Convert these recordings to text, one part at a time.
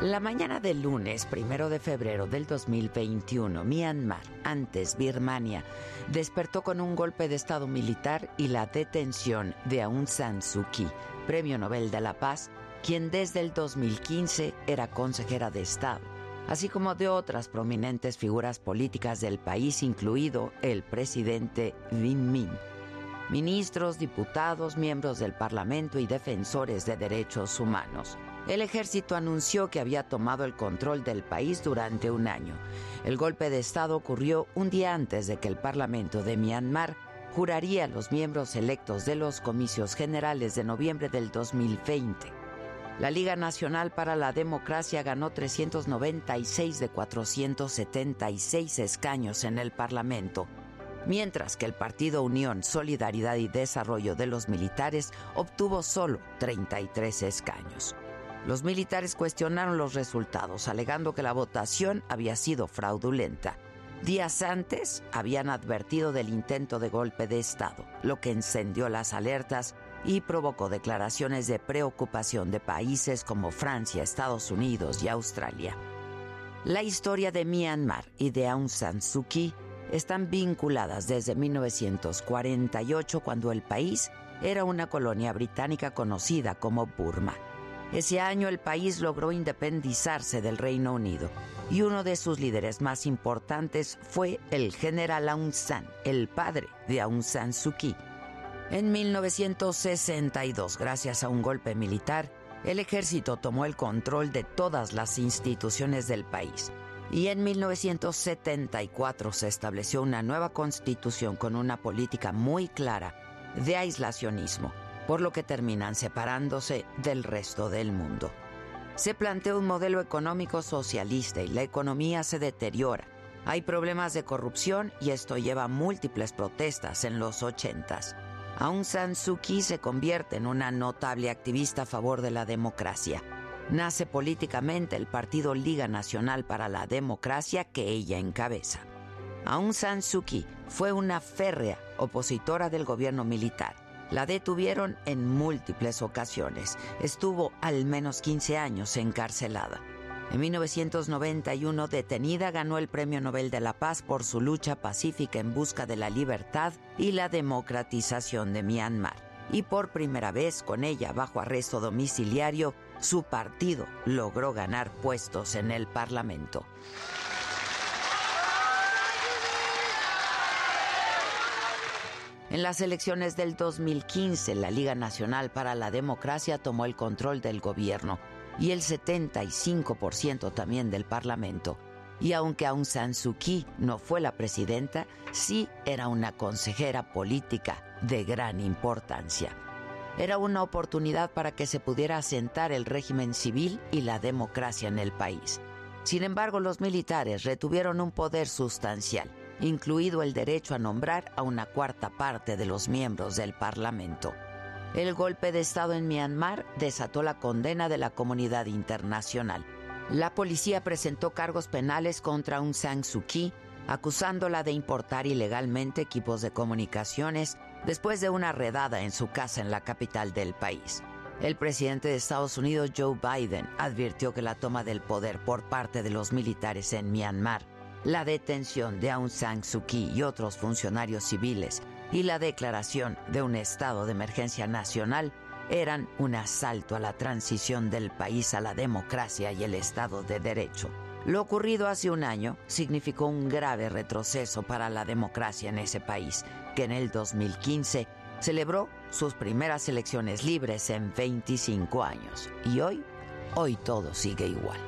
La mañana del lunes, primero de febrero del 2021, Myanmar, antes Birmania, despertó con un golpe de Estado militar y la detención de Aung San Suu Kyi, Premio Nobel de la Paz, quien desde el 2015 era consejera de Estado, así como de otras prominentes figuras políticas del país, incluido el presidente Win Min ministros, diputados, miembros del Parlamento y defensores de derechos humanos. El ejército anunció que había tomado el control del país durante un año. El golpe de Estado ocurrió un día antes de que el Parlamento de Myanmar juraría a los miembros electos de los comicios generales de noviembre del 2020. La Liga Nacional para la Democracia ganó 396 de 476 escaños en el Parlamento mientras que el Partido Unión, Solidaridad y Desarrollo de los Militares obtuvo solo 33 escaños. Los militares cuestionaron los resultados, alegando que la votación había sido fraudulenta. Días antes habían advertido del intento de golpe de Estado, lo que encendió las alertas y provocó declaraciones de preocupación de países como Francia, Estados Unidos y Australia. La historia de Myanmar y de Aung San Suu Kyi están vinculadas desde 1948 cuando el país era una colonia británica conocida como Burma. Ese año el país logró independizarse del Reino Unido y uno de sus líderes más importantes fue el general Aung San, el padre de Aung San Suu Kyi. En 1962, gracias a un golpe militar, el ejército tomó el control de todas las instituciones del país y en 1974 se estableció una nueva constitución con una política muy clara de aislacionismo, por lo que terminan separándose del resto del mundo. Se planteó un modelo económico socialista y la economía se deteriora. Hay problemas de corrupción y esto lleva a múltiples protestas en los ochentas. Aung San Suu Kyi se convierte en una notable activista a favor de la democracia nace políticamente el Partido Liga Nacional para la Democracia que ella encabeza. Aung San Suu Kyi fue una férrea opositora del gobierno militar. La detuvieron en múltiples ocasiones. Estuvo al menos 15 años encarcelada. En 1991, detenida, ganó el Premio Nobel de la Paz por su lucha pacífica en busca de la libertad y la democratización de Myanmar. Y por primera vez, con ella bajo arresto domiciliario, su partido logró ganar puestos en el Parlamento. En las elecciones del 2015, la Liga Nacional para la Democracia tomó el control del gobierno y el 75% también del Parlamento. Y aunque Aung San Suu Kyi no fue la presidenta, sí era una consejera política de gran importancia. Era una oportunidad para que se pudiera asentar el régimen civil y la democracia en el país. Sin embargo, los militares retuvieron un poder sustancial, incluido el derecho a nombrar a una cuarta parte de los miembros del Parlamento. El golpe de Estado en Myanmar desató la condena de la comunidad internacional. La policía presentó cargos penales contra Aung San Suu acusándola de importar ilegalmente equipos de comunicaciones después de una redada en su casa en la capital del país. El presidente de Estados Unidos, Joe Biden, advirtió que la toma del poder por parte de los militares en Myanmar, la detención de Aung San Suu Kyi y otros funcionarios civiles y la declaración de un estado de emergencia nacional eran un asalto a la transición del país a la democracia y el Estado de Derecho. Lo ocurrido hace un año significó un grave retroceso para la democracia en ese país, que en el 2015 celebró sus primeras elecciones libres en 25 años. Y hoy, hoy todo sigue igual.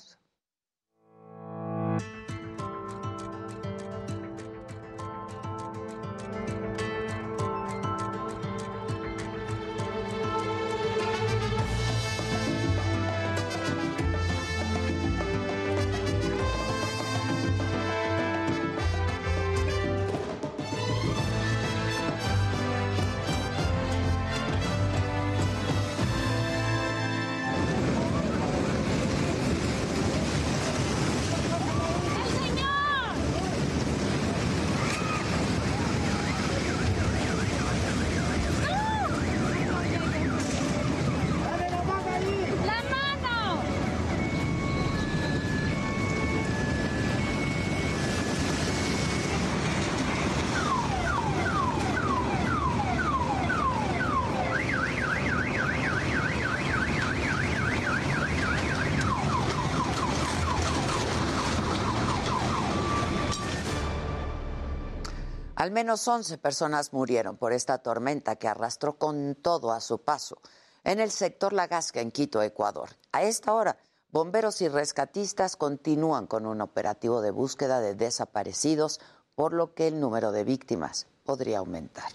Al menos 11 personas murieron por esta tormenta que arrastró con todo a su paso en el sector La Gasca, en Quito, Ecuador. A esta hora, bomberos y rescatistas continúan con un operativo de búsqueda de desaparecidos, por lo que el número de víctimas podría aumentar.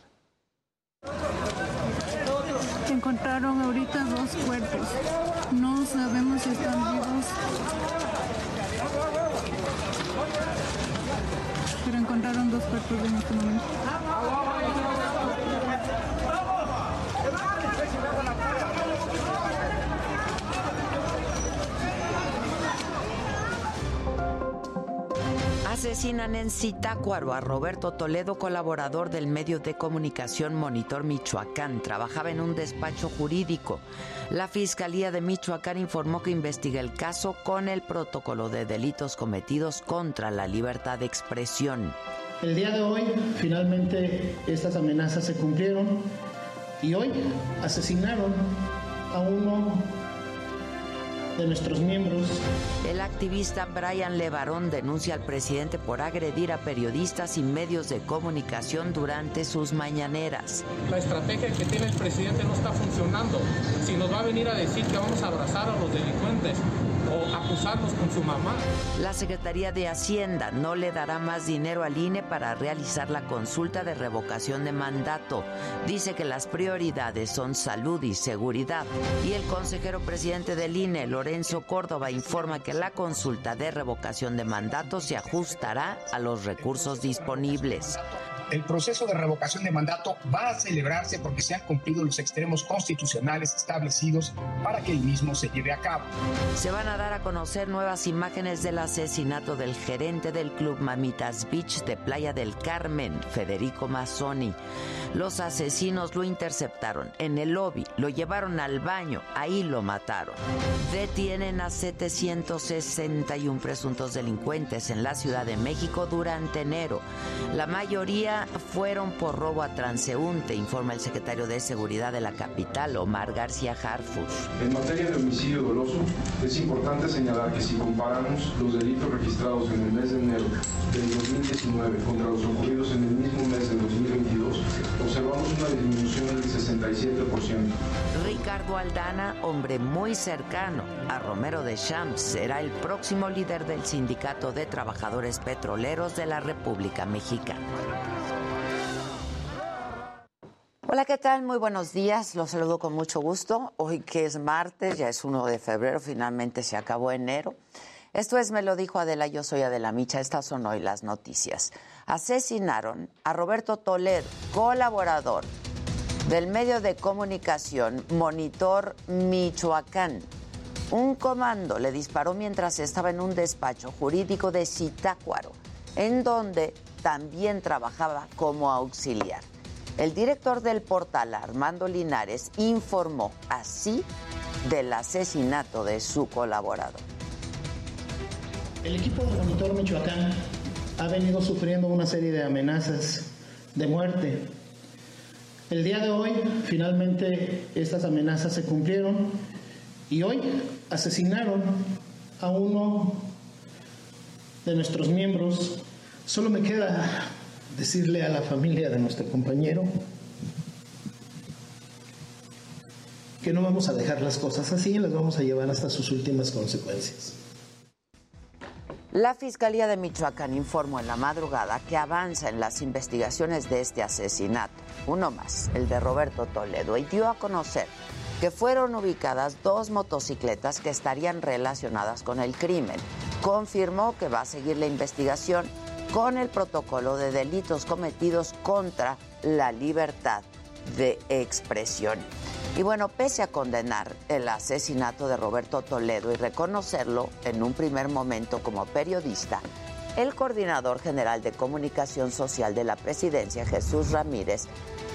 Encontraron ahorita dos cuerpos. No sabemos si están vivos. Pero dos cuerpos en este. Asesinan en Zitácuaro a Roberto Toledo, colaborador del medio de comunicación Monitor Michoacán. Trabajaba en un despacho jurídico. La Fiscalía de Michoacán informó que investiga el caso con el protocolo de delitos cometidos contra la libertad de expresión. El día de hoy, finalmente, estas amenazas se cumplieron y hoy asesinaron a uno de nuestros miembros. El activista Brian Levarón denuncia al presidente por agredir a periodistas y medios de comunicación durante sus mañaneras. La estrategia que tiene el presidente no está funcionando. Si nos va a venir a decir que vamos a abrazar a los delincuentes, o acusarnos con su mamá. La Secretaría de Hacienda no le dará más dinero al INE para realizar la consulta de revocación de mandato. Dice que las prioridades son salud y seguridad. Y el consejero presidente del INE, Lorenzo Córdoba, informa que la consulta de revocación de mandato se ajustará a los recursos disponibles el proceso de revocación de mandato va a celebrarse porque se han cumplido los extremos constitucionales establecidos para que el mismo se lleve a cabo. Se van a dar a conocer nuevas imágenes del asesinato del gerente del club Mamitas Beach de Playa del Carmen, Federico Mazzoni. Los asesinos lo interceptaron en el lobby, lo llevaron al baño, ahí lo mataron. Detienen a 761 presuntos delincuentes en la Ciudad de México durante enero. La mayoría fueron por robo a transeúnte, informa el secretario de Seguridad de la capital, Omar García Harfush. En materia de homicidio doloso, es importante señalar que si comparamos los delitos registrados en el mes de enero del 2019 contra los ocurridos en el mismo mes del 2022, observamos una disminución del 67%. Ricardo Aldana, hombre muy cercano a Romero de Champs, será el próximo líder del Sindicato de Trabajadores Petroleros de la República Mexicana. Hola, ¿qué tal? Muy buenos días. Los saludo con mucho gusto. Hoy que es martes, ya es 1 de febrero, finalmente se acabó enero. Esto es Me lo dijo Adela, yo soy Adela Micha. Estas son hoy las noticias asesinaron a Roberto Toledo, colaborador del medio de comunicación Monitor Michoacán. Un comando le disparó mientras estaba en un despacho jurídico de Zitácuaro, en donde también trabajaba como auxiliar. El director del portal, Armando Linares, informó así del asesinato de su colaborador. El equipo de Monitor Michoacán ha venido sufriendo una serie de amenazas de muerte. El día de hoy, finalmente, estas amenazas se cumplieron y hoy asesinaron a uno de nuestros miembros. Solo me queda decirle a la familia de nuestro compañero que no vamos a dejar las cosas así y las vamos a llevar hasta sus últimas consecuencias. La Fiscalía de Michoacán informó en la madrugada que avanza en las investigaciones de este asesinato, uno más, el de Roberto Toledo, y dio a conocer que fueron ubicadas dos motocicletas que estarían relacionadas con el crimen. Confirmó que va a seguir la investigación con el protocolo de delitos cometidos contra la libertad de expresión. Y bueno, pese a condenar el asesinato de Roberto Toledo y reconocerlo en un primer momento como periodista, el coordinador general de comunicación social de la presidencia, Jesús Ramírez,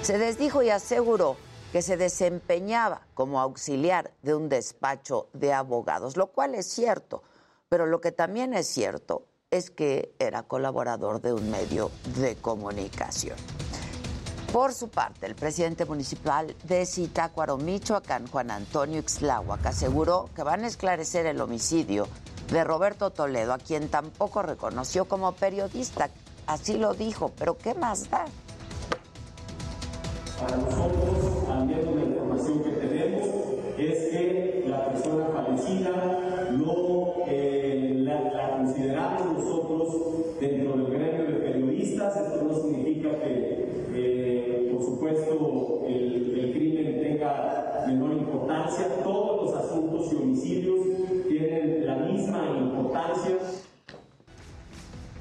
se desdijo y aseguró que se desempeñaba como auxiliar de un despacho de abogados, lo cual es cierto, pero lo que también es cierto es que era colaborador de un medio de comunicación. Por su parte, el presidente municipal de Zitácuaro, Michoacán, Juan Antonio Ixláhuac, aseguró que van a esclarecer el homicidio de Roberto Toledo, a quien tampoco reconoció como periodista. así lo dijo, pero ¿qué más da? Para nosotros, menos la información que tenemos, es que la persona fallecida no eh, la, consideramos dentro del gremio de periodistas. Esto no significa que, por supuesto, el, el crimen tenga menor importancia. Todos los asuntos y homicidios tienen la misma importancia.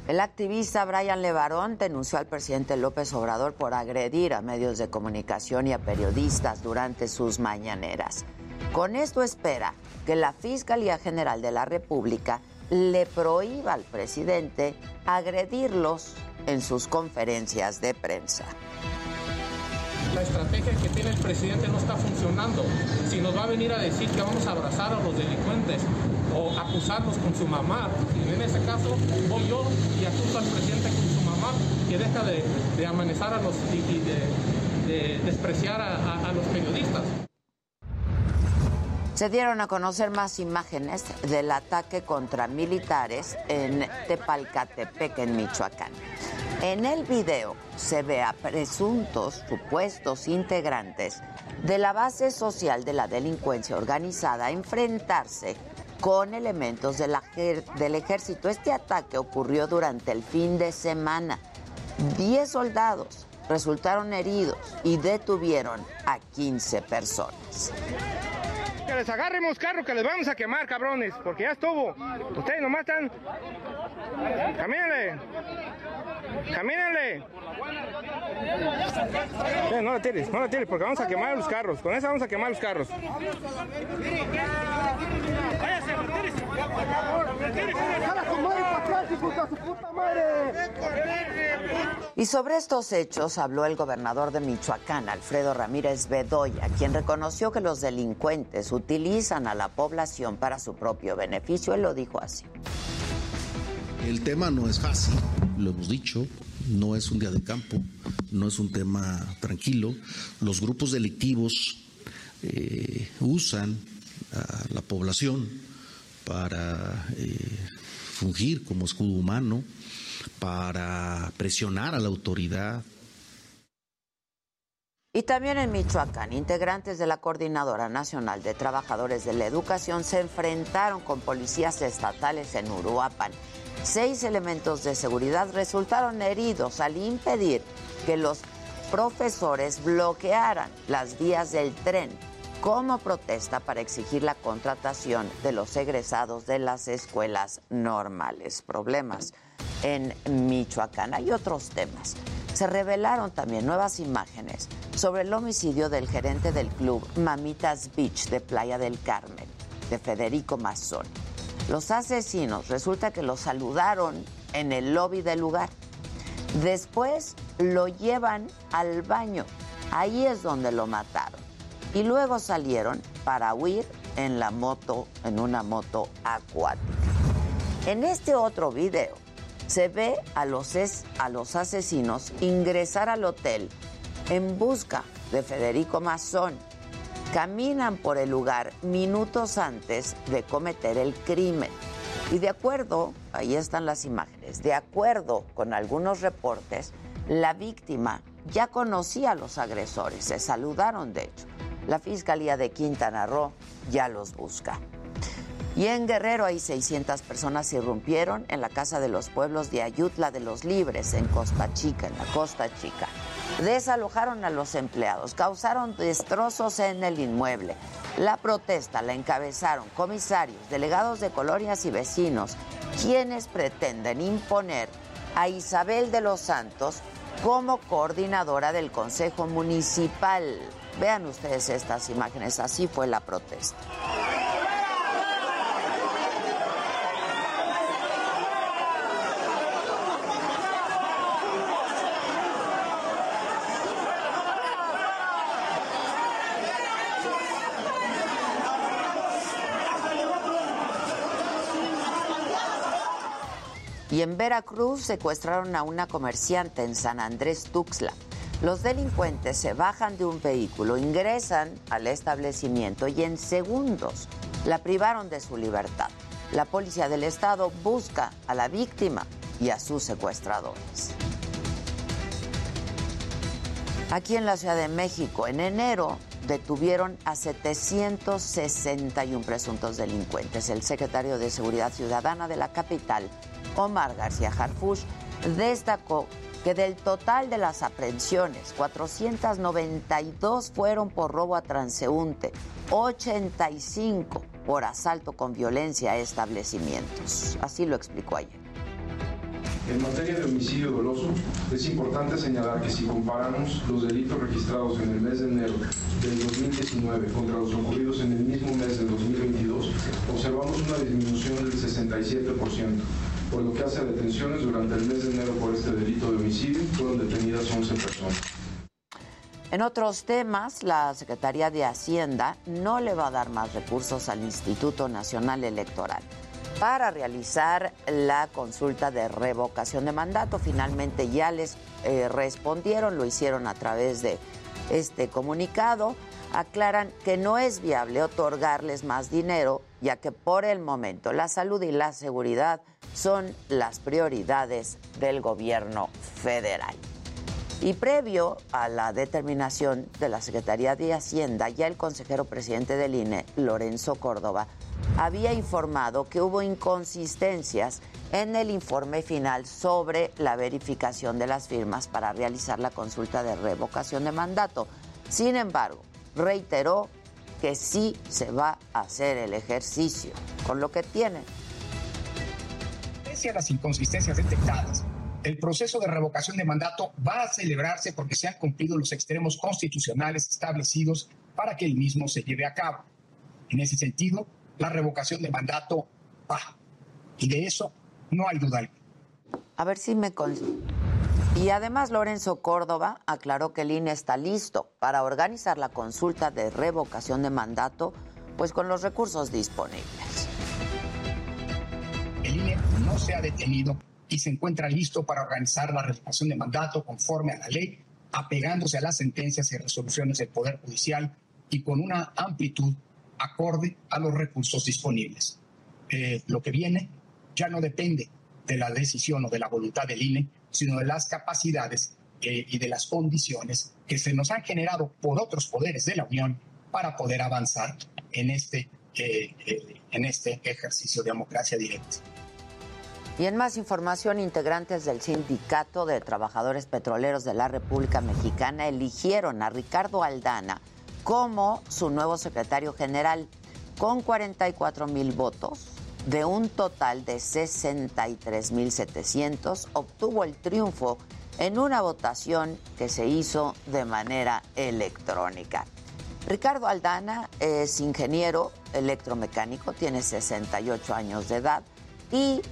El activista Brian Levarón denunció al presidente López Obrador por agredir a medios de comunicación y a periodistas durante sus mañaneras. Con esto espera que la Fiscalía General de la República le prohíba al presidente agredirlos en sus conferencias de prensa. La estrategia que tiene el presidente no está funcionando. Si nos va a venir a decir que vamos a abrazar a los delincuentes o acusarlos con su mamá, en ese caso voy yo y acuso al presidente con su mamá que deja de, amenazar a los y, de, despreciar a los periodistas. Se dieron a conocer más imágenes del ataque contra militares en Tepalcatepec, en Michoacán. En el video se ve a presuntos supuestos integrantes de la base social de la delincuencia organizada enfrentarse con elementos del ejército. Este ataque ocurrió durante el fin de semana. Diez soldados resultaron heridos y detuvieron a 15 personas que les agarremos carro que les vamos a quemar, cabrones, porque ya estuvo. Ustedes nomás están. Camínale. Camínale. no la tires, no la tires, porque vamos a quemar los carros. Con eso vamos a quemar los carros. Váyase, y sobre estos hechos habló el gobernador de Michoacán, Alfredo Ramírez Bedoya, quien reconoció que los delincuentes utilizan a la población para su propio beneficio. Él lo dijo así. El tema no es fácil, lo hemos dicho, no es un día de campo, no es un tema tranquilo. Los grupos delictivos eh, usan a la población para eh, fungir como escudo humano, para presionar a la autoridad. Y también en Michoacán, integrantes de la Coordinadora Nacional de Trabajadores de la Educación se enfrentaron con policías estatales en Uruapan. Seis elementos de seguridad resultaron heridos al impedir que los profesores bloquearan las vías del tren como protesta para exigir la contratación de los egresados de las escuelas normales. Problemas en Michoacán. Hay otros temas. Se revelaron también nuevas imágenes sobre el homicidio del gerente del club Mamitas Beach de Playa del Carmen, de Federico Mazzoni. Los asesinos resulta que lo saludaron en el lobby del lugar. Después lo llevan al baño. Ahí es donde lo mataron y luego salieron para huir en la moto, en una moto acuática. En este otro video se ve a los, asesinos ingresar al hotel en busca de Federico Mazón. Caminan por el lugar minutos antes de cometer el crimen. Y de acuerdo, ahí están las imágenes, de acuerdo con algunos reportes, la víctima ya conocía a los agresores, se saludaron de hecho. La Fiscalía de Quintana Roo ya los busca. Y en Guerrero hay 600 personas irrumpieron en la Casa de los Pueblos de Ayutla de los Libres, en Costa Chica, en la Costa Chica. Desalojaron a los empleados, causaron destrozos en el inmueble. La protesta la encabezaron comisarios, delegados de colonias y vecinos, quienes pretenden imponer a Isabel de los Santos como coordinadora del Consejo Municipal. Vean ustedes estas imágenes, así fue la protesta. Y en Veracruz secuestraron a una comerciante en San Andrés Tuxtla. Los delincuentes se bajan de un vehículo, ingresan al establecimiento y en segundos la privaron de su libertad. La policía del estado busca a la víctima y a sus secuestradores. Aquí en la Ciudad de México, en enero, detuvieron a 761 presuntos delincuentes. El secretario de Seguridad Ciudadana de la capital, Omar García Harfush, destacó que del total de las aprehensiones, 492 fueron por robo a transeúnte, 85 por asalto con violencia a establecimientos. Así lo explicó ayer. En materia de homicidio doloso, es importante señalar que si comparamos los delitos registrados en el mes de enero del 2019 contra los ocurridos en el mismo mes del 2022, observamos una disminución del 67%, por lo que hace a detenciones durante el mes de enero por este delito de homicidio, fueron detenidas 11 personas. En otros temas, la Secretaría de Hacienda no le va a dar más recursos al Instituto Nacional Electoral para realizar la consulta de revocación de mandato. Finalmente ya les eh, respondieron, lo hicieron a través de este comunicado. Aclaran que no es viable otorgarles más dinero, ya que por el momento la salud y la seguridad son las prioridades del gobierno federal. Y previo a la determinación de la Secretaría de Hacienda, ya el consejero presidente del INE, Lorenzo Córdoba, había informado que hubo inconsistencias en el informe final sobre la verificación de las firmas para realizar la consulta de revocación de mandato. Sin embargo, reiteró que sí se va a hacer el ejercicio, con lo que tienen. Pese a las inconsistencias detectadas, el proceso de revocación de mandato va a celebrarse porque se han cumplido los extremos constitucionales establecidos para que el mismo se lleve a cabo. En ese sentido, la revocación de mandato va. Y de eso no hay duda A ver si me... Y además Lorenzo Córdoba aclaró que el INE está listo para organizar la consulta de revocación de mandato, pues con los recursos disponibles. No se ha detenido y se encuentra listo para organizar la revocación de mandato conforme a la ley, apegándose a las sentencias y resoluciones del Poder Judicial y con una amplitud acorde a los recursos disponibles. Eh, lo que viene ya no depende de la decisión o de la voluntad del INE, sino de las capacidades eh, y de las condiciones que se nos han generado por otros poderes de la Unión para poder avanzar en este, eh, en este ejercicio de democracia directa. Y en más información, integrantes del Sindicato de Trabajadores Petroleros de la República Mexicana eligieron a Ricardo Aldana como su nuevo secretario general, con 44 mil votos de un total de 63 mil 700, obtuvo el triunfo en una votación que se hizo de manera electrónica. Ricardo Aldana es ingeniero electromecánico, tiene 68 años de edad y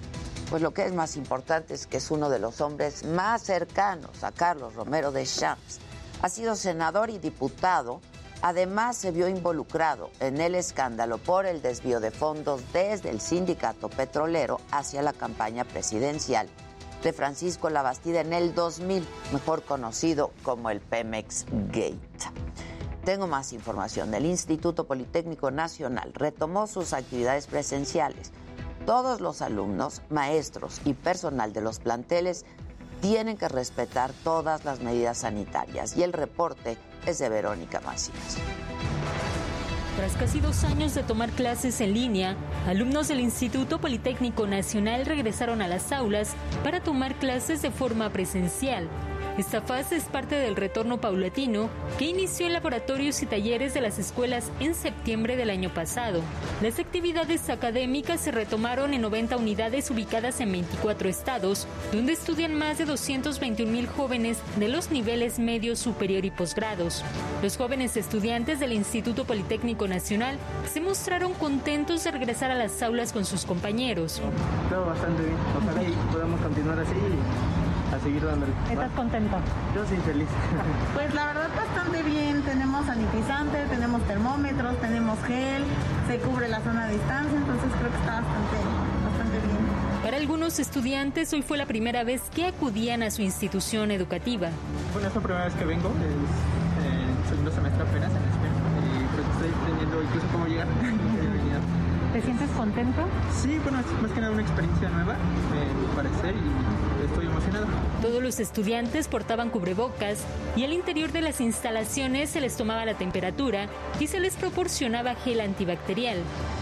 pues lo que es más importante es que es uno de los hombres más cercanos a Carlos Romero de Champs. Ha sido senador y diputado Además, se vio involucrado en el escándalo por el desvío de fondos desde el sindicato petrolero hacia la campaña presidencial de Francisco Labastida en el 2000, mejor conocido como el Pemex Gate. Tengo más información del Instituto Politécnico Nacional. Retomó sus actividades presenciales. Todos los alumnos, maestros y personal de los planteles tienen que respetar todas las medidas sanitarias y el reporte es de Verónica Macías. Tras casi dos años de tomar clases en línea, alumnos del Instituto Politécnico Nacional regresaron a las aulas para tomar clases de forma presencial. Esta fase es parte del retorno paulatino que inició en laboratorios y talleres de las escuelas en septiembre del año pasado. Las actividades académicas se retomaron en 90 unidades ubicadas en 24 estados, donde estudian más de 221 mil jóvenes de los niveles medio, superior y posgrados. Los jóvenes estudiantes del Instituto Politécnico Nacional se mostraron contentos de regresar a las aulas con sus compañeros. Todo bastante bien. Ojalá podamos continuar así a seguir dándole. ¿Estás contento? Yo soy feliz. Pues la verdad bastante bien, tenemos sanitizante, tenemos termómetros, tenemos gel, se cubre la zona de distancia, entonces creo que está bastante, bastante bien. Para algunos estudiantes hoy fue la primera vez que acudían a su institución educativa. Bueno, es la primera vez que vengo, es el segundo semestre apenas en España y pues estoy teniendo incluso cómo llegar. ¿Te sientes contento? Sí, bueno, es más que nada una experiencia nueva, eh, mi parecer, y Todos los estudiantes portaban cubrebocas y al interior de las instalaciones se les tomaba la temperatura y se les proporcionaba gel antibacterial.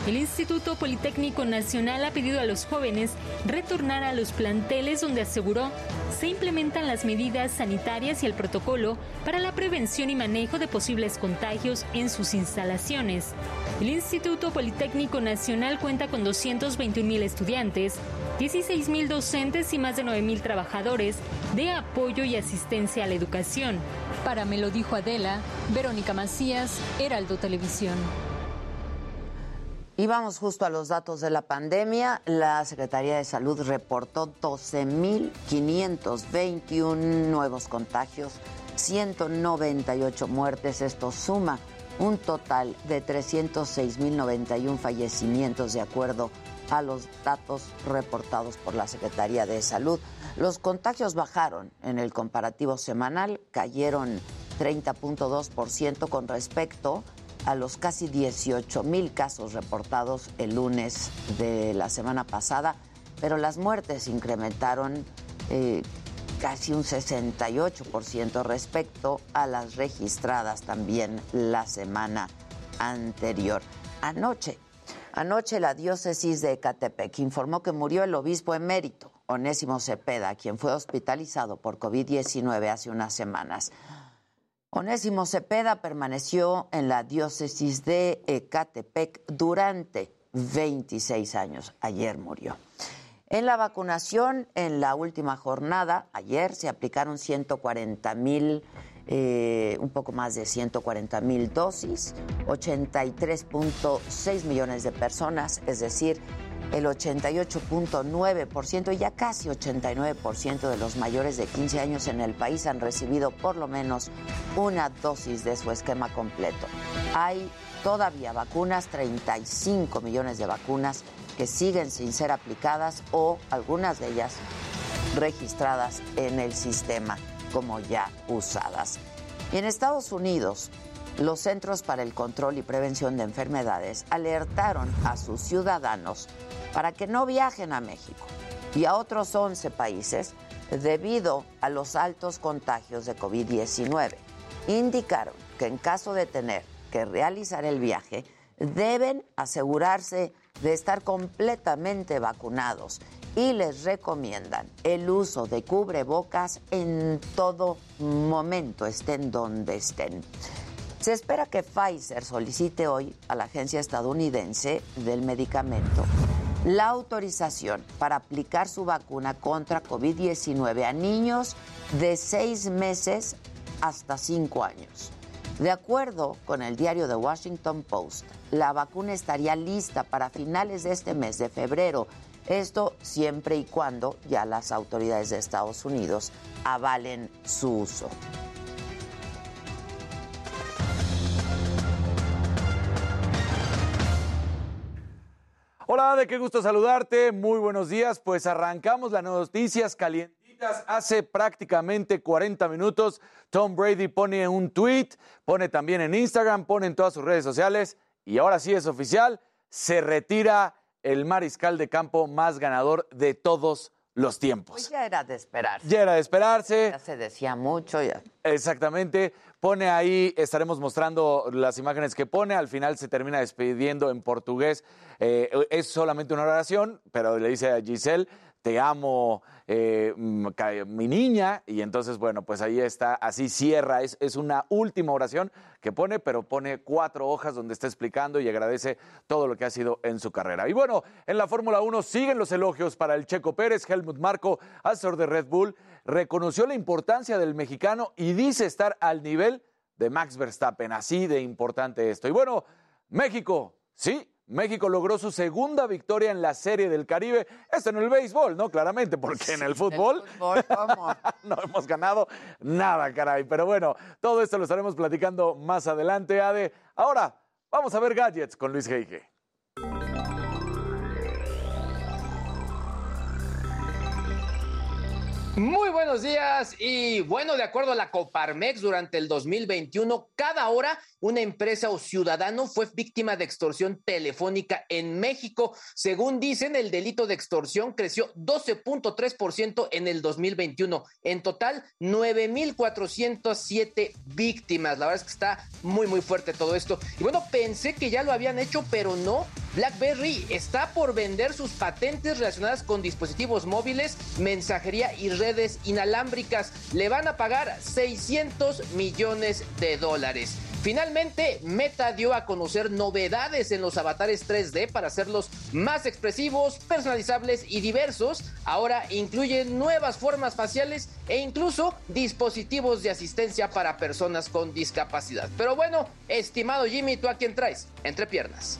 El Instituto Politécnico Nacional ha pedido a los jóvenes retornar a los planteles donde aseguró se implementan las medidas sanitarias y el protocolo para la prevención y manejo de posibles contagios en sus instalaciones. El Instituto Politécnico Nacional cuenta con 221 mil estudiantes, 16 mil docentes y más de 9 mil trabajadores de apoyo y asistencia a la educación. Para Me lo dijo Adela, Verónica Macías, Heraldo Televisión. Y vamos justo a los datos de la pandemia. La Secretaría de Salud reportó 12.521 nuevos contagios, 198 muertes. Esto suma un total de 306.091 fallecimientos de acuerdo a los datos reportados por la Secretaría de Salud. Los contagios bajaron en el comparativo semanal, cayeron 30.2% con respecto a los casi 18 mil casos reportados el lunes de la semana pasada, pero las muertes incrementaron eh, casi un 68% respecto a las registradas también la semana anterior. Anoche, anoche la diócesis de Ecatepec informó que murió el obispo emérito, Onésimo Cepeda, quien fue hospitalizado por COVID-19 hace unas semanas. Onésimo Cepeda permaneció en la diócesis de Ecatepec durante 26 años. Ayer murió. En la vacunación, en la última jornada, ayer se aplicaron 140 mil, eh, un poco más de 140 mil dosis, 83.6 millones de personas, es decir, el 88.9% y ya casi 89% de los mayores de 15 años en el país han recibido por lo menos una dosis de su esquema completo. Hay todavía vacunas, 35 millones de vacunas que siguen sin ser aplicadas o algunas de ellas registradas en el sistema como ya usadas. Y en Estados Unidos, los Centros para el Control y Prevención de Enfermedades alertaron a sus ciudadanos para que no viajen a México y a otros 11 países debido a los altos contagios de COVID-19. Indicaron que en caso de tener que realizar el viaje, deben asegurarse de estar completamente vacunados y les recomiendan el uso de cubrebocas en todo momento, estén donde estén. Se espera que Pfizer solicite hoy a la Agencia Estadounidense del Medicamento la autorización para aplicar su vacuna contra COVID-19 a niños de seis meses hasta cinco años. De acuerdo con el diario The Washington Post, la vacuna estaría lista para finales de este mes de febrero. Esto siempre y cuando ya las autoridades de Estados Unidos avalen su uso. Hola, de qué gusto saludarte. Muy buenos días. Pues arrancamos las noticias Hace prácticamente 40 minutos, Tom Brady pone un tweet, pone también en Instagram, pone en todas sus redes sociales y ahora sí es oficial. Se retira el mariscal de campo más ganador de todos los tiempos. Pues ya era de esperarse. Ya era de esperarse. Ya se decía mucho. Ya. Exactamente. Pone ahí, estaremos mostrando las imágenes que pone. Al final se termina despidiendo en portugués. Eh, es solamente una oración, pero le dice a Giselle, te amo, eh, mi niña, y entonces, bueno, pues ahí está, así cierra, es, es, una última oración que pone, pero pone cuatro hojas donde está explicando y agradece todo lo que ha sido en su carrera. Y bueno, en la Fórmula 1 siguen los elogios para el Checo Pérez, Helmut Marco, asesor de Red Bull, reconoció la importancia del mexicano y dice estar al nivel de Max Verstappen, así de importante esto. Y bueno, México, sí, México logró su segunda victoria en la Serie del Caribe. Esto en el béisbol, ¿no? Claramente, porque en el fútbol, no hemos ganado nada, caray. Pero bueno, todo esto lo estaremos platicando más adelante, Ade. Ahora, vamos a ver gadgets con Luis Geige. Muy buenos días y bueno, de acuerdo a la Coparmex, durante el 2021, cada hora una empresa o ciudadano fue víctima de extorsión telefónica en México. Según dicen, el delito de extorsión creció 12.3% en el 2021. En total, 9.407 víctimas. La verdad es que está muy, muy fuerte todo esto. Y bueno, pensé que ya lo habían hecho, pero no. BlackBerry está por vender sus patentes relacionadas con dispositivos móviles, mensajería y redes inalámbricas. Le van a pagar 600 millones de dólares. Finalmente, Meta dio a conocer novedades en los avatares 3D para hacerlos más expresivos, personalizables y diversos. Ahora incluyen nuevas formas faciales e incluso dispositivos de asistencia para personas con discapacidad. Pero bueno, estimado Jimmy, ¿tú a quién traes? Entre piernas.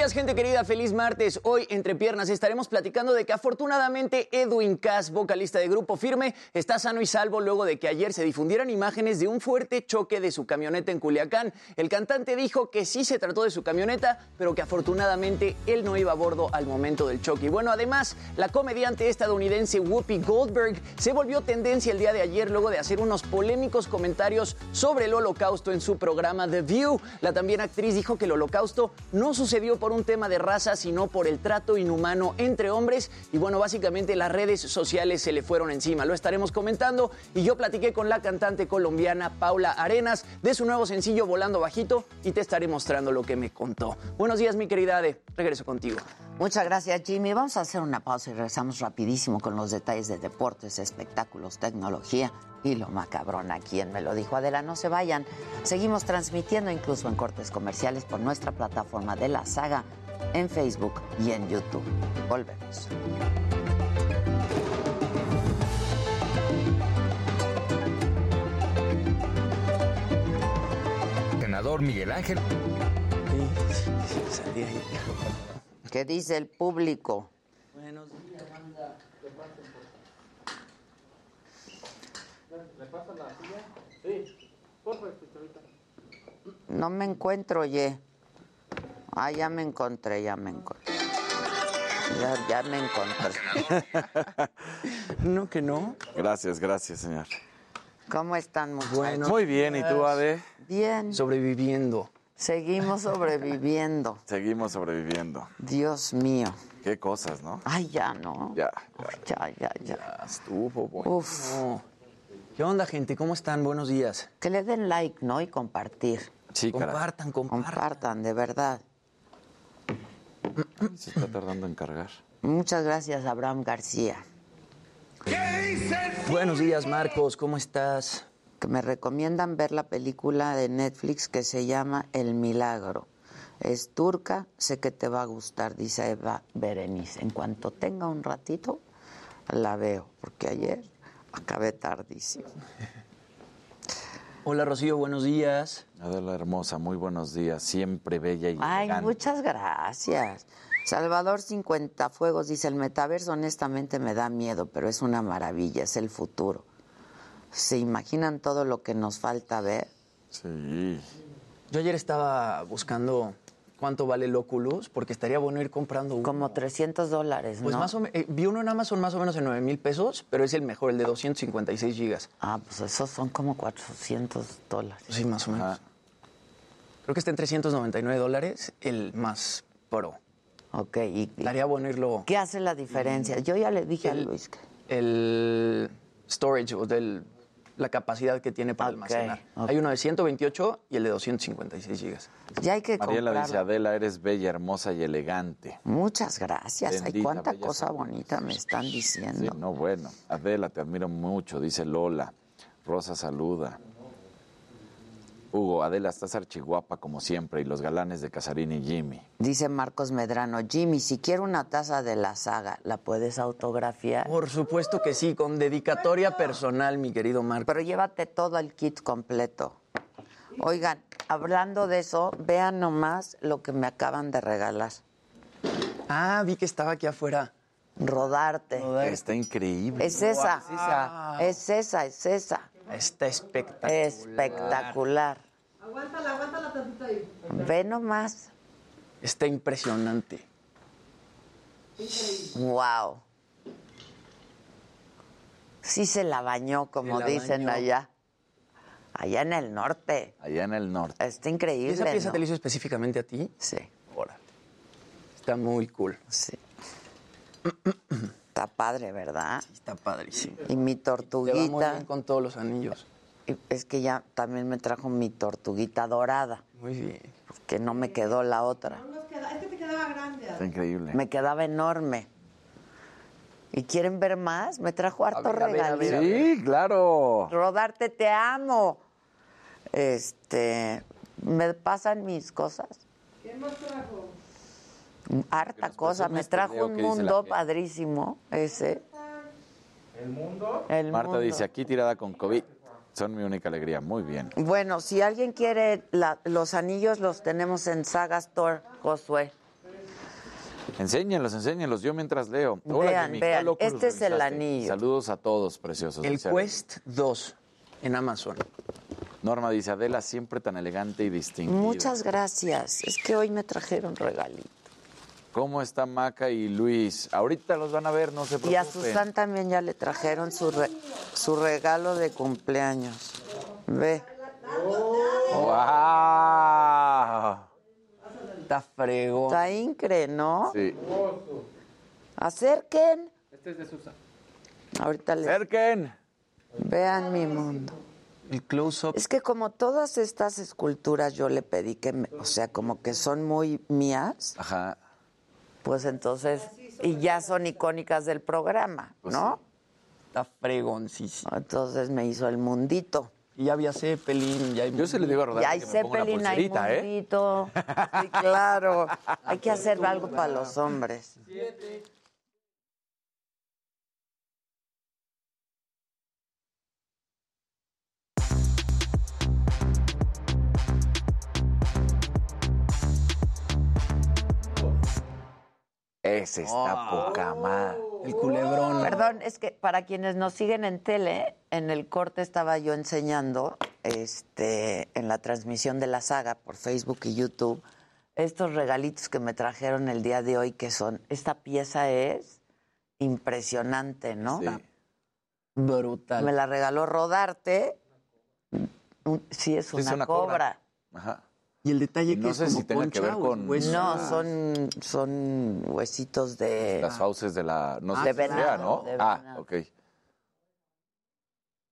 Días, gente querida. Feliz martes. Hoy, entre piernas, estaremos platicando de que afortunadamente Edwin Cass, vocalista de Grupo Firme, está sano y salvo luego de que ayer se difundieran imágenes de un fuerte choque de su camioneta en Culiacán. El cantante dijo que sí se trató de su camioneta, pero que afortunadamente él no iba a bordo al momento del choque. Y bueno, además, la comediante estadounidense Whoopi Goldberg se volvió tendencia el día de ayer luego de hacer unos polémicos comentarios sobre el holocausto en su programa The View. La también actriz dijo que el holocausto no sucedió por un tema de raza, sino por el trato inhumano entre hombres. Y bueno, básicamente las redes sociales se le fueron encima. Lo estaremos comentando. Y yo platiqué con la cantante colombiana Paula Arenas de su nuevo sencillo Volando Bajito y te estaré mostrando lo que me contó. Buenos días, mi querida Ade. Regreso contigo. Muchas gracias, Jimmy. Vamos a hacer una pausa y regresamos rapidísimo con los detalles de deportes, espectáculos, tecnología y lo macabrón a quien me lo dijo Adela. No se vayan. Seguimos transmitiendo incluso en cortes comerciales por nuestra plataforma de la saga en Facebook y en YouTube. Volvemos. Senador Miguel Ángel. ¿Qué dice el público? Buenos días, banda. ¿Le pasa la silla? Sí. Por favor. No me encuentro, oye. Ah, ya me encontré, ya me encontré. Ya, ya me encontré. no, que no. Gracias, gracias, señor. ¿Cómo están, muchachos? Bueno, Muy bien, ¿y tú, Ade? Bien. Sobreviviendo. Seguimos sobreviviendo. Seguimos sobreviviendo. Dios mío. Qué cosas, ¿no? Ay, ya, ¿no? Ya, ya. Ya, ya, ya. Estuvo bueno. Uf. ¿Qué onda, gente? ¿Cómo están? Buenos días. Que le den like, ¿no? Y compartir. Sí. Compartan, compartan. Compartan, de verdad. Se está tardando en cargar. Muchas gracias, Abraham García. Buenos días, Marcos. ¿Cómo estás? Que me recomiendan ver la película de Netflix que se llama El Milagro. Es turca, sé que te va a gustar, dice Eva Berenice. En cuanto tenga un ratito, la veo, porque ayer acabé tardísimo. Hola, Rocío. Buenos días. Adela hermosa, muy buenos días. Siempre bella y Ay, elegante. muchas gracias. Salvador 50 Fuegos dice, el metaverso honestamente me da miedo, pero es una maravilla, es el futuro. ¿Se imaginan todo lo que nos falta ver? Sí. Yo ayer estaba buscando cuánto vale el Oculus, porque estaría bueno ir comprando uno. Como 300 dólares, Pues ¿no? más o menos, vi uno en Amazon más o menos en 9 mil pesos, pero es el mejor, el de 256 gigas. Ah, pues esos son como 400 dólares. Sí, más o menos. Creo que está en 399 dólares, el más pro. Ok, y, Estaría bueno irlo... ¿Qué hace la diferencia? Yo ya le dije a Luis que... El storage, o del, la capacidad que tiene para almacenar. Hay uno de 128 y el de 256 gigas. Ya hay que Mariela dice, comprarlo. Adela, eres bella, hermosa y elegante. Muchas gracias. Ay, Bendita, cuánta bella cosa bonita me están Sí, diciendo. no, bueno. Adela, te admiro mucho, dice Lola. Rosa saluda. Hugo, Adela, estás archiguapa como siempre y los galanes de Casarín y Jimmy. Dice Marcos Medrano, Jimmy, si quiero una taza de la saga, ¿la puedes autografiar? Por supuesto que sí, con dedicatoria personal, mi querido Marco. Pero llévate todo el kit completo. Oigan, hablando de eso, vean nomás lo que me acaban de regalar. Ah, vi que estaba aquí afuera. Rodarte. Está increíble. Es esa. Wow. Es esa. Es esa, es esa. Está espectacular. Espectacular. Aguántala, aguántala tantito ahí. Ve nomás. Está impresionante. Wow. Sí se la bañó, como la dicen bañó. allá. Allá en el norte. Allá en el norte. Está increíble. ¿Esa pieza ¿no? te la hizo específicamente a ti? Sí. Órale. Está muy cool. Sí. Está padre, ¿verdad? Está padrísimo. Y mi Te va muy tortuguita. bien con todos los anillos. Es que ya también me trajo mi tortuguita dorada, Muy bien. que no me quedó la otra. Es que te quedaba grande. Está increíble. Me quedaba enorme. ¿Y quieren ver más? Me trajo harto ver. Sí, claro. Rodarte, te amo. Este, ¿me pasan mis cosas? ¿Qué más trajo? Harta cosa. Me este trajo un mundo padrísimo, ese. ¿El mundo? El Marta mundo. dice, aquí tirada con COVID. Son mi única alegría. Muy bien. Bueno, si alguien quiere la- los anillos, los tenemos en Saga Store, Josué. Enséñenlos, enséñenlos. Yo mientras leo. Hola, Vean, Jimmy, vean. Este es el anillo. Saludos a todos, preciosos. El Quest 2 en Amazon. Norma dice, Adela siempre tan elegante y distinguida. Muchas gracias. Es que hoy me trajeron regalito. ¿Cómo está Maca y Luis? Ahorita los van a ver, no se preocupen. Y a Susan también ya le trajeron su, re- su regalo de cumpleaños. Ve. ¡Wow! Está fregón. Está incre, ¿no? Sí. Acerquen. Este es de Susan. Ahorita les ¡Cerquen! vean mi mundo. El close-up. Es que como todas estas esculturas yo le pedí que, me- o sea, como que son muy mías, Ajá. Pues entonces, y ya son icónicas del programa, Pues ¿no? Está fregoncísimo. Entonces me hizo el mundito. Y ya había Zeppelin, ya hay Yo se le digo a Rodar Y hay que me ponga una Zeppelin, hay pulserita, ¿eh? mundito. Sí, claro. Hay que hacer algo para los hombres. Ese está Oh. poca madre. El culebrón. Perdón, es que para quienes nos siguen en tele, en el corte estaba yo enseñando, este, en la transmisión de la saga por Facebook y YouTube, estos regalitos que me trajeron el día de hoy, que son, esta pieza es impresionante, ¿no? Sí. Brutal. Me la regaló Rodarte. Sí, es Sí, una, es una cobra. cobra. Ajá. Y el detalle que no es sé como si tenga que ver es con- hueso. No, son, son huesitos de... Las fauces de la... No sé De si sea, venado, ¿no? de Ah, ok.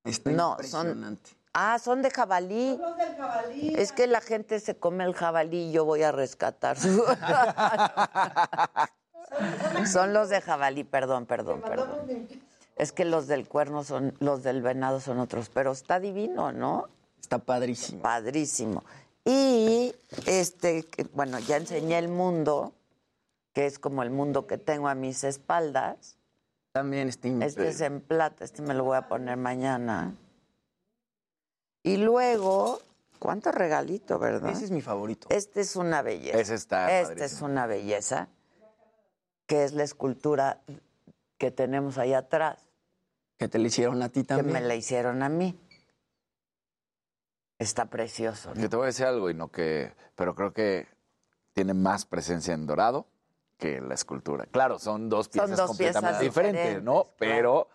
Está No, impresionante. Ah, son de jabalí. Los del jabalí. Es que la gente se come el jabalí y yo voy a rescatar. son los de jabalí, perdón, perdón, perdón. Es que los del cuerno son, los del venado son otros, pero está divino, ¿no? Está padrísimo. Padrísimo. Y este, que, bueno, ya enseñé el mundo, que es como el mundo que tengo a mis espaldas. También está Este es en plata, este me lo voy a poner mañana. Y luego, ¿cuánto regalito, verdad? Ese es mi favorito. Este es una belleza. Ese está Este es una belleza, que es la escultura que tenemos ahí atrás, Que te lo hicieron a ti que también. me la hicieron a mí. Está precioso. ¿no? Que te voy a decir algo, y no que... Pero creo que tiene más presencia en dorado que la escultura. Claro, son dos Son piezas dos completamente piezas diferentes, diferentes, ¿no? claro. Pero...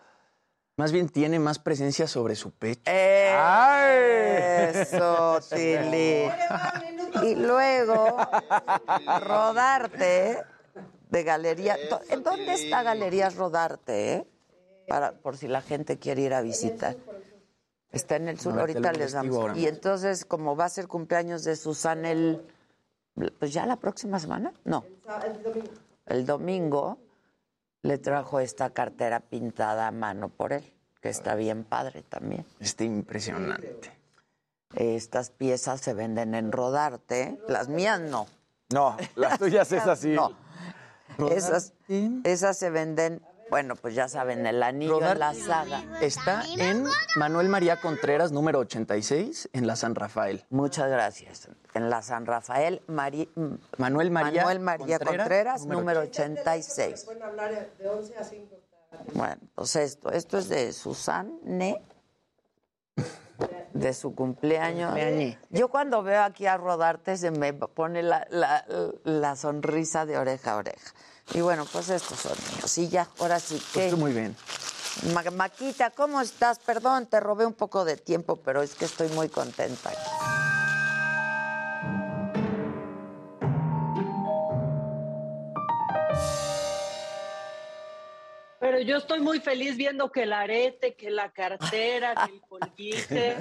Más bien tiene más presencia sobre su pecho. Eso, Tili. Y luego, Rodarte, de Galería. ¿En dónde está Galerías Rodarte, eh? Para, por si la gente quiere ir a visitar. Está en el sur, ver, ahorita les damos. ahora Y entonces, como va a ser cumpleaños de Susana el... Pues ya la próxima semana, no. El domingo le trajo esta cartera pintada a mano por él, que está bien padre también. Está impresionante. Estas piezas se venden en Rodarte, las mías no. No, las tuyas es así. No. Esas, esas se venden, bueno, pues ya saben, el anillo en la saga. Está en Manuel María Contreras, número 86, en la San Rafael. Muchas gracias. En la San Rafael, Mari- Manuel María, Manuel María Contreras, número 86. Pueden hablar de 11 a 5. Bueno, pues esto, esto es de Susanne De su cumpleaños. Cumpleaños. Yo cuando veo aquí a Rodarte se me pone la, la- la sonrisa de oreja a oreja. Y bueno, pues estos son míos. Y ya, ahora sí que... Estuvo muy bien. Ma- Maquita, ¿cómo estás? Perdón, te robé un poco de tiempo, pero es que estoy muy contenta. Pero yo estoy muy feliz viendo que el arete, que la cartera, que el colguije.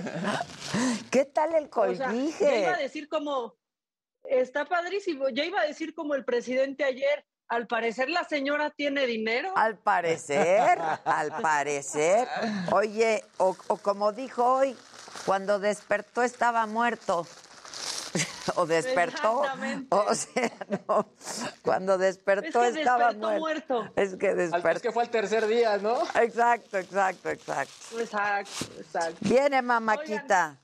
¿Qué tal el O sea, colguije? yo iba a decir como, está padrísimo, yo iba a decir como el presidente ayer, al parecer la señora tiene dinero. Al parecer, al parecer. Oye, o, o como dijo hoy, cuando despertó estaba muerto. o despertó. Exactamente. O sea, no. Cuando despertó Es que estaba despertó muerto. muerto. Es que despertó. Es que fue al tercer día, ¿no? Exacto, exacto, exacto. Exacto, exacto. Viene mamáquita.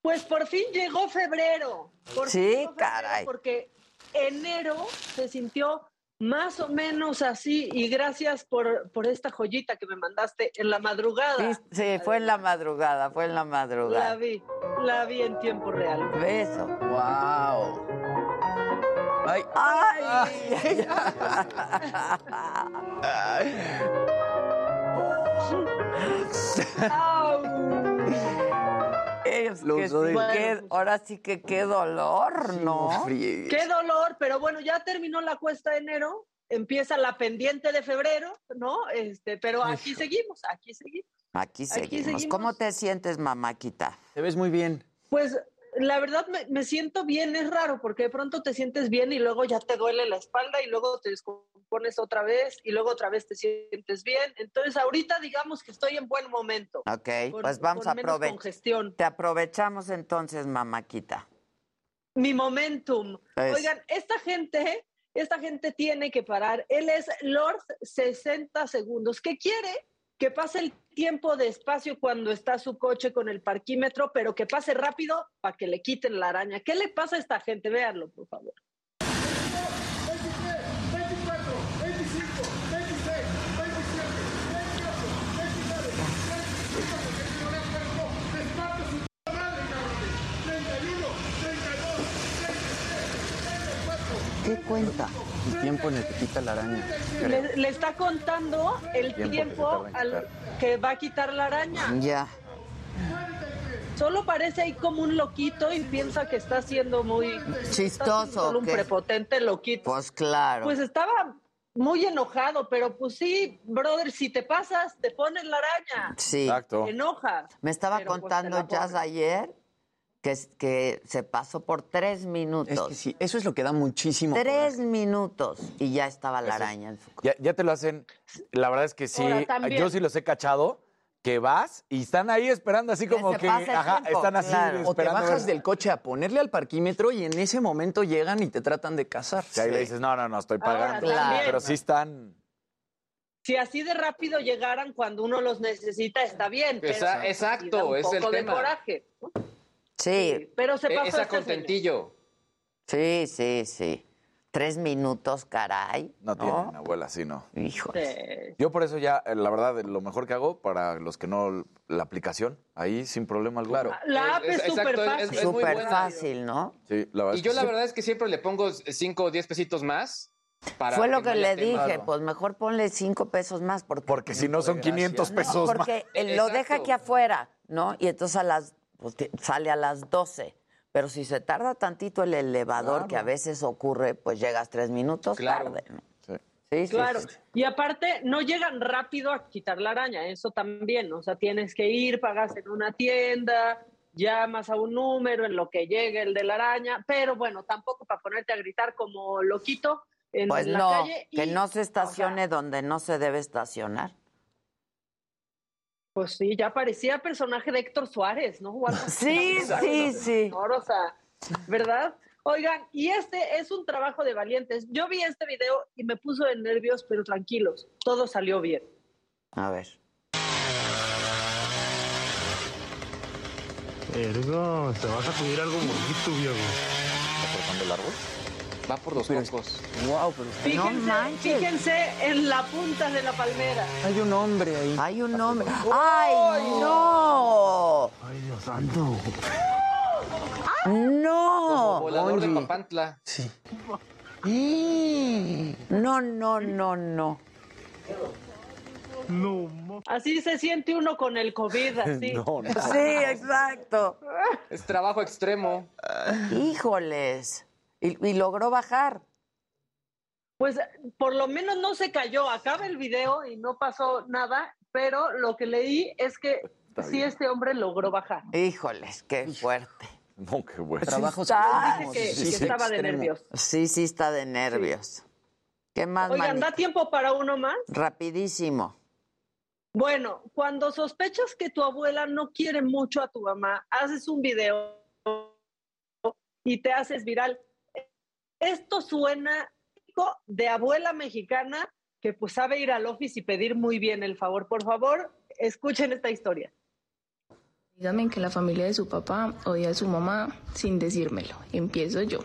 Pues por fin llegó febrero. Por Sí, fin llegó febrero caray. Porque enero se sintió más o menos así y gracias por, por esta joyita que me mandaste en la madrugada. Sí, sí, fue en la madrugada, fue en la La madrugada. vi, la vi en tiempo real. Beso. Wow. Ay. ¡Ay! Es Los que sí, qué- ahora sí que qué dolor, ¿no? Qué dolor, pero bueno, ya terminó la cuesta de enero, empieza la pendiente de febrero, ¿no? Este, pero aquí seguimos, aquí seguimos. Aquí seguimos. seguimos. ¿Cómo te sientes, mamáquita? Te ves muy bien. Pues la verdad me, me siento bien, es raro, porque de pronto te sientes bien y luego ya te duele la espalda y luego te descompones otra vez y luego otra vez te sientes bien. Entonces ahorita digamos que estoy en buen momento. Ok, con- pues vamos a aprovechar. Te aprovechamos entonces, mamáquita. Mi momentum. Oigan, esta gente, esta gente tiene que parar. Él es Lord 60 segundos. ¿Qué quiere? Que pase el tiempo despacio cuando está su coche con el parquímetro, pero que pase rápido para que le quiten la araña. ¿Qué le pasa a esta gente? Véanlo, por favor. 24, 25, 26, 27, 28, 29, 30, 31, despacio su puta madre, cabrones. 31, 32, 33, 34. ¿Qué cuenta? El tiempo en el que quita la araña. Le, le está contando el Tiempo que tiempo, al va a quitar la araña. Ya. Solo parece ahí como un loquito y piensa que está siendo muy Chistoso, solo un prepotente loquito. Pues claro. Pues estaba muy enojado, pero pues sí, brother, si te pasas, te pones la araña. Sí. Te enoja. Me estaba Pero, pues, contando la Jazz ayer que, se pasó por tres minutos. Es que sí, eso es lo que da muchísimo. Tres minutos y ya estaba la Eso araña en su Ya, ya te lo hacen. La verdad es que sí. Ahora, también. Yo sí los he cachado. Que vas y están ahí esperando así Que como se que. pase el Ajá, tiempo, están así claro. O te esperando. bajas del coche a ponerle al parquímetro y en ese momento llegan y te tratan de casar. Y ahí le dices, no, no, no, estoy Ahora, pagando. también. Pero sí están. Si así de rápido llegaran cuando uno los necesita, está bien. Pero Esa- sí exacto, un es el poco de tema. coraje. ¿no? Sí, Pero se E- pasó Esa este contentillo. sí, sí, sí. Tres minutos, caray. No tienen, abuela, sí, no. Hijo. Sí. Yo por eso ya, eh, la verdad, lo mejor que hago para los que no, la aplicación, ahí sin problema alguno. Claro. La app es súper es- fácil. es muy Súper buena. fácil, ¿no? Sí, la verdad Y es yo que la sí. verdad es que siempre le pongo 5 o 10 pesitos más. Para Fue lo que, no le dije, pues mejor ponle cinco pesos más. Porque, Porque si no son 500 No, pesos más. porque lo deja aquí afuera, ¿no? Y entonces a las, pues, te- sale a las 12. Pero si se tarda tantito el elevador, que a veces ocurre, pues llegas tres minutos Claro. tarde, ¿no? Sí. Claro, sí. y aparte no llegan rápido a quitar la araña, eso también, o sea, tienes que ir, pagas en una tienda, llamas a un número en lo que llegue el de la araña, pero bueno, tampoco para ponerte a gritar como loquito en Pues la no, calle. que no se o sea, estacione donde no se debe estacionar. Pues sí, ya parecía personaje de Héctor Suárez, ¿no? Sí, sí, sí. O sea, ¿verdad? Oigan, y este es un trabajo de valientes. Yo vi este video y me puso de nervios, pero tranquilos, todo salió bien. A ver. Ergo, te vas a pedir algo bonito, viejo. ¿Está cortando el árbol? Va por los cocos. Wow, pero Fíjense, No manches. fíjense en la punta de la palmera. hay un hombre ahí. Hay un hombre. ¡Ay, no! Ay, Dios santo. ¡No! Volador de Papantla. Sí. No, no, no, no. Así se siente uno con el COVID, así. No, no. Sí, exacto. Es trabajo extremo. Híjoles. Y, y logró bajar. Pues por lo menos no se cayó. Acaba el video y no pasó nada, pero lo que leí es que sí este hombre logró bajar. Híjoles, qué fuerte. No, qué bueno. Trabajo Está- Dice que, sí, que sí, estaba de nervios. Sí, sí, está de nervios. ¿Qué más, Oigan, manita? ¿da tiempo para uno más? Rapidísimo. Bueno, cuando sospechas que tu abuela no quiere mucho a tu mamá, haces un video y te haces viral. Esto suena de abuela mexicana que pues sabe ir al office y pedir muy bien el favor. Por favor, escuchen esta historia. Díganme que la familia de su papá odia a su mamá sin decírmelo. Empiezo yo.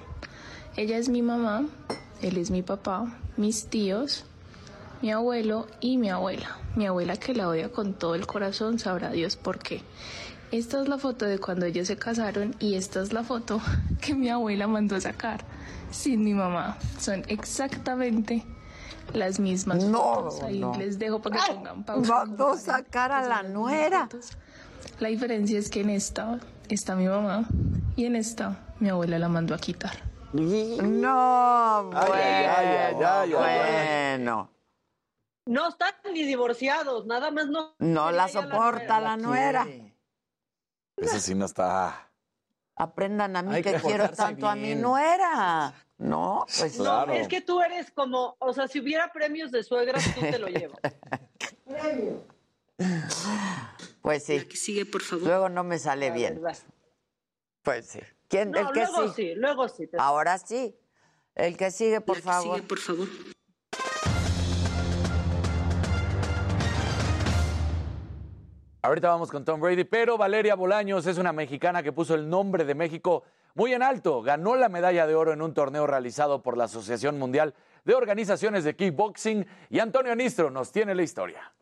Ella es mi mamá, él es mi papá, mis tíos, mi abuelo y mi abuela. Mi abuela que la odia con todo el corazón, sabrá Dios por qué. Esta es la foto de cuando ellos se casaron y esta es la foto que mi abuela mandó a sacar sin mi mamá. Son exactamente las mismas No, fotos. Ahí no. les dejo para que pongan pausa. Mandó sacar a la nuera. La diferencia es que en esta está mi mamá y en esta mi abuela la mandó a quitar. No, bueno, Ay, ay, ay, ay, ay, ay. bueno. No están ni divorciados, nada más no. No la quería ya soporta la nuera. Ese sí no está. Aprendan a mí Hay que, que quiero tanto a mi nuera. No, pues No, Claro. es que tú eres como, o sea, si hubiera premios de suegras, tú te lo llevas. Pues sí. sigue, por favor. Luego no me sale La bien. verdad. Pues sí. ¿Quién? No, el que luego sí. sí, luego sí. Ahora sí. El que sigue, por La que favor. sigue, por favor. Ahorita vamos con Tom Brady, pero Valeria Bolaños es una mexicana que puso el nombre de México muy en alto. Ganó la medalla de oro en un torneo realizado por la Asociación Mundial de Organizaciones de Kickboxing y Antonio Nistro nos tiene la historia.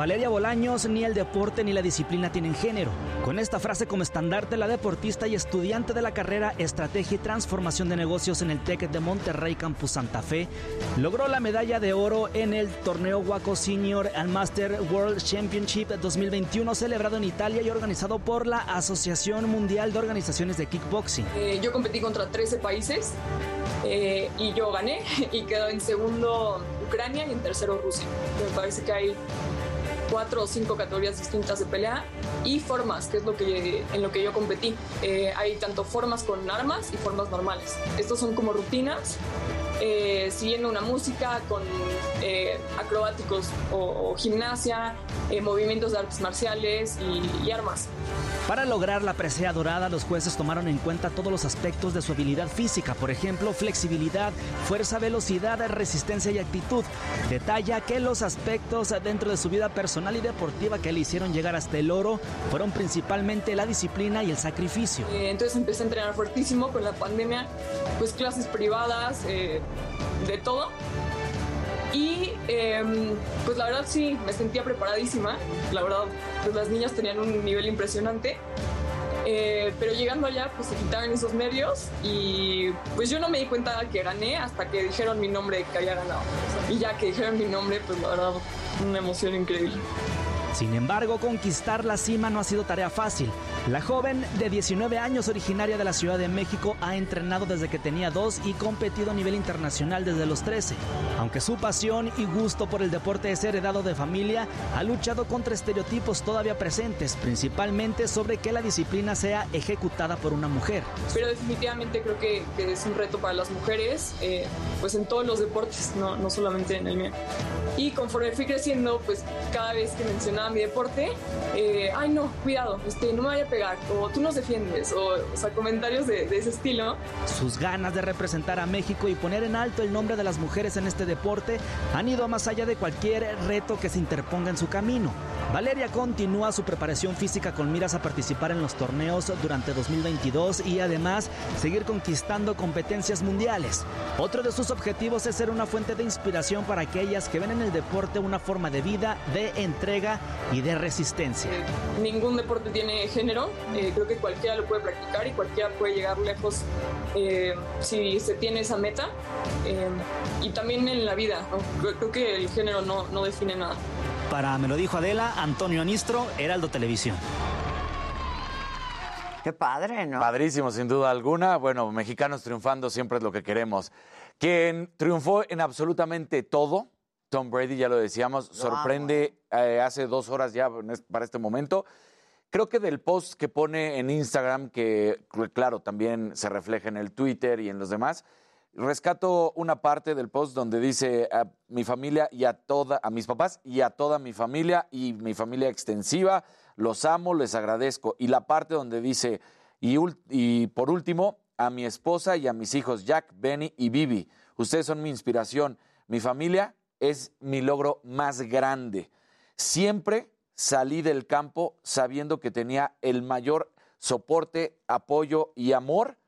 Valeria Bolaños, ni el deporte ni la disciplina tienen género. Con esta frase como estandarte, la deportista y estudiante de la carrera Estrategia y Transformación de Negocios en el TEC de Monterrey Campus Santa Fe, logró la medalla de oro en el torneo Waco Senior and Master World Championship 2021 celebrado en Italia y organizado por la Asociación Mundial de Organizaciones de Kickboxing. Eh, yo competí contra 13 países eh, y yo gané y quedó en segundo Ucrania y en tercero Rusia. Me parece que hay cuatro o cinco categorías distintas de pelea y formas, que es lo que, en lo que yo competí. Eh, hay tanto formas con armas y formas normales. Estos son como rutinas, eh, siguiendo una música con eh, acrobáticos o, o gimnasia, eh, movimientos de artes marciales y- y armas. Para lograr la presea dorada, los jueces tomaron en cuenta todos los aspectos de su habilidad física, por ejemplo, flexibilidad, fuerza, velocidad, resistencia y actitud. Detalla que los aspectos dentro de su vida personal y deportiva que le hicieron llegar hasta el oro fueron principalmente la disciplina y el sacrificio. Eh, entonces empecé a entrenar fuertísimo con la pandemia, pues clases privadas, eh, de todo. Y em, pues la verdad sí, me sentía preparadísima. La verdad, pues las niñas tenían un nivel impresionante. Eh, pero llegando allá, pues se quitaron esos nervios y pues yo no me di cuenta que gané hasta que dijeron mi nombre que había ganado. Y ya que dijeron mi nombre, pues la verdad, una emoción increíble. Sin embargo, conquistar la cima no ha sido tarea fácil. La joven de 19 años, originaria de la Ciudad de México, ha entrenado desde que tenía dos y competido a nivel internacional desde los 13. Aunque su pasión y gusto por el deporte es heredado de familia, ha luchado contra estereotipos todavía presentes, principalmente sobre que la disciplina sea ejecutada por una mujer. Pero definitivamente creo que, que es un reto para las mujeres, eh, pues en todos los deportes, no, no solamente en el mío. Y conforme fui creciendo, pues cada vez que mencionaba mi deporte, eh, ay no, cuidado, este, no me vaya pegar, o tú nos defiendes, o, o sea, comentarios de, de ese estilo. Sus ganas de representar a México y poner en alto el nombre de las mujeres en este deporte han ido más allá de cualquier reto que se interponga en su camino. Valeria continúa su preparación física con miras a participar en los torneos durante 2022 y además seguir conquistando competencias mundiales. Otro de sus objetivos es ser una fuente de inspiración para aquellas que ven en el deporte una forma de vida, de entrega y de resistencia. Ningún deporte tiene género, eh, creo que cualquiera lo puede practicar y cualquiera puede llegar lejos eh, si se tiene esa meta. Eh, y también en la vida, ¿no? creo, creo que el género no, no define nada. Para Me lo dijo Adela, Antonio Anistro, Heraldo Televisión. Qué padre, ¿no? Padrísimo, sin duda alguna. Bueno, mexicanos triunfando siempre es lo que queremos. Quien triunfó en absolutamente todo, Tom Brady, ya lo decíamos, sorprende eh, hace dos horas ya para este momento. Creo que del post que pone en Instagram, que claro, también se refleja en el Twitter y en los demás, rescato una parte del post donde dice a mi familia y a toda, a mis papás y a toda mi familia y mi familia extensiva, los amo, les agradezco. Y la parte donde dice, y, y por último, a mi esposa y a mis hijos Jack, Benny y Bibi. Ustedes son mi inspiración. Mi familia es mi logro más grande. Siempre salí del campo sabiendo que tenía el mayor soporte, apoyo y amor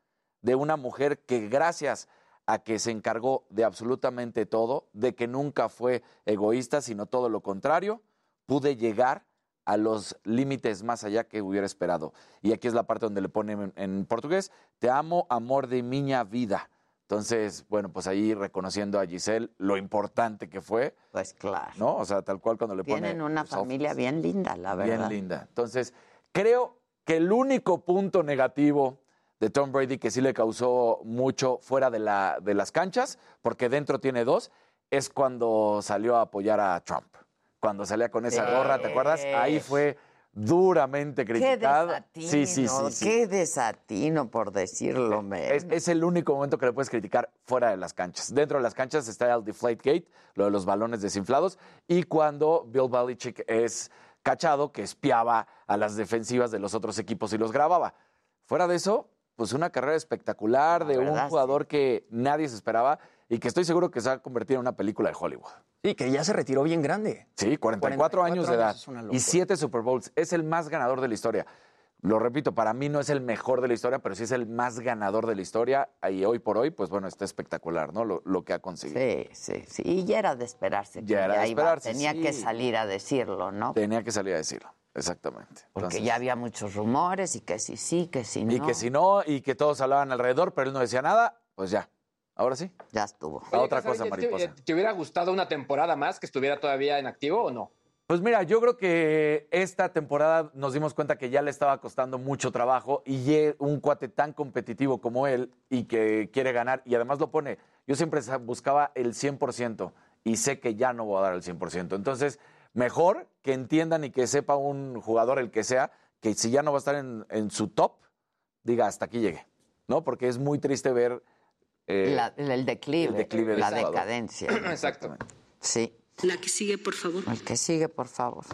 de una mujer que gracias a que se encargó de absolutamente todo, de que nunca fue egoísta, sino todo lo contrario, pude llegar a los límites más allá que hubiera esperado. Y aquí es la parte donde le pone en, en portugués, te amo, amor de miña vida. Entonces, bueno, pues ahí reconociendo a Giselle lo importante que fue. Pues claro. ¿No? O sea, tal cual cuando le pone... Tienen una familia bien linda, la verdad. Bien linda. Entonces, creo que el único punto negativo de Tom Brady que sí le causó mucho fuera de, la, de las canchas, porque dentro tiene dos, es cuando salió a apoyar a Trump. Cuando salía con esa gorra, ¿te acuerdas? Ahí fue duramente Qué criticado. desatino, sí, sí, sí, qué desatino, por decirlo menos. Es, es el único momento que le puedes criticar fuera de las canchas. Dentro de las canchas está el Deflategate, lo de los balones desinflados, y cuando Bill Belichick es cachado que espiaba a las defensivas de los otros equipos y los grababa. Fuera de eso, pues una carrera espectacular de un jugador que nadie se esperaba y que estoy seguro que se va a convertir en una película de Hollywood. Sí, que ya se retiró bien grande. Sí, 44, 44 años de edad años y 7 Super Bowls. Es el más ganador de la historia. Lo repito, para mí no es el mejor de la historia, pero sí es el más ganador de la historia. Y hoy por hoy, pues bueno, está espectacular, ¿no? Lo, lo que ha conseguido. Sí, sí, sí. Y ya era de esperarse. que Ya era de iba- esperarse, Tenía que salir a decirlo, ¿no? Tenía que salir a decirlo, exactamente. Porque Entonces, ya había muchos rumores y que sí, sí, que sí, no. Y que si no, y que todos hablaban alrededor, pero él no decía nada, pues ya. Ahora sí. Ya estuvo. A otra cosa, ¿te- mariposa. ¿Te, te hubiera gustado una temporada más que estuviera todavía en activo o no? Pues mira, yo creo que esta temporada nos dimos cuenta que ya le estaba costando mucho trabajo y un cuate tan competitivo como él y que quiere ganar y además lo pone, yo siempre buscaba el 100% y sé que ya no voy a dar el 100%. Entonces, mejor que entiendan y que sepa un jugador, el que sea, que si ya no va a estar en, en su top, diga hasta aquí llegue, ¿no? Porque es muy triste ver... eh, La- el declive, el declive de la decadencia. Exacto. Sí. La que sigue, por favor. El que sigue, por favor.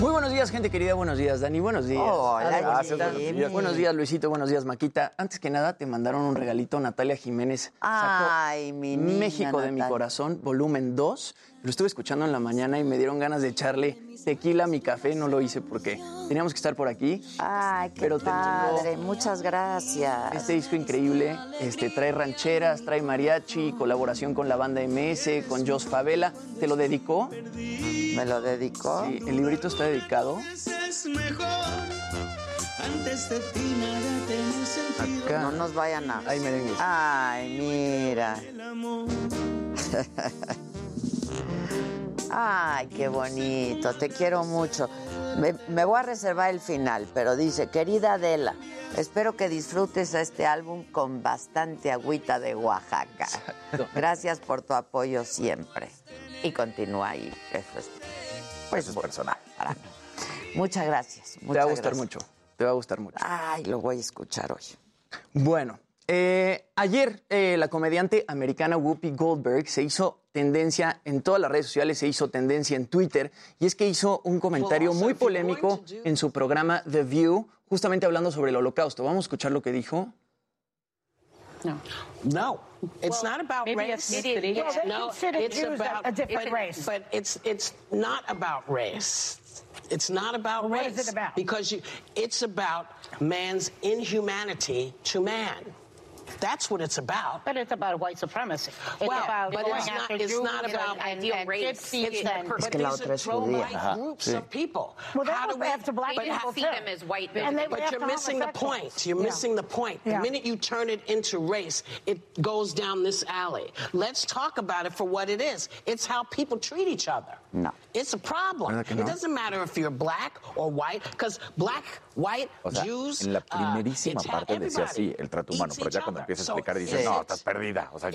Muy buenos días, gente querida. Buenos días, Dani. Buenos días. Hola, Hola, Gracias, Jimmy. buenos días. Buenos días, Luisito. Buenos días, Maquita. Antes que nada, te mandaron un regalito Natalia Jiménez. Sacó Ay, mi niña, México de mi corazón, volumen 2. Lo estuve escuchando en la mañana y me dieron ganas de echarle tequila mi café. No lo hice porque teníamos que estar por aquí. Ay, qué Pero padre. Muchas gracias. Este disco increíble, este, trae rancheras, trae mariachi, colaboración con la banda MS, con Jos Favela. ¿Te lo dedicó? ¿Me lo dedicó? Sí, el librito está dedicado. Es mejor. Antes de ti nada tiene sentido. Acá. No nos vayan a... Merengues. Ay, mira. Ay, qué bonito, te quiero mucho. Me, me voy a reservar el final, pero dice, querida Adela, espero que disfrutes este álbum con bastante agüita de Oaxaca. Gracias por tu apoyo siempre. Y continúa ahí. Eso es, pues, es personal. para mí. Muchas gracias. Te va a gustar gracias. mucho. Te va a gustar mucho. Ay, lo voy a escuchar hoy. Bueno, eh, ayer eh, la comediante americana Whoopi Goldberg se hizo tendencia en todas las redes sociales, se hizo tendencia en Twitter, y es que hizo un comentario muy polémico en su programa The View, justamente hablando sobre el holocausto. Vamos a escuchar lo que dijo. No. No. It's Well, not about maybe race. Well, they no, consider it's Jews about a different it- race. But it's it's not about race. It's not about What race. is it about? Because you, it's about man's inhumanity to man. That's what it's about. But it's about white supremacy. It's well, about but going it's not. after It's Jews not and- about and, and gypsies It's- and but Es que these otra are pro-life Ajá, groups sí. of people. Well, they How were do we, after black but people, how- too. them as white And they but you're missing the point. You're Yeah. missing the point. Yeah. The minute you turn it into race, it goes down this alley. Let's talk about it for what it is. It's how people treat each other. No. It's a problem. It doesn't matter if you're black or white, because black, white, O sea, Jews. en la uh, primerísima parte decía así, el trato humano, pero ya cuando empieza a explicar dice, no, estás perdida. O sea,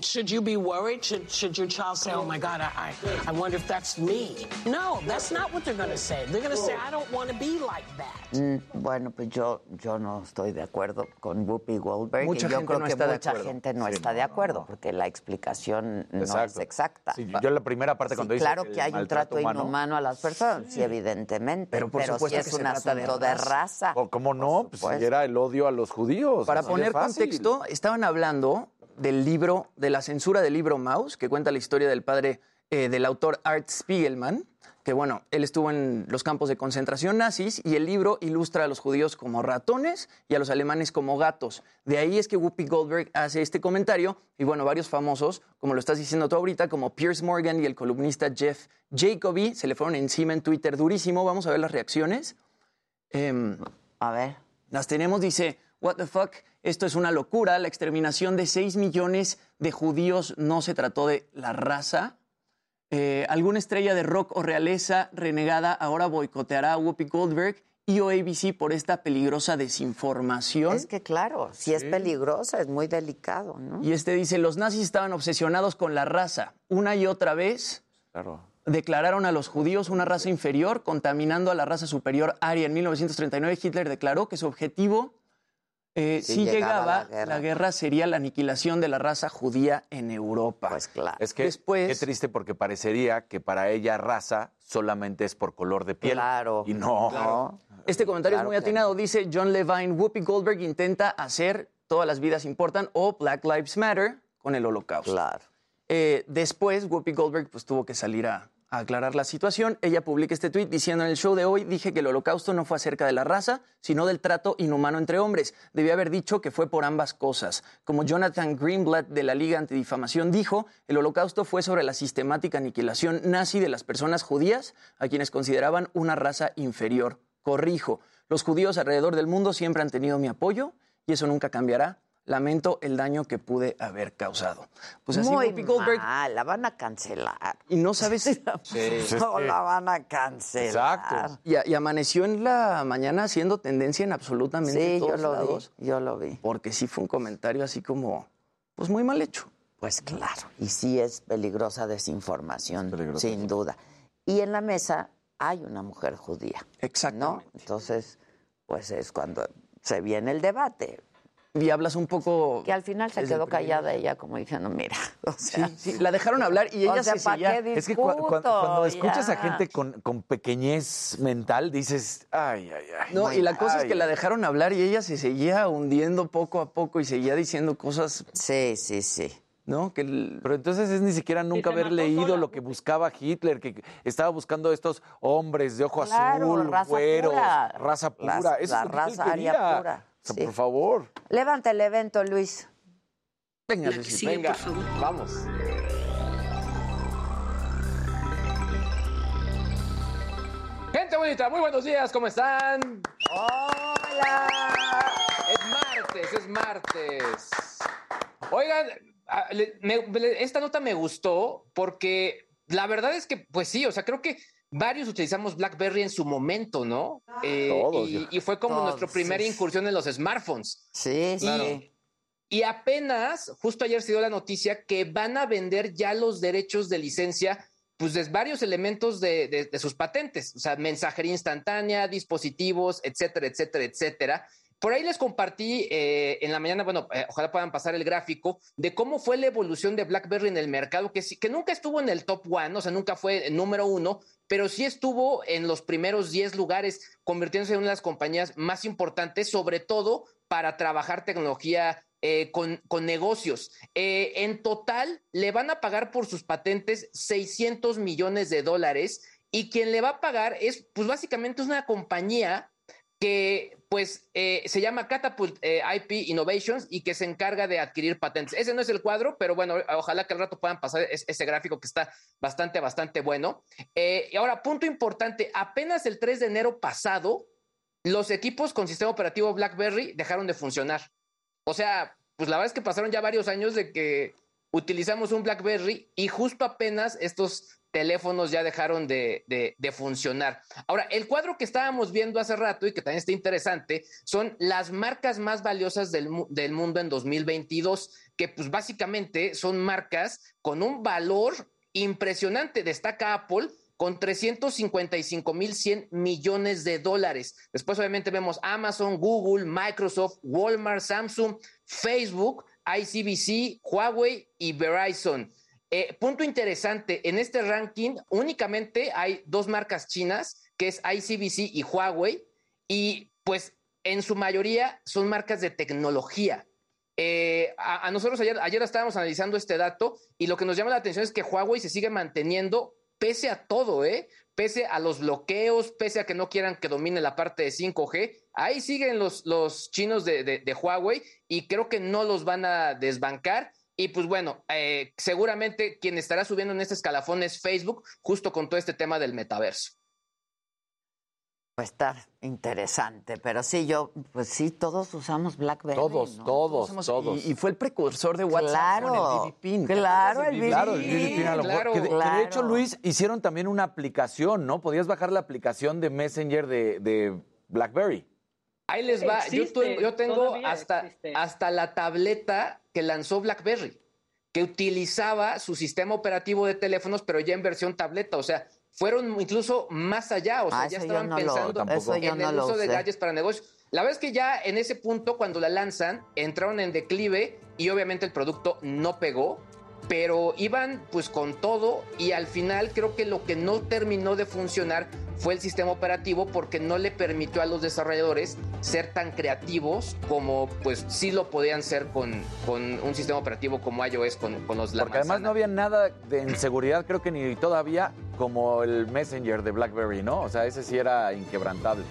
should you be worried? Should, should your child say, oh my God, I, I, I wonder if that's me? No, that's not what they're going to say. They're going to say, I don't want to be like that. Mm, bueno, pues yo, yo no estoy de acuerdo con Whoopi Goldberg Mucha y yo gente creo no que está de mucha acuerdo. gente no Sí, está de acuerdo porque la explicación no es Exacto. exacta. Sí, yo la primera parte Sí, cuando dice claro que hay un trato humano, inhumano a las personas, sí, evidentemente, Pero por sí supuesto es que un de asunto de raza. O cómo no, pues si era el odio a los judíos. Para de poner fácil. contexto, estaban hablando del libro, de la censura del libro Maus, que cuenta la historia del padre eh, del autor Art Spiegelman, que bueno, él estuvo en los campos de concentración nazis y el libro ilustra a los judíos como ratones y a los alemanes como gatos. De ahí es que Whoopi Goldberg hace este comentario y bueno, varios famosos, como lo estás diciendo tú ahorita, como Piers Morgan y el columnista Jeff Jacoby, se le fueron encima en Twitter durísimo. Vamos a ver las reacciones. Em, a ver. Las tenemos, dice, what the fuck, esto es una locura, la exterminación de 6 millones de judíos no se trató de la raza. Eh, alguna estrella de rock o realeza renegada ahora boicoteará a Whoopi Goldberg y o ABC por esta peligrosa desinformación. Es que claro, si es peligrosa, es muy delicado, ¿no? Y este dice, los nazis estaban obsesionados con la raza. Una y otra vez Claro. declararon a los judíos una raza inferior, contaminando a la raza superior aria. En 1939 Hitler declaró que su objetivo, eh, Si si llegaba llegaba, la la guerra. sería la aniquilación de la raza judía en Europa. Pues claro. Es que qué triste porque parecería que para ella raza solamente es por color de piel. Claro. Y no. Claro. Este comentario Claro es muy atinado. Dice John Levine, Whoopi Goldberg intenta hacer todas las vidas importan o Black Lives Matter con el holocausto. Claro. Eh, después, Whoopi Goldberg pues, tuvo que salir a, a aclarar la situación. Ella publica este tweet diciendo en el show de hoy, dije que el holocausto no fue acerca de la raza, sino del trato inhumano entre hombres. Debía haber dicho que fue por ambas cosas. Como Jonathan Greenblatt de la Liga Antidifamación dijo, el holocausto fue sobre la sistemática aniquilación nazi de las personas judías, a quienes consideraban una raza inferior. Corrijo, los judíos alrededor del mundo siempre han tenido mi apoyo y eso nunca cambiará. Lamento el daño que pude haber causado. Pues así muy Whoopi Goldberg mal, la van a cancelar. y no sabes no la van a cancelar. Y, y amaneció en la mañana haciendo tendencia en absolutamente Sí, yo todos lo lados. vi, yo lo vi. Porque sí fue un comentario así como, pues muy mal hecho. Pues claro, y sí es peligrosa desinformación, peligrosa sin duda. Y en la mesa hay una mujer judía, Exacto. ¿no? Entonces, pues es cuando se viene el debate. Y hablas un poco. Que al final se quedó callada ella como diciendo, mira, o sea, Sí, sí, la dejaron hablar y O ella sea, se ¿pa' seguía. qué Es que cu- cu- Discuto, cuando escuchas a gente con, con pequeñez mental, dices, ay, ay, ay. No, y la cosa es Ay, que la dejaron hablar y ella se seguía hundiendo poco a poco y seguía diciendo cosas, sí, sí, sí. ¿no? Que el- Pero entonces es ni siquiera nunca haber leído sola. lo que buscaba Hitler, que estaba buscando estos hombres de ojo Claro, azul, raza güeros, pura. raza La- pura. Eso la es lo que él raza quería. pura, sí. por favor. Levanta el evento, Luis. Venga, Ceci, sigue, venga. por favor. Vamos. Gente bonita, muy buenos días, ¿cómo están? Hola. Es martes, es martes. Oigan, me- esta nota me gustó porque la verdad es que, pues sí, o sea, creo que varios utilizamos BlackBerry en su momento, ¿no? Eh, Todos, y, fue como Todos, nuestra primera sí. incursión en los smartphones. Sí, Claro. sí. Y apenas, justo ayer se dio la noticia que van a vender ya los derechos de licencia, pues de varios elementos de, de- de sus patentes, o sea, mensajería instantánea, dispositivos, etcétera, etcétera, etcétera. Por ahí les compartí eh, en la mañana, bueno, eh, ojalá puedan pasar el gráfico de cómo fue la evolución de BlackBerry en el mercado, que, sí- que nunca estuvo en el top one, o sea, nunca fue número uno, pero sí estuvo en los primeros 10 lugares, convirtiéndose en una de las compañías más importantes, sobre todo para trabajar tecnología eh, con, con negocios. En total, le van a pagar por sus patentes 600 millones de dólares y quien le va a pagar es, pues básicamente es una compañía que pues eh, se llama Catapult eh, IP Innovations y que se encarga de adquirir patentes. Ese no es el cuadro, pero bueno, ojalá que al rato puedan pasar es- ese gráfico que está bastante, bastante bueno. Eh, y ahora, punto importante, apenas el 3 de enero pasado, los equipos con sistema operativo BlackBerry dejaron de funcionar. O sea, pues la verdad es que pasaron ya varios años de que utilizamos un BlackBerry y justo apenas estos teléfonos ya dejaron de, de- funcionar. Ahora, el cuadro que estábamos viendo hace rato y que también está interesante son las marcas más valiosas del, del mundo en 2022, que pues básicamente son marcas con un valor impresionante. Destaca Apple con 355.100 millones de dólares. Después obviamente vemos Amazon, Google, Microsoft, Walmart, Samsung, Facebook, ICBC, Huawei y Verizon. Eh, punto interesante, en este ranking únicamente hay dos marcas chinas, que es ICBC y Huawei, y pues en su mayoría son marcas de tecnología. Eh, a, nosotros ayer, ayer estábamos analizando este dato y lo que nos llama la atención es que Huawei se sigue manteniendo pese a todo, ¿eh? Pese a los bloqueos, pese a que no quieran que domine la parte de 5G, ahí siguen los, los chinos de, de- de Huawei y creo que no los van a desbancar. Y pues bueno, eh, seguramente quien estará subiendo en este escalafón es Facebook, justo con todo este tema del metaverso. Va a estar interesante, pero sí, yo, pues sí, todos usamos BlackBerry. Todos, ¿no? todos, Somos- todos. Y, y fue el precursor de WhatsApp Claro, con el BB Pin. ¿Te claro, el del Claro, BB el? BB Pin a lo mejor. claro, que, de, que de claro. hecho, Luis, hicieron también una aplicación, ¿no? Podías bajar la aplicación de Messenger de, de BlackBerry. Ahí les va. Yo, Existe, tu- yo tengo hasta, existe. hasta la tableta que lanzó BlackBerry, que utilizaba su sistema operativo de teléfonos, pero ya en versión tableta. O sea, fueron incluso más allá. O sea, Ah, ya estaban no pensando en no el uso de gadgets para negocios. La verdad es que ya en ese punto, cuando la lanzan, entraron en declive y obviamente el producto no pegó. Pero iban pues con todo y al final creo que lo que no terminó de funcionar fue el sistema operativo porque no le permitió a los desarrolladores ser tan creativos como pues sí lo podían ser con, con un sistema operativo como iOS con, con los la Porque además no había nada de inseguridad, creo que ni todavía, como el Messenger de BlackBerry, ¿no? O sea, ese sí era inquebrantable.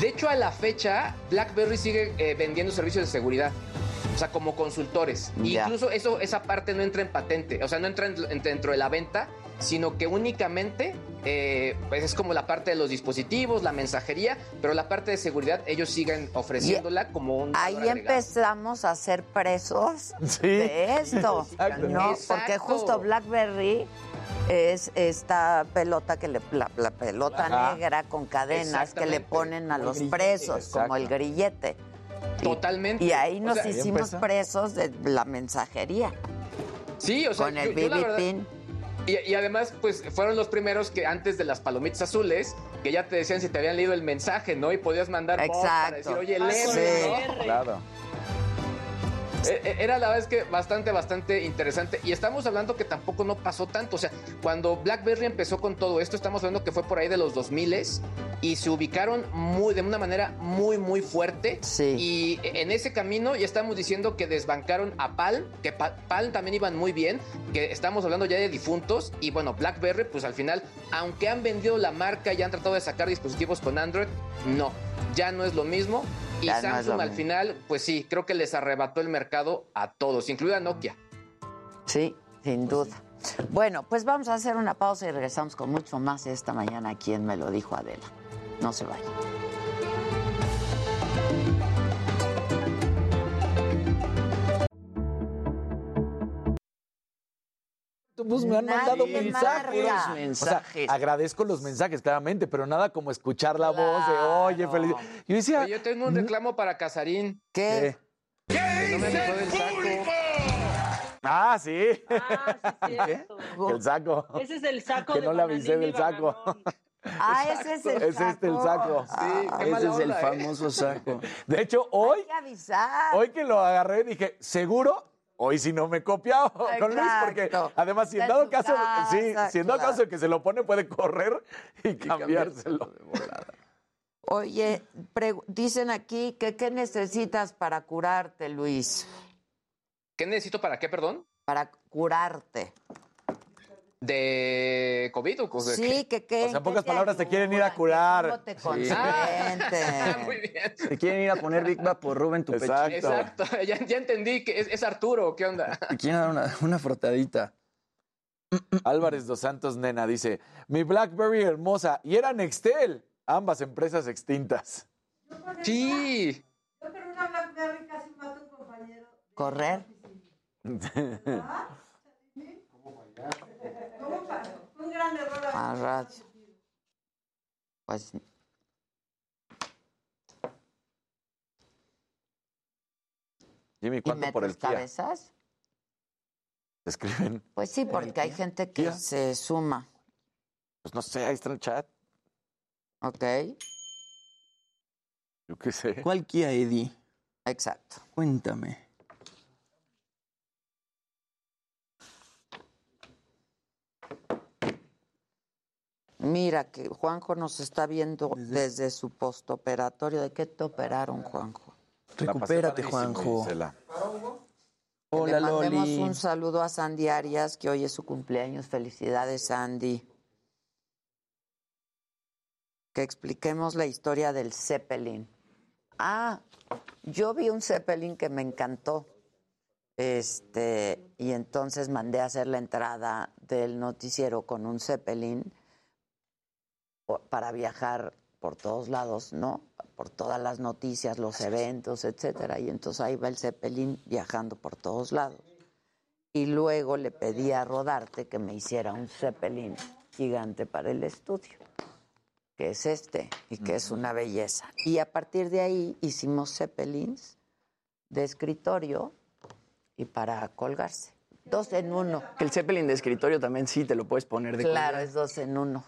De hecho, a la fecha, BlackBerry sigue eh, vendiendo servicios de seguridad. O sea, como consultores. Ya. Incluso eso, esa parte no entra en patente. O sea, no entra en- en- dentro de la venta, sino que únicamente eh, pues es como la parte de los dispositivos, la mensajería, pero la parte de seguridad ellos siguen ofreciéndola como un Ahí empezamos a ser presos Sí. de esto, Exacto. ¿no? Exacto. Porque justo BlackBerry es esta pelota que le la, la pelota Ajá. negra con cadenas que le ponen a los grillete. presos, como el grillete. Y- Totalmente. Y ahí O nos sea, hicimos empezó. presos de la mensajería Sí, o sea, con el yo- yo la BB verdad- Pin. Y, y además, pues fueron los primeros que antes de las palomitas azules, que ya te decían si te habían leído el mensaje, ¿no? Y podías mandar voz para decir, Exacto. oye, Ah, léeme. Claro. Eh, eh, Era la verdad es que bastante, bastante interesante. Y estamos hablando que tampoco no pasó tanto. O sea, cuando BlackBerry empezó con todo esto, estamos hablando que fue por ahí de los 2000 y se ubicaron muy, de una manera muy, muy fuerte. Sí. Y en ese camino ya estamos diciendo que desbancaron a Palm, que Pa- Palm también iban muy bien, que estamos hablando ya de difuntos. Y bueno, BlackBerry, pues al final, aunque han vendido la marca y han tratado de sacar dispositivos con Android, no, ya no es lo mismo. Y Ya Samsung al final, pues sí, creo que les arrebató el mercado a todos, incluida Nokia. Sí, sin duda. Bueno, pues vamos a hacer una pausa y regresamos con mucho más esta mañana aquí en Me lo dijo Adela. No se vayan. Pues me han Nadie mandado marca. mensajes. O sea, agradezco los mensajes, claramente, pero nada como escuchar la voz de, oye, feliz. Yo decía, yo tengo un reclamo para Casarín. ¿Qué? ¿qué? que No saco. Ah, sí. Ah, sí, cierto. El saco. Ese es el saco Que de no le avisé del saco. Ah, ese es el Es este el saco. Ah, Ese es el ¿eh? famoso saco. De hecho, hoy, Hay que avisar. hoy que lo agarré, dije, ¿seguro? Hoy sí no me he copiado con Luis, porque Exacto. además, si en dado caso, sí, casa, si en dado claro. caso de que se lo pone, puede correr y cambiárselo. Oye, pregu- dicen aquí que qué necesitas para curarte, Luis. ¿Qué necesito para qué, perdón? Para curarte. ¿De COVID o cosa? Sí, que qué. O sea, en pocas palabras, te quieren ir a que curar. ¿Cómo te Sí. consienten? Muy bien. Te quieren ir a poner Big Vaporrub en tu Exacto. pechito. Exacto, ya, ya entendí que es, es Arturo, ¿qué onda? Te quieren dar una, una frotadita. Álvarez dos Santos Nena dice, mi BlackBerry hermosa, y era Nextel, ambas empresas extintas. Sí. Yo con una Blackberry casi mato a un compañero. Correr. ¿Cómo pasó? Un gran error. A radio. Pues Jimmy, ¿Y ¿cuánto por el cabezas? Te escriben. Pues sí, porque hay gente que Kia. se suma. Pues no sé, ahí está el chat. ¿Ok? Yo qué sé. ¿Cuál Kia, Eddie? Exacto. Cuéntame. Mira que Juanjo nos está viendo desde su postoperatorio. ¿De qué te operaron, Juanjo? Recupérate, Juanjo. Hola, Le mandemos Loli. un saludo a Sandy Arias, que hoy es su cumpleaños. Felicidades, Sandy. Que expliquemos la historia del Zeppelin. Ah, yo vi un Zeppelin que me encantó. Este, y entonces mandé a hacer la entrada del noticiero con un Zeppelin para viajar por todos lados, ¿no? Por todas las noticias, los eventos, etcétera. Y entonces ahí va el Zeppelin viajando por todos lados. Y luego le pedí a Rodarte que me hiciera un Zeppelin gigante para el estudio, que es este, y que es una belleza. Y a partir de ahí hicimos Zeppelins de escritorio y para colgarse. Dos en uno. Que el Zeppelin de escritorio también sí te lo puedes poner de Claro, colgar. es dos en uno.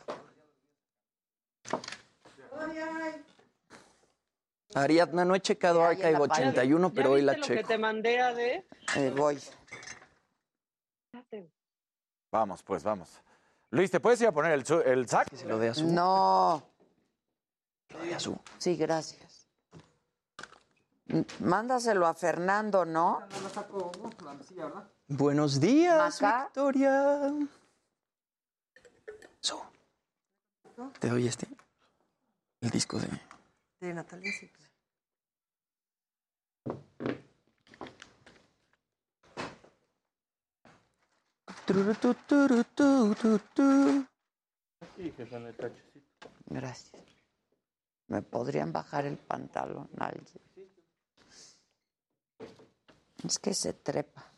Ariadna, no he checado Archive la pagué. 81, ¿Ya pero hoy la lo que checo. te mandé a de? Eh, voy. Vamos, pues, vamos. Luis, ¿te puedes ir a poner el, el sac? Que se lo dé a su. No. que lo dé a su. Sí, gracias. M- Mándaselo a Fernando, ¿no? Buenos días, Maca. Victoria. Su. Te doy este. El disco de. De Natalia sí. Gracias. ¿Me podrían bajar el pantalón alguien? Es que se trepa.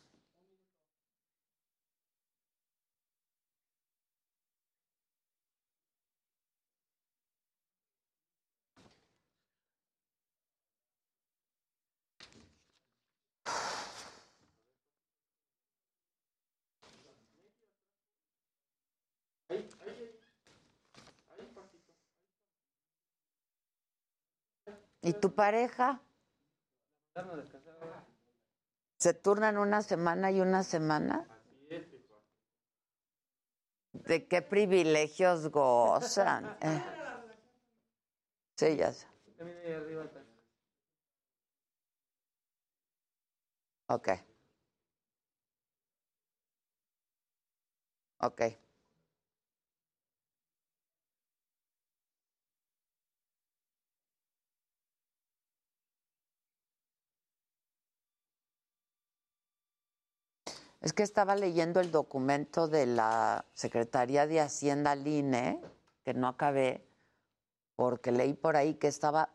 ¿Y tu pareja? ¿Se turnan una semana y una semana? ¿De qué privilegios gozan? Eh. Sí, ya sé. Ok. Ok. Es que estaba leyendo el documento de la Secretaría de Hacienda al INE, que no acabé, porque leí por ahí que estaba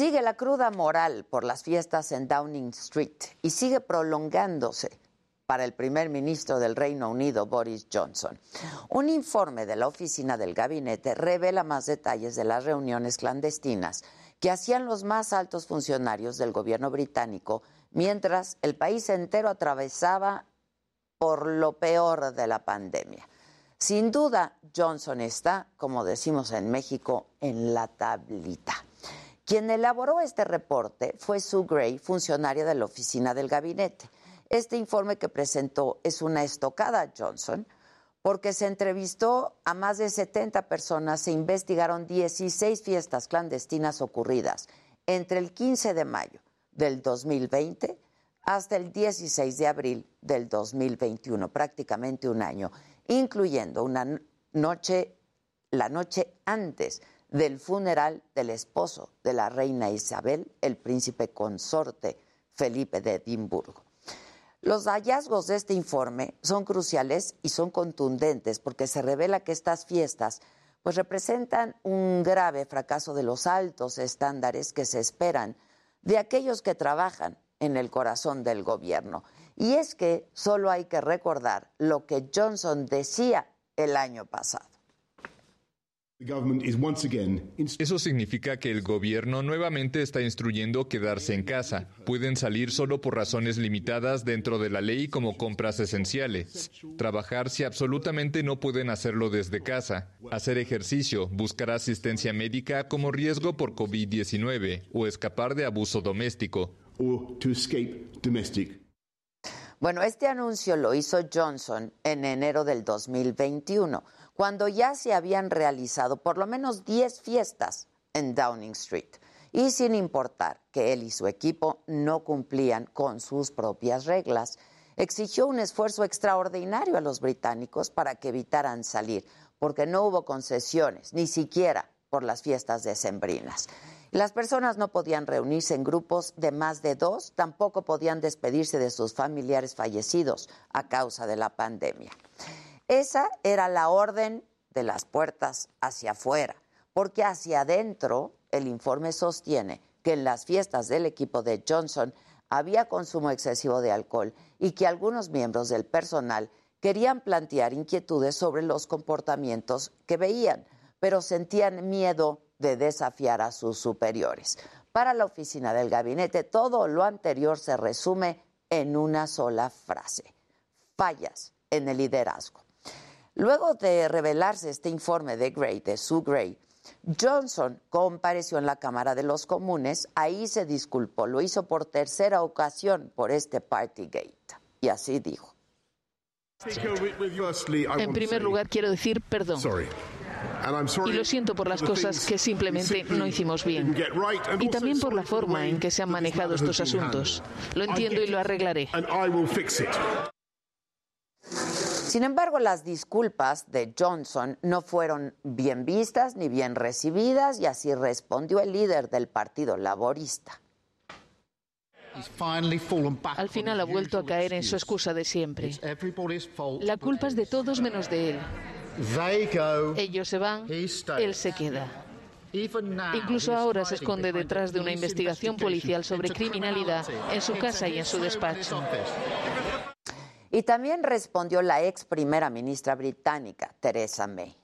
Sigue la cruda moral por las fiestas en Downing Street y sigue prolongándose para el primer ministro del Reino Unido, Boris Johnson. Un informe de la oficina del gabinete revela más detalles de las reuniones clandestinas que hacían los más altos funcionarios del gobierno británico mientras el país entero atravesaba por lo peor de la pandemia. Sin duda, Johnson está, como decimos en México, en la tablita. Quien elaboró este reporte fue Sue Gray, funcionaria de la oficina del gabinete. Este informe que presentó es una estocada a Johnson porque se entrevistó a más de 70 personas, se investigaron 16 fiestas clandestinas ocurridas entre el 15 de mayo del 2020 hasta el 16 de abril del 2021, prácticamente un año, incluyendo una noche, la noche antes del funeral del esposo de la reina Isabel, el príncipe consorte Felipe de Edimburgo. Los hallazgos de este informe son cruciales y son contundentes porque se revela que estas fiestas pues representan un grave fracaso de los altos estándares que se esperan de aquellos que trabajan en el corazón del gobierno. Y es que solo hay que recordar lo que Johnson decía el año pasado. Eso significa que el gobierno nuevamente está instruyendo quedarse en casa. Pueden salir solo por razones limitadas dentro de la ley como compras esenciales. Trabajar si absolutamente no pueden hacerlo desde casa. Hacer ejercicio, buscar asistencia médica como riesgo por COVID-19 o escapar de abuso doméstico. Bueno, este anuncio lo hizo Johnson en enero del 2021 cuando ya se habían realizado por lo menos 10 fiestas en Downing Street y sin importar que él y su equipo no cumplían con sus propias reglas, exigió un esfuerzo extraordinario a los británicos para que evitaran salir, porque no hubo concesiones, ni siquiera por las fiestas decembrinas. Las personas no podían reunirse en grupos de más de dos, tampoco podían despedirse de sus familiares fallecidos a causa de la pandemia. Esa era la orden de las puertas hacia afuera, porque hacia adentro el informe sostiene que en las fiestas del equipo de Johnson había consumo excesivo de alcohol y que algunos miembros del personal querían plantear inquietudes sobre los comportamientos que veían, pero sentían miedo de desafiar a sus superiores. Para la oficina del gabinete, todo lo anterior se resume en una sola frase. Fallas en el liderazgo. Luego de revelarse este informe de Gray, de Sue Gray, Johnson compareció en la Cámara de los Comunes, ahí se disculpó, lo hizo por tercera ocasión por este Partygate. Y así dijo. En primer lugar, quiero decir perdón. Y lo siento por las cosas que simplemente no hicimos bien. Y también por la forma en que se han manejado estos asuntos. Lo entiendo y lo arreglaré. Sin embargo, las disculpas de Johnson no fueron bien vistas ni bien recibidas y así respondió el líder del Partido Laborista. Al final ha vuelto a caer en su excusa de siempre. La culpa es de todos menos de él. Ellos se van, él se queda. Incluso ahora se esconde detrás de una investigación policial sobre criminalidad en su casa y en su despacho. Y también respondió la ex primera ministra británica, Theresa May.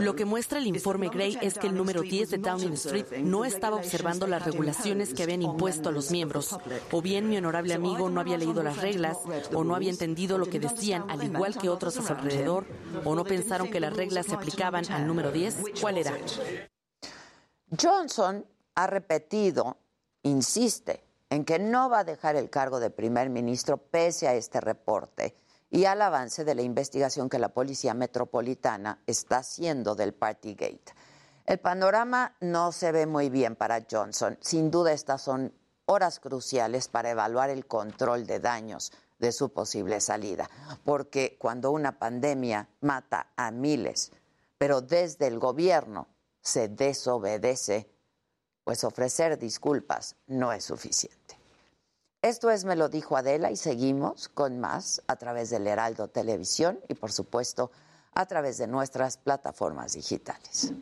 Lo que muestra el informe Gray es que el número 10 de Downing Street no estaba observando las regulaciones que habían impuesto a los miembros. O bien mi honorable amigo no había leído las reglas, o no había entendido lo que decían, al igual que otros a su alrededor, o no pensaron que las reglas se aplicaban al número 10. ¿Cuál era? Johnson ha repetido, insiste, en que no va a dejar el cargo de primer ministro pese a este reporte y al avance de la investigación que la Policía Metropolitana está haciendo del Partygate. El panorama no se ve muy bien para Johnson. Sin duda estas son horas cruciales para evaluar el control de daños de su posible salida, porque cuando una pandemia mata a miles, pero desde el gobierno se desobedece, pues ofrecer disculpas no es suficiente. Esto es Me lo dijo Adela y seguimos con más a través del Heraldo Televisión y por supuesto a través de nuestras plataformas digitales.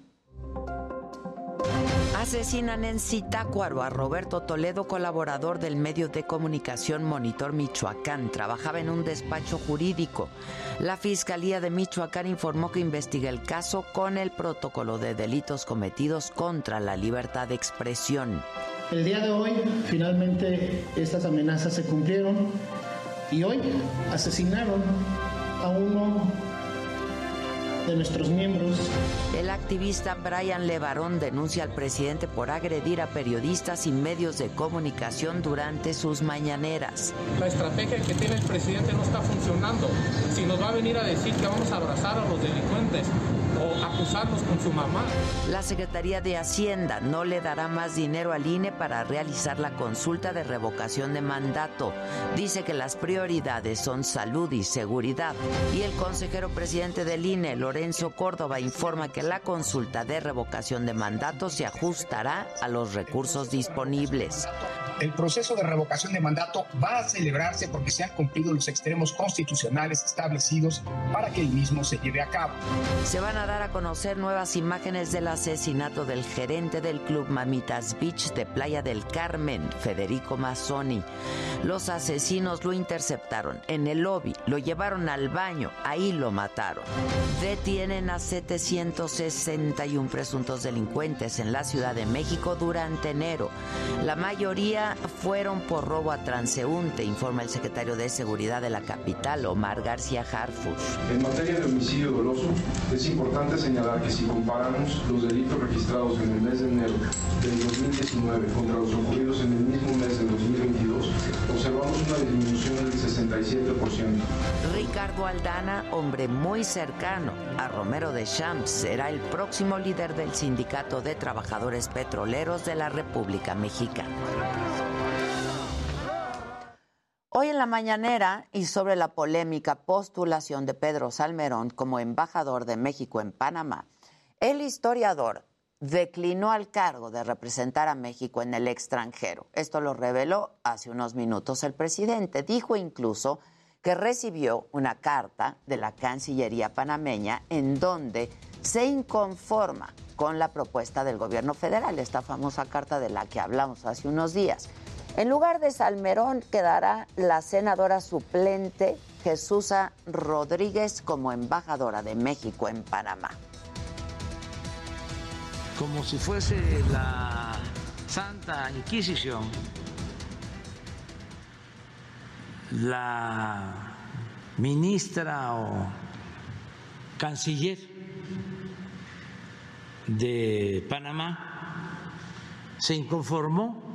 Asesinan en Zitácuaro a Roberto Toledo, colaborador del medio de comunicación Monitor Michoacán. Trabajaba en un despacho jurídico. La Fiscalía de Michoacán informó que investiga el caso con el protocolo de delitos cometidos contra la libertad de expresión. El día de hoy, finalmente, estas amenazas se cumplieron y hoy asesinaron a uno de nuestros miembros. El activista Brian Levarón denuncia al presidente por agredir a periodistas y medios de comunicación durante sus mañaneras. La estrategia que tiene el presidente no está funcionando. Si nos va a venir a decir que vamos a abrazar a los delincuentes, o acusarnos con su mamá. La Secretaría de Hacienda no le dará más dinero al INE para realizar la consulta de revocación de mandato. Dice que las prioridades son salud y seguridad. Y el consejero presidente del INE, Lorenzo Córdoba, informa que la consulta de revocación de mandato se ajustará a los recursos disponibles. El proceso de revocación de mandato va a celebrarse porque se han cumplido los extremos constitucionales establecidos para que el mismo se lleve a cabo. Se van a dar a conocer nuevas imágenes del asesinato del gerente del club Mamitas Beach de Playa del Carmen, Federico Mazzoni. Los asesinos lo interceptaron en el lobby, lo llevaron al baño, ahí lo mataron. Detienen a 761 presuntos delincuentes en la Ciudad de México durante enero. La mayoría fueron por robo a transeúnte, informa el secretario de Seguridad de la capital, Omar García Harfush. En materia de homicidio doloso, es importante importante señalar que si comparamos los delitos registrados en el mes de enero del 2019 contra los ocurridos en el mismo mes del 2022, observamos una disminución del 67%. Ricardo Aldana, hombre muy cercano a Romero de Champs, será el próximo líder del Sindicato de Trabajadores Petroleros de la República Mexicana. Hoy en la mañanera y sobre la polémica postulación de Pedro Salmerón como embajador de México en Panamá, el historiador declinó al cargo de representar a México en el extranjero. Esto lo reveló hace unos minutos el presidente. Dijo incluso que recibió una carta de la Cancillería panameña en donde se inconforma con la propuesta del gobierno federal, esta famosa carta de la que hablamos hace unos días. En lugar de Salmerón quedará la senadora suplente Jesús Rodríguez como embajadora de México en Panamá. Como si fuese la Santa Inquisición, la ministra o canciller de Panamá se inconformó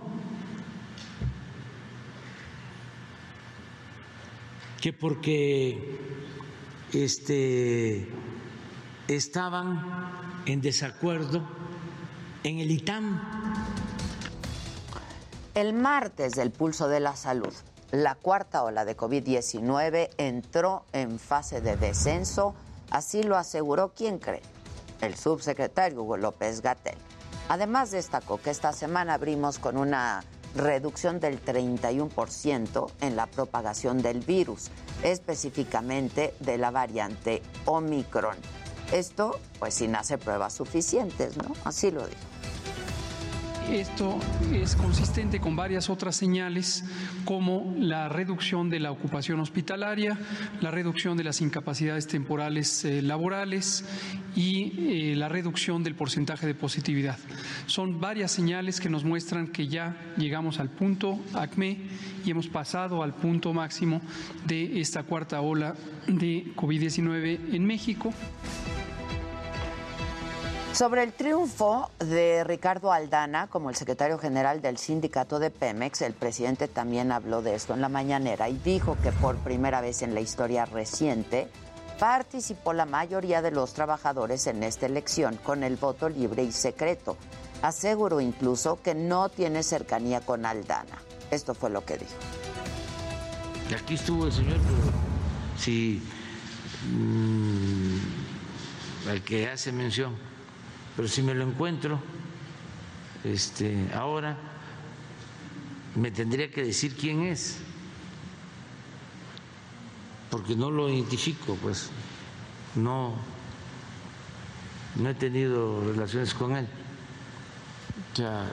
que porque este, estaban en desacuerdo en el ITAM. El martes del pulso de la salud, la cuarta ola de COVID-19 entró en fase de descenso, así lo aseguró quien cree, el subsecretario Hugo López Gatel. Además destacó que esta semana abrimos con una reducción del 31% en la propagación del virus, específicamente de la variante Omicron. Esto, pues sin hacer pruebas suficientes, ¿no? Así lo dijo. Esto es consistente con varias otras señales como la reducción de la ocupación hospitalaria, la reducción de las incapacidades temporales eh, laborales y eh, la reducción del porcentaje de positividad. Son varias señales que nos muestran que ya llegamos al punto ACME y hemos pasado al punto máximo de esta cuarta ola de COVID-19 en México. Sobre el triunfo de Ricardo Aldana como el secretario general del sindicato de Pemex, el presidente también habló de esto en la mañanera y dijo que por primera vez en la historia reciente participó la mayoría de los trabajadores en esta elección con el voto libre y secreto. Aseguró incluso que no tiene cercanía con Aldana. Esto fue lo que dijo. Aquí estuvo el señor, pero si mm, al que hace mención pero si me lo encuentro este, ahora, me tendría que decir quién es, porque no lo identifico, pues no, no he tenido relaciones con él. O sea,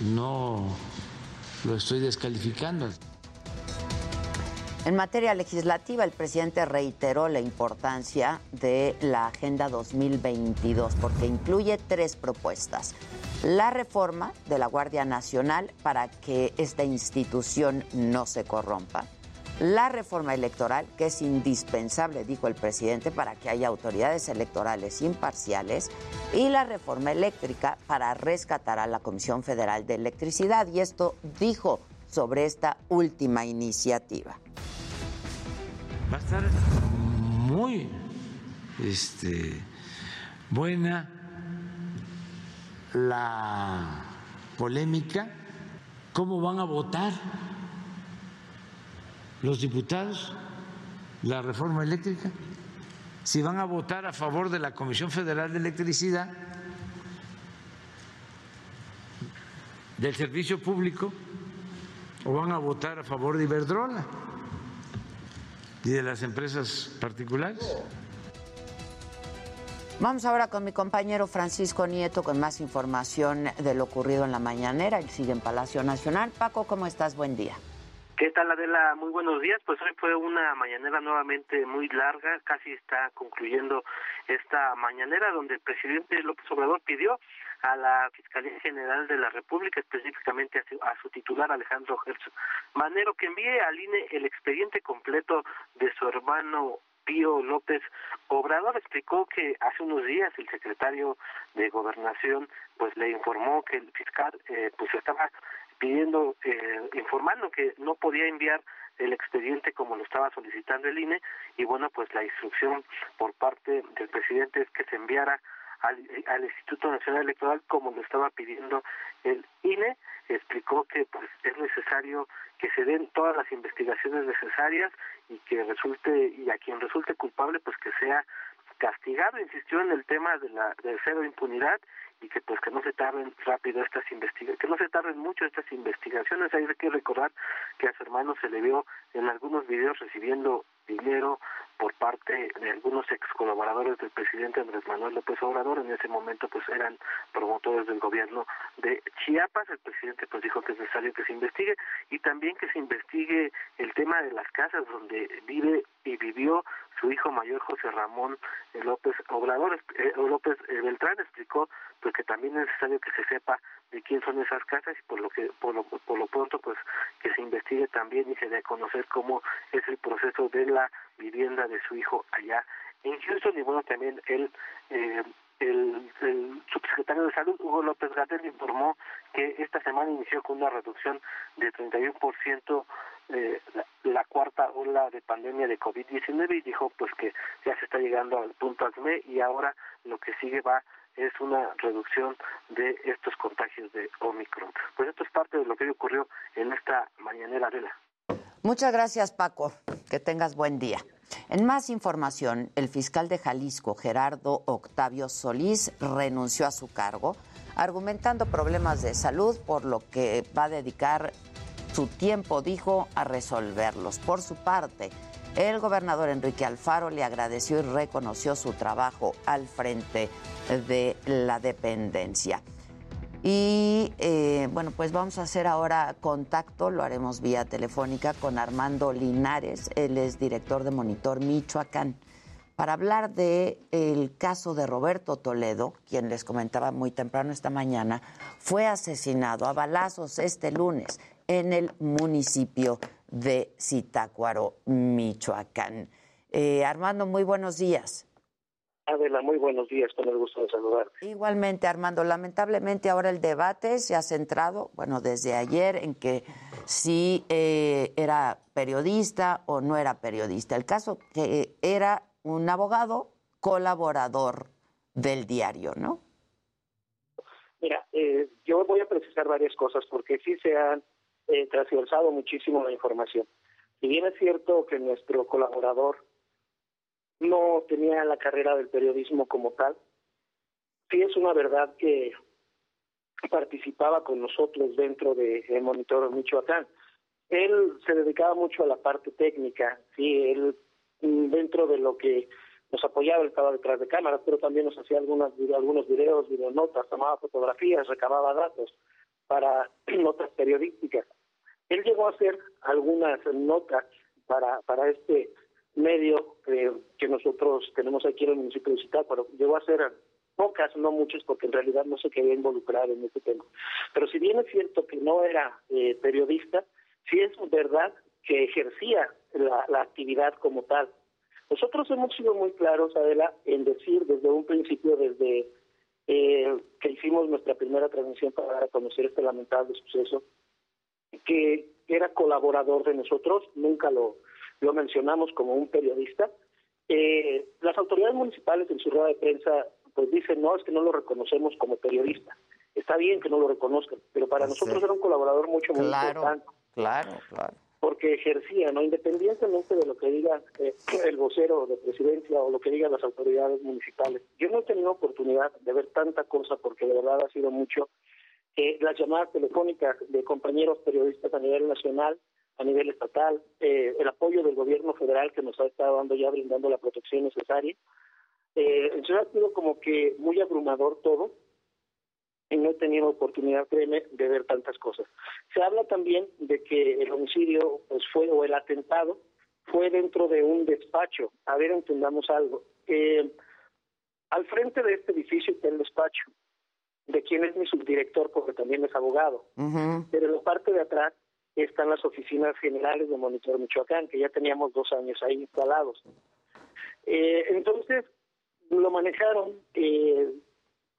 no lo estoy descalificando. En materia legislativa, el presidente reiteró la importancia de la Agenda 2022 porque incluye tres propuestas. La reforma de la Guardia Nacional para que esta institución no se corrompa. La reforma electoral, que es indispensable, dijo el presidente, para que haya autoridades electorales imparciales. Y la reforma eléctrica para rescatar a la Comisión Federal de Electricidad. Y esto dijo sobre esta última iniciativa va a estar muy este, buena la polémica, cómo van a votar los diputados la reforma eléctrica, si van a votar a favor de la Comisión Federal de Electricidad, del servicio público, o van a votar a favor de Iberdrola y de las empresas particulares. Vamos ahora con mi compañero Francisco Nieto con más información de lo ocurrido en la mañanera. Él sigue en Palacio Nacional. Paco, ¿cómo estás? Buen día. ¿Qué tal, Adela? Muy buenos días. Pues hoy fue una mañanera nuevamente muy larga, casi está concluyendo esta mañanera donde el presidente López Obrador pidió a la Fiscalía General de la República, específicamente a su, titular Alejandro Gertz Manero, que envíe al INE el expediente completo de su hermano Pío López Obrador. Explicó que hace unos días el secretario de Gobernación pues le informó que el fiscal eh, pues estaba pidiendo eh, informando que no podía enviar el expediente como lo estaba solicitando el INE y bueno pues la instrucción por parte del presidente es que se enviara al, Instituto Nacional Electoral como lo estaba pidiendo el INE explicó que pues es necesario que se den todas las investigaciones necesarias y que resulte y a quien resulte culpable pues que sea castigado insistió en el tema de la de cero impunidad y que pues que no se tarden rápido estas investigaciones, que no se tarden mucho estas investigaciones. Hay que recordar que a su hermano se le vio en algunos videos recibiendo dinero por parte de algunos ex colaboradores del presidente Andrés Manuel López Obrador. En ese momento pues eran promotores del gobierno de Chiapas. El presidente pues dijo que es necesario que se investigue y también que se investigue el tema de las casas donde vive y vivió su hijo mayor José Ramón López Obrador. Eh, López eh, Beltrán explicó pues que también es necesario que se sepa de quién son esas casas y por lo que por lo, por lo pronto pues que se investigue también y se dé a conocer cómo es el proceso de la vivienda de su hijo allá en Houston. Y bueno también él eh, el, el, subsecretario de Salud, Hugo López Gatel, informó que esta semana inició con una reducción de 31% eh, la, la cuarta ola de pandemia de COVID-19 y dijo pues que ya se está llegando al punto ACME y ahora lo que sigue va es una reducción de estos contagios de Omicron. Pues esto es parte de lo que ocurrió en esta mañanera vela. Muchas gracias, Paco. Que tengas buen día. En más información, el fiscal de Jalisco, Gerardo Octavio Solís, renunció a su cargo, argumentando problemas de salud, por lo que va a dedicar su tiempo, dijo, a resolverlos. Por su parte, el gobernador Enrique Alfaro le agradeció y reconoció su trabajo al frente de la dependencia. Y eh, bueno, pues vamos a hacer ahora contacto, lo haremos vía telefónica con Armando Linares, él es director de Monitor Michoacán, para hablar de el caso de Roberto Toledo, quien les comentaba muy temprano esta mañana, fue asesinado a balazos este lunes en el municipio de Zitácuaro, Michoacán. Eh, Armando, muy buenos días. Adela, muy buenos días, con el gusto de saludar. Igualmente, Armando, lamentablemente ahora el debate se ha centrado, bueno, desde ayer en que si eh, era periodista o no era periodista. El caso que era un abogado colaborador del diario, ¿no? Mira, eh, yo voy a precisar varias cosas porque sí se han eh, transversado muchísimo la información. Si bien es cierto que nuestro colaborador no tenía la carrera del periodismo como tal, sí es una verdad que participaba con nosotros dentro de el Monitor Michoacán. Él se dedicaba mucho a la parte técnica, sí, él mm, dentro de lo que nos apoyaba, estaba detrás de cámaras, pero también nos hacía algunas, algunos videos, videonotas, tomaba fotografías, recababa datos para notas periodísticas. Él llegó a hacer algunas notas para, para este medio eh, que nosotros tenemos aquí en el municipio de pero llegó a hacer pocas, no muchas, porque en realidad no se quería involucrar en este tema. Pero si bien es cierto que no era eh, periodista, sí es verdad que ejercía la, la actividad como tal. Nosotros hemos sido muy claros, Adela, en decir desde un principio, desde eh, que hicimos nuestra primera transmisión para dar a conocer este lamentable suceso, que era colaborador de nosotros, nunca lo, lo mencionamos como un periodista. Eh, las autoridades municipales en su rueda de prensa pues dicen, no, es que no lo reconocemos como periodista. Está bien que no lo reconozcan, pero para nosotros era un colaborador mucho, muy importante. Claro, claro. Porque ejercía, ¿no? Independientemente de lo que diga eh, el vocero de presidencia o lo que digan las autoridades municipales. Yo no he tenido oportunidad de ver tanta cosa porque de verdad ha sido mucho. Eh, las llamadas telefónicas de compañeros periodistas a nivel nacional, a nivel estatal, eh, el apoyo del gobierno federal que nos ha estado dando ya brindando la protección necesaria. Eh, entonces ha sido como que muy abrumador todo y no he tenido oportunidad, créeme, de ver tantas cosas. Se habla también de que el homicidio pues fue, o el atentado, fue dentro de un despacho. A ver, entendamos algo. Eh, al frente de este edificio está el despacho, de quien es mi subdirector, porque también es abogado. Pero en la parte de atrás están las oficinas generales de Monitor Michoacán, que ya teníamos dos años ahí instalados. Eh, entonces, lo manejaron eh,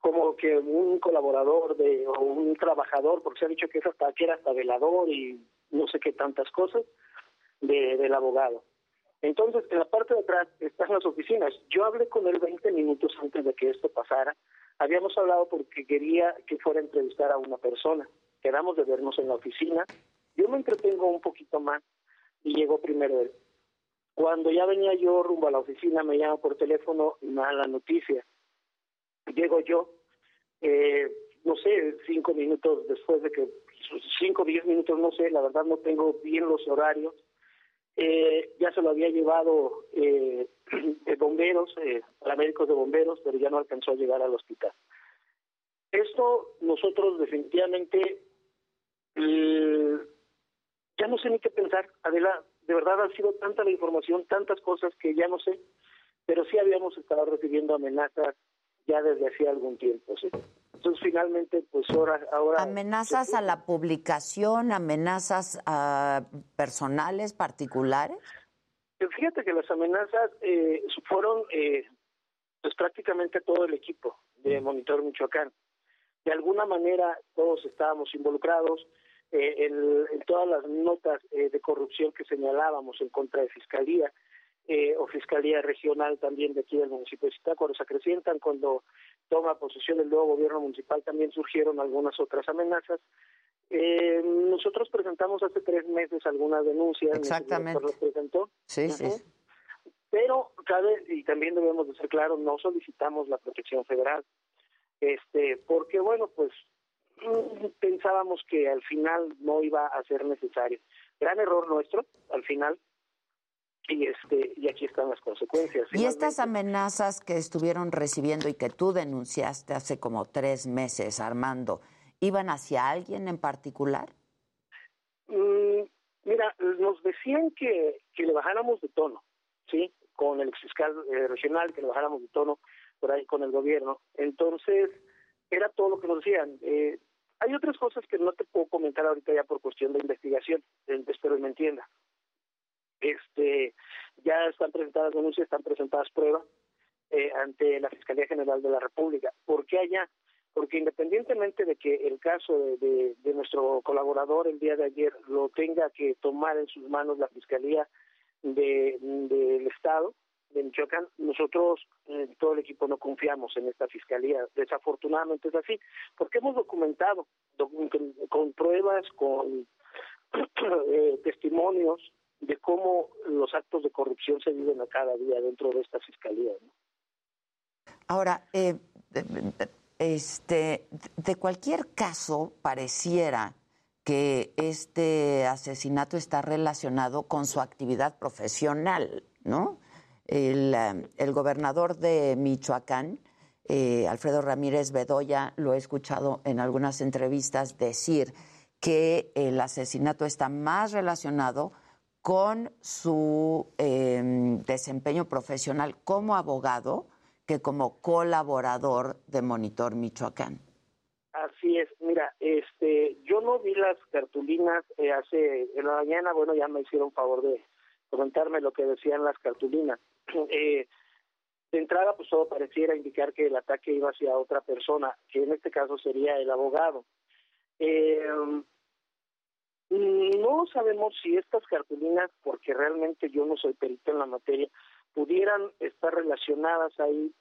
como que un colaborador de o un trabajador, porque se ha dicho que, es hasta, que era hasta velador y no sé qué tantas cosas de, del abogado. Entonces, en la parte de atrás están las oficinas. Yo hablé con él 20 minutos antes de que esto pasara. Habíamos hablado porque quería que fuera a entrevistar a una persona. Quedamos de vernos en la oficina. Yo me entretengo un poquito más y llegó primero él. Cuando ya venía yo rumbo a la oficina, me llama por teléfono, mala noticia. Llego yo, eh, no sé, cinco minutos después de que, cinco, diez minutos, no sé, la verdad no tengo bien los horarios. Eh, ya se lo había llevado eh, bomberos, eh, paramédicos de bomberos, pero ya no alcanzó a llegar al hospital. Esto nosotros definitivamente ya no sé ni qué pensar. Adela, de verdad ha sido tanta la información, tantas cosas que ya no sé, pero sí habíamos estado recibiendo amenazas ya desde hacía algún tiempo, ¿sí? Entonces finalmente, pues ahora... ahora ¿Amenazas a la publicación, amenazas a personales particulares? Fíjate que las amenazas eh, fueron eh, pues prácticamente todo el equipo de Monitor Michoacán. De alguna manera todos estábamos involucrados, eh, en, todas las notas eh, de corrupción que señalábamos en contra de Fiscalía eh, o Fiscalía Regional también de aquí del municipio de Zitácuaro se acrecientan. Cuando toma posesión el nuevo gobierno municipal también surgieron algunas otras amenazas. nosotros presentamos hace tres meses algunas denuncias. Exactamente. Lo presentó. Sí, sí. Pero cabe, y también debemos de ser claros, no solicitamos la protección federal. Este, porque bueno, pues pensábamos que al final no iba a ser necesario. Gran error nuestro, al final, y este y aquí están las consecuencias. Y estas amenazas que estuvieron recibiendo y que tú denunciaste hace como tres meses, Armando, ¿iban hacia alguien en particular? Mm, mira, nos decían que, que le bajáramos de tono, ¿sí? Con el fiscal eh, regional, que le bajáramos de tono por ahí con el gobierno. Entonces, era todo lo que nos decían. Eh, hay otras cosas que no te puedo comentar ahorita ya por cuestión de investigación, eh, espero que me entienda. Este, ya están presentadas denuncias, están presentadas pruebas eh, ante la Fiscalía General de la República. ¿Por qué allá? Porque independientemente de que el caso de, nuestro colaborador el día de ayer lo tenga que tomar en sus manos la Fiscalía del de, Estado, de Michoacán, nosotros, eh, todo el equipo, no confiamos en esta fiscalía. Desafortunadamente es así, porque hemos documentado con, pruebas, con eh, testimonios de cómo los actos de corrupción se viven a cada día dentro de esta fiscalía. Ahora, eh, este, de cualquier caso, pareciera que este asesinato está relacionado con su actividad profesional, ¿no? El, eh, el gobernador de Michoacán, eh, Alfredo Ramírez Bedoya, lo he escuchado en algunas entrevistas decir que el asesinato está más relacionado con su em, desempeño profesional como abogado que como colaborador de Monitor Michoacán. Así es, mira, este, yo no vi las cartulinas eh, hace en la mañana, bueno, ya me hicieron favor de comentarme lo que decían las cartulinas. Eh, de entrada, pues todo pareciera indicar que el ataque iba hacia otra persona, que en este caso sería el abogado. Eh, no sabemos si estas cartulinas, porque realmente yo no soy perito en la materia, pudieran estar relacionadas ahí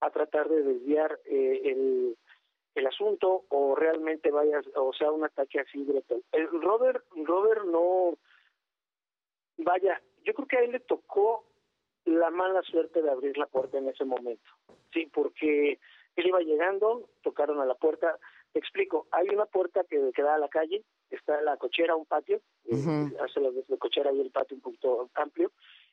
a tratar de desviar eh, el, el asunto o realmente vaya, o sea, un ataque así directo. El Robert, Robert no, vaya, yo creo que a él le tocó la mala suerte de abrir la puerta en ese momento, sí, porque él iba llegando, tocaron a la puerta, explico, hay una puerta que, que da a la calle, está la cochera, un patio, eh, hace la cochera y el patio un poquito amplio,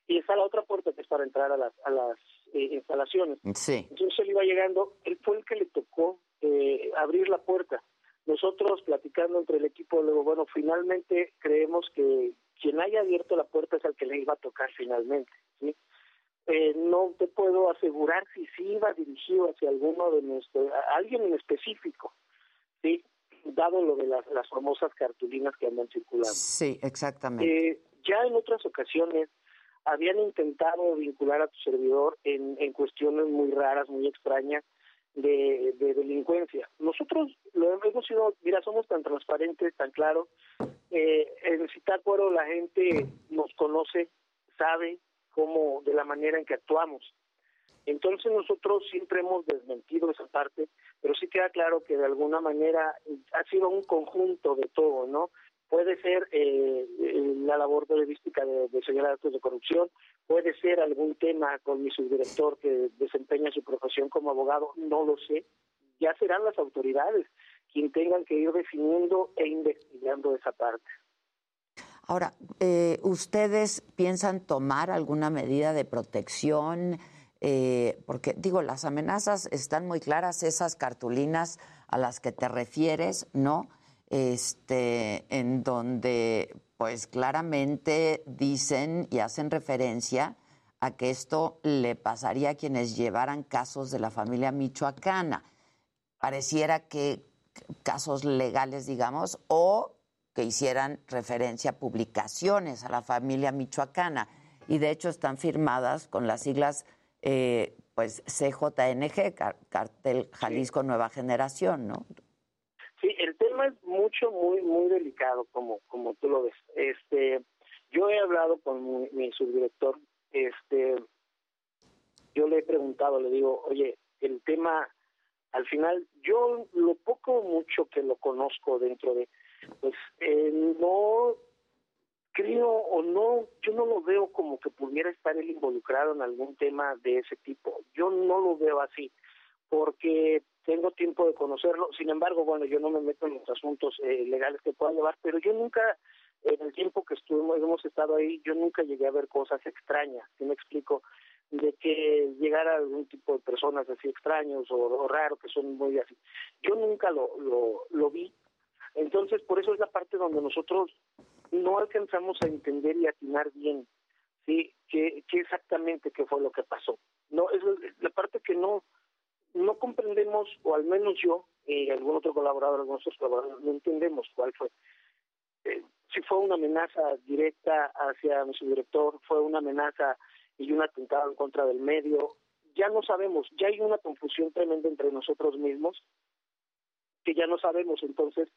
y está la otra puerta que es para entrar a las, a las eh, instalaciones. Sí. Entonces él iba llegando, él fue el que le tocó eh, abrir la puerta. Nosotros platicando entre el equipo, luego, bueno, finalmente creemos que quien haya abierto la puerta es el que le iba a tocar finalmente, ¿sí? Eh, no te puedo asegurar si sí iba dirigido hacia alguno de nuestros, alguien en específico, ¿sí? Dado lo de las, las famosas cartulinas que andan circulando. Sí, exactamente. Eh, ya en otras ocasiones habían intentado vincular a tu servidor en, en cuestiones muy raras, muy extrañas de, de delincuencia. Nosotros lo hemos sido, mira, somos tan transparentes, tan claros. Eh, en Citácuaro la gente nos conoce, sabe cómo, de la manera en que actuamos. Entonces nosotros siempre hemos desmentido esa parte, pero sí queda claro que de alguna manera ha sido un conjunto de todo, ¿no? puede ser eh, la labor periodística de, de señalar actos de corrupción, puede ser algún tema con mi subdirector que desempeña su profesión como abogado, no lo sé. Ya serán las autoridades quien tengan que ir definiendo e investigando esa parte. Ahora, eh, ¿ustedes piensan tomar alguna medida de protección? Eh, porque digo, las amenazas están muy claras, esas cartulinas a las que te refieres, ¿no? este, en donde pues claramente dicen y hacen referencia a que esto le pasaría a quienes llevaran casos de la familia michoacana. Pareciera que casos legales, digamos, o que hicieran referencia a publicaciones a la familia michoacana. Y de hecho están firmadas con las siglas eh, pues CJNG, Cartel Jalisco Nueva Generación, ¿no? Sí, el tema es mucho, muy, muy delicado, como, como tú lo ves. Este, yo he hablado con mi, subdirector, este, yo le he preguntado, le digo, oye, el tema, al final, yo lo poco mucho que lo conozco dentro de, pues, eh, no creo o no, yo no lo veo como que pudiera estar él involucrado en algún tema de ese tipo. Yo no lo veo así, porque tengo tiempo de conocerlo. Sin embargo, bueno, yo no me meto en los asuntos eh, legales que pueda llevar, pero yo nunca, en el tiempo que estuvimos, hemos estado ahí, yo nunca llegué a ver cosas extrañas, si me explico, de que llegara algún tipo de personas así extraños o, o raros, que son muy así. Yo nunca lo, lo, lo vi. Entonces, por eso es la parte donde nosotros no alcanzamos a entender y atinar bien, ¿sí? ¿Qué, qué exactamente qué fue lo que pasó? No, es la parte que no no comprendemos, o al menos yo y algún otro colaborador, algunos otros colaboradores, no entendemos cuál fue. Eh, si fue una amenaza directa hacia mi subdirector, fue una amenaza y un atentado en contra del medio, ya no sabemos, ya hay una confusión tremenda entre nosotros mismos que ya no sabemos, entonces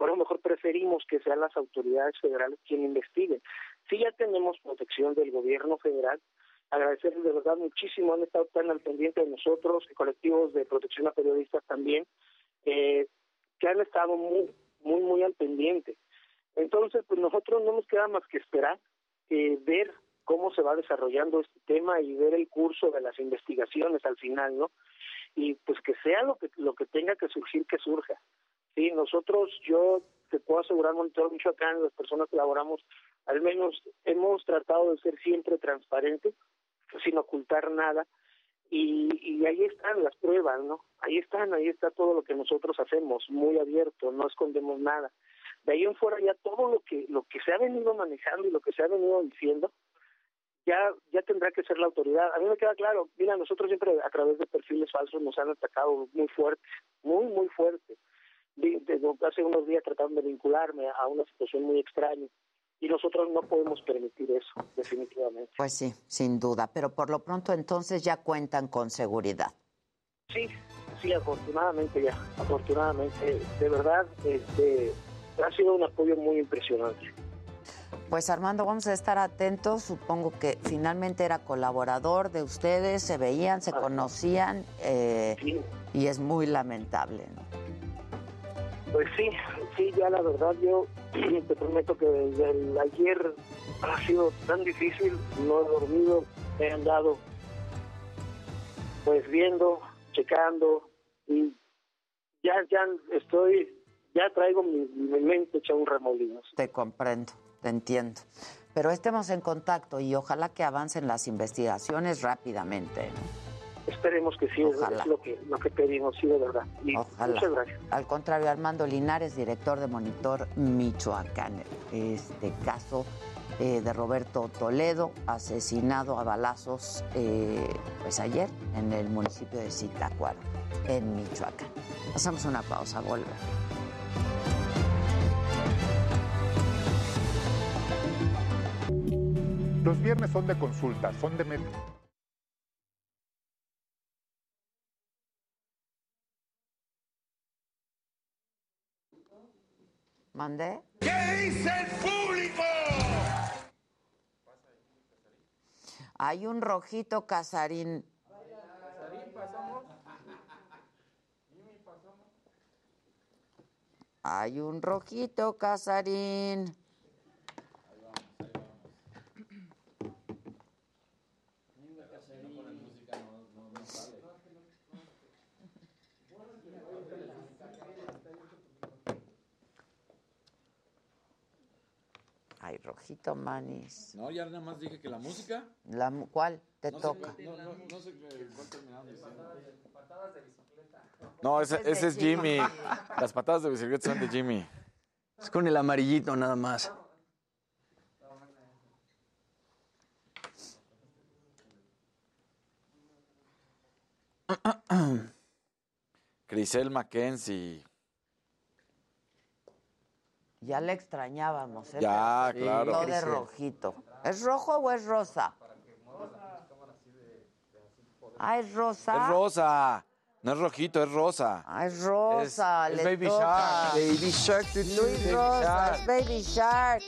por lo mejor preferimos que sean las autoridades federales quienes investiguen. Si ya tenemos protección del gobierno federal, agradecerles de verdad muchísimo, han estado tan al pendiente de nosotros, y colectivos de protección a periodistas también, eh, que han estado muy, muy, muy al pendiente. Entonces, pues nosotros no nos queda más que esperar, eh, ver cómo se va desarrollando este tema y ver el curso de las investigaciones al final, ¿no? Y pues que sea lo que lo que tenga que surgir, que surja. Sí, nosotros, yo te puedo asegurar, Monitor Michoacán, las personas que laboramos, al menos hemos tratado de ser siempre transparentes, sin ocultar nada. Y, y ahí están las pruebas, ¿no? Ahí están, ahí está todo lo que nosotros hacemos, muy abierto, no escondemos nada. De ahí en fuera ya todo lo que lo que se ha venido manejando y lo que se ha venido diciendo, ya ya tendrá que ser la autoridad. A mí me queda claro, mira, nosotros siempre a través de perfiles falsos nos han atacado muy fuerte, muy, muy fuerte. Hace unos días trataron de vincularme a una situación muy extraña y nosotros no podemos permitir eso, definitivamente. Pues sí, sin duda, pero por lo pronto entonces ya cuentan con seguridad. Sí, sí, afortunadamente ya, afortunadamente, de verdad, este, ha sido un apoyo muy impresionante. Pues Armando, vamos a estar atentos. Supongo que finalmente era colaborador de ustedes, se veían, se conocían eh, y es muy lamentable. ¿no? Pues sí, sí, ya la verdad yo te prometo que desde ayer ha sido tan difícil, no he dormido, he andado pues viendo, checando y ya, ya estoy, ya traigo mi, mente hecha un remolino. Te comprendo, te entiendo. Pero estemos en contacto y ojalá que avancen las investigaciones rápidamente. Esperemos que sí, Ojalá. es lo que, lo que pedimos, sí, de verdad. Y Ojalá. Muchas gracias. Al contrario, Armando Linares, director de Monitor Michoacán. Este caso eh, de Roberto Toledo, asesinado a balazos eh, pues ayer en el municipio de Zitácuaro, en Michoacán. Hacemos una pausa, volver. Los viernes son de consulta, son de ¿Mandé? ¿Qué dice el público? Hay un rojito casarín. Hay un rojito casarín. Ay, rojito manis. No, ya nada más dije que la música. La, ¿Cuál te no sé toca? qué- no, no, no sé cuál terminaron diciendo. No, ese, ese es Jimmy. Las patadas de bicicleta son de Jimmy. Es con el amarillito nada más. Crisel Mackenzie. Ya le extrañábamos, ¿eh? Ya, Pero claro. No de rojito. ¿Es rojo o es rosa? Ah, es rosa. Es rosa. No es rojito, es rosa. Ah, es rosa. Es- Baby toca. Shark. Baby Shark, tu, tu, Luis Baby Rosa, Shark. es Baby Shark.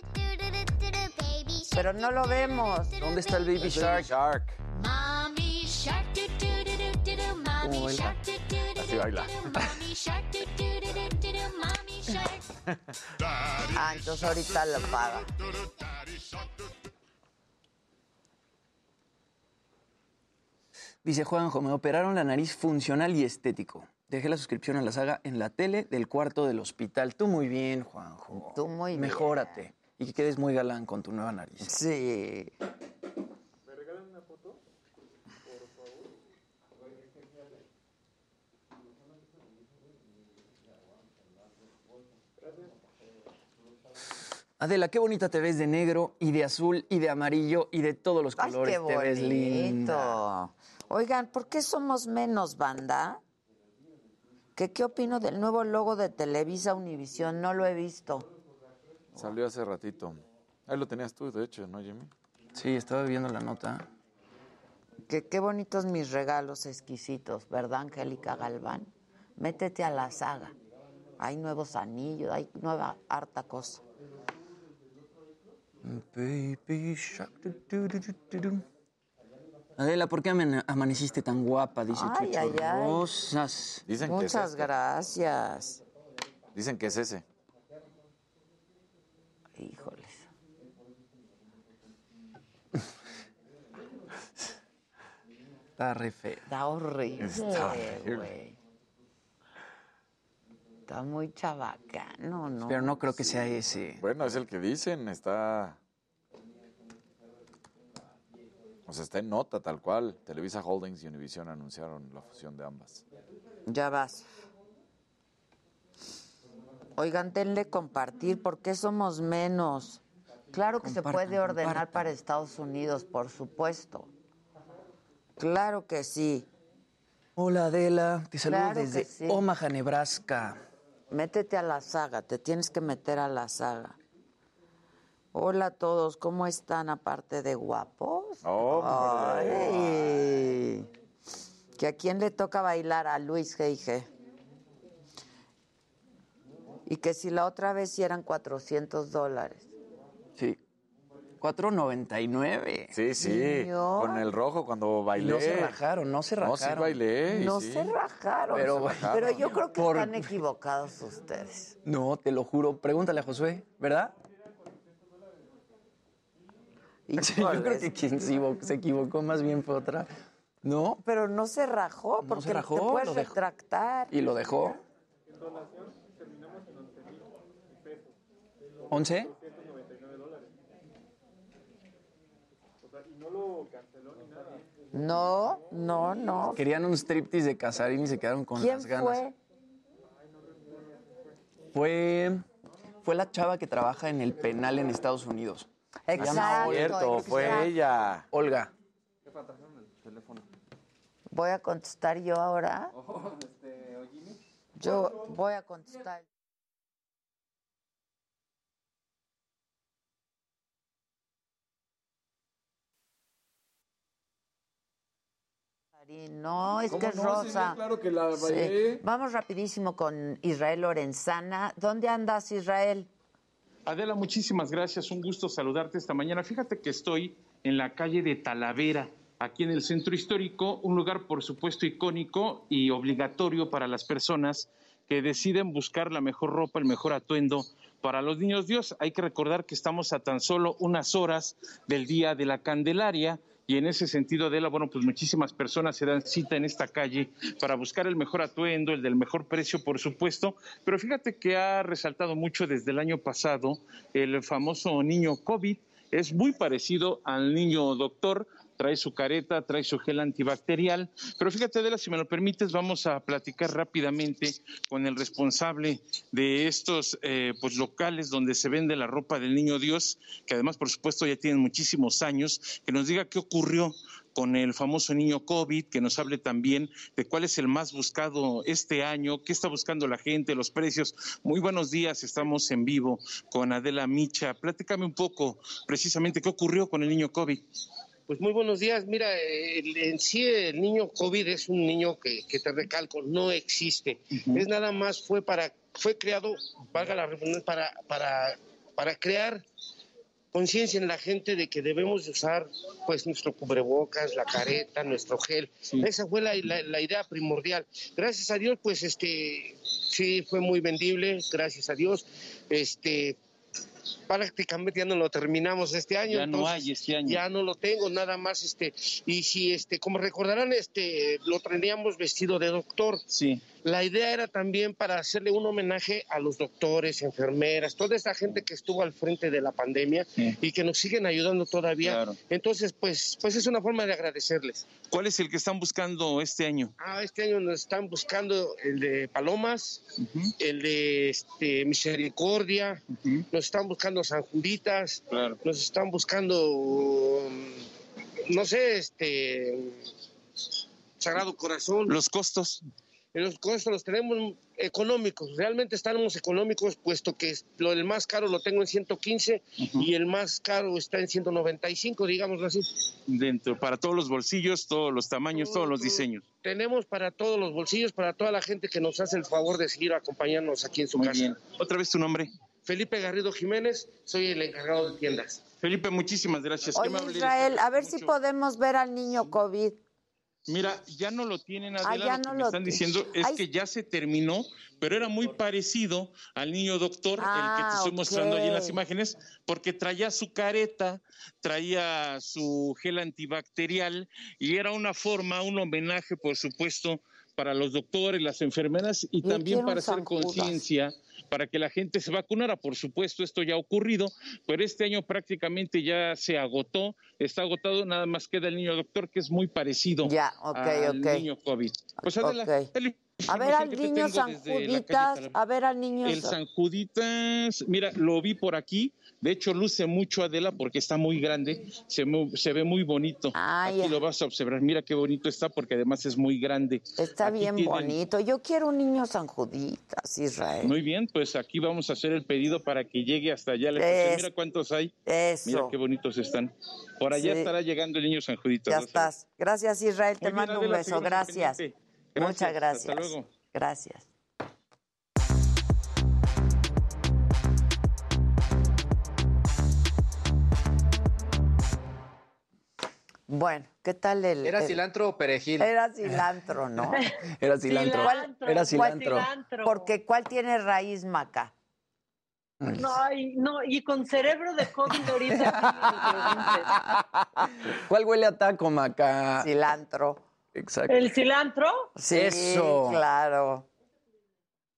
Pero no lo vemos. ¿Dónde está el Baby Shark? Shark. Mommy shark, Así baila. Ah, entonces ahorita lo paga. Dice Juanjo, me operaron la nariz funcional y estético. Dejé la suscripción a la saga en la tele del cuarto del hospital. Tú muy bien, Juanjo. Tú muy bien. Mejórate. Y que quedes muy galán con tu nueva nariz. Sí. ¿Me regalan una foto? Por favor. Adela, qué bonita te ves de negro y de azul y de amarillo y de todos los Ay, colores. qué te ves linda. bonito. Oigan, ¿por qué somos menos banda? ¿Qué, ¿Qué opino del nuevo logo de Televisa Univisión? No lo he visto. Salió hace ratito. Ahí lo tenías tú, de hecho, ¿no, Jimmy? Sí, estaba viendo la nota. Qué, qué bonitos mis regalos exquisitos, ¿verdad, Angélica Galván? Métete a la saga. Hay nuevos anillos, hay nueva harta cosa. Baby shark, du, du, du, du, du, du. Adela, ¿por qué amane- amaneciste tan guapa? Dice Ay, Chucho ay, ay. Rosas. Dicen que es Muchas este. gracias. Dicen que es ese. Híjoles. Está re feo. Está horrible, Está horrible. güey. Está muy chabacano, ¿no? Pero no creo que sea ese. Bueno, es el que dicen, está... O sea, está en nota tal cual. Televisa Holdings y Univision anunciaron la fusión de ambas. Ya vas. Oigan, denle compartir, ¿por qué somos menos? Claro que se puede ordenar para Estados Unidos, por supuesto. Claro que sí. Hola Adela, te saludo desde Omaha, Nebraska. Métete a la saga, te tienes que meter a la saga. Hola a todos, ¿cómo están aparte de guapos? Ay, que a quién le toca bailar a Luis G.I.G. Y que si la otra vez sí eran 400 dólares. Sí. 4.99. Sí, sí. Con el rojo cuando bailé. no se rajaron, no se rajaron. No, sí bailé. No se rajaron. Pero, pero yo creo que están equivocados ustedes. No, te lo juro. Pregúntale a Josué, ¿verdad? Yo creo que quien se equivocó, más bien fue otra. ¿No? Pero no se rajó, porque se rajó, te puedes retractar. ¿Y lo dejó? En donación terminamos en 11 mil pesos. ¿11? y no. No, no, no. Querían un striptease de Casarín y se quedaron con las ganas. fue? Fue, fue la chava que trabaja en el penal en Estados Unidos. Exacto. Cierto, fue ella. Olga. ¿Qué el teléfono? Voy a contestar yo ahora. Oh, este, yo voy a contestar. No, es que es rosa. claro que la bailé. Vamos rapidísimo con Israel Lorenzana. ¿Dónde andas, Israel? Adela, muchísimas gracias. Un gusto saludarte esta mañana. Fíjate que estoy en la calle de Talavera, aquí en el centro histórico, un lugar por supuesto icónico y obligatorio para las personas que deciden buscar la mejor ropa, el mejor atuendo para los niños Dios. Hay que recordar que estamos a tan solo unas horas del día de la Candelaria y en ese sentido, Adela, bueno, pues muchísimas personas se dan cita en esta calle para buscar el mejor atuendo, el del mejor precio, por supuesto, pero fíjate que ha resaltado mucho desde el año pasado el famoso niño COVID, es muy parecido al niño doctor, trae su careta, trae su gel antibacterial. Pero fíjate, Adela, si me lo permites, vamos a platicar rápidamente con el responsable de estos eh, pues, locales donde se vende la ropa del niño Dios, que además, por supuesto, ya tienen muchísimos años, que nos diga qué ocurrió con el famoso niño COVID, que nos hable también de cuál es el más buscado este año, qué está buscando la gente, los precios. Muy buenos días, estamos en vivo con Adela Micha. Platícame un poco precisamente qué ocurrió con el niño COVID. Pues muy buenos días. Mira, en sí el niño COVID es un niño que, te recalco, no existe. Es nada más, fue para, fue creado, valga la redundancia, para, para, para crear conciencia en la gente de que debemos usar pues nuestro cubrebocas, la careta, nuestro gel. Esa fue la, la, idea primordial. Gracias a Dios, pues este sí fue muy vendible, gracias a Dios. Este prácticamente ya no lo terminamos este año. Ya no hay este año. Ya no lo tengo, nada más este. Y si este, como recordarán, este, lo teníamos vestido de doctor. Sí. La idea era también para hacerle un homenaje a los doctores, enfermeras, toda esa gente que estuvo al frente de la pandemia y que nos siguen ayudando todavía. Entonces, pues, pues es una forma de agradecerles. ¿Cuál es el que están buscando este año? Ah, este año nos están buscando el de Palomas, el de este, Misericordia, nos están buscando San Juditas, nos están buscando, no sé, este Sagrado Corazón. ¿Los costos? Los costos los tenemos económicos, realmente estamos económicos, puesto que lo el más caro lo tengo en 115 y el más caro está en 195, digámoslo así. Dentro, para todos los bolsillos, todos los tamaños, todos los diseños. Tenemos para todos los bolsillos, para toda la gente que nos hace el favor de seguir acompañándonos aquí en su casa. ¿Otra vez tu nombre? Felipe Garrido Jiménez, soy el encargado de tiendas. Felipe, muchísimas gracias. Oye, Israel, a ver si podemos ver al niño COVID. Mira, ya no lo tienen ah, adelante. lo que me están diciendo es que ya se terminó, pero era muy parecido al niño doctor, el que te ah, estoy mostrando ahí en las imágenes, porque traía su careta, traía su gel antibacterial y era una forma, un homenaje, por supuesto, para los doctores, las enfermeras y también para hacer conciencia para que la gente se vacunara. Por supuesto, esto ya ha ocurrido, pero este año prácticamente ya se agotó, está agotado, nada más queda el niño doctor, que es muy parecido al niño COVID. Pues adelante. A ver al niño San Juditas, a ver al niño. El San Juditas, mira, lo vi por aquí. De hecho, luce mucho Adela porque está muy grande, se, se ve muy bonito. aquí lo vas a observar. Mira qué bonito está porque además es muy grande. Está bien bonito. Yo quiero un niño San Juditas, Israel. Muy bien, pues aquí vamos a hacer el pedido para que llegue hasta allá. mira cuántos hay. Eso. Mira qué bonitos están. Por allá estará llegando el niño San Juditas. Ya estás. Gracias, Israel. Te mando un beso. Gracias. Muchas gracias. Hasta luego. Gracias. Bueno, ¿qué tal el...? ¿Era cilantro o perejil? Era cilantro, ¿no? Era cilantro. Era cilantro. Porque ¿cuál tiene raíz maca? No, y, no, y con cerebro de COVID ahorita. ¿Cuál huele a taco, maca? Cilantro. Exacto. ¿El cilantro? Sí, Eso. claro.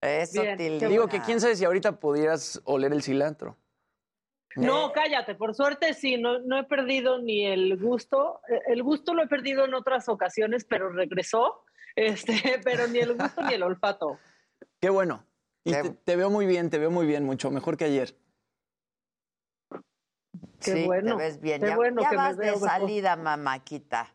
Eso, Digo que quién sabe si ahorita pudieras oler el cilantro. No, cállate, por suerte sí, no, no he perdido ni el gusto. Eh, el gusto lo he perdido en otras ocasiones, pero regresó. Este, pero ni el gusto ni el olfato. Qué bueno. Y te, veo muy bien, te veo muy bien, mucho mejor que ayer. Qué sí, bueno. Te ves bien. Qué ya, bueno que vas de salida, mamáquita.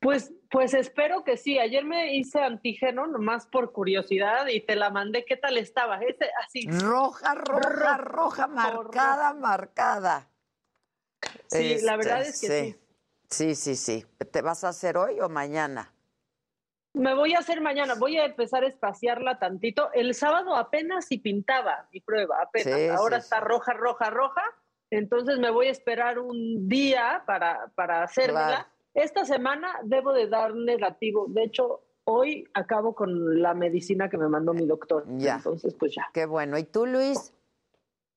Pues, pues espero que sí. Ayer me hice antígeno nomás por curiosidad y te la mandé. ¿Qué tal estaba? Ese, así. Roja, roja, roja, marcada, marcada. Sí, la verdad es que sí. sí. Sí, sí, ¿Te vas a hacer hoy o mañana? Me voy a hacer mañana. Voy a empezar a espaciarla tantito. El sábado apenas si pintaba mi prueba, apenas. Ahora está roja, roja, roja. Entonces me voy a esperar un día para, para hacérmela. Esta semana debo de dar negativo. De hecho, hoy acabo con la medicina que me mandó mi doctor. Ya. Entonces, pues ya. Qué bueno. ¿Y tú, Luis?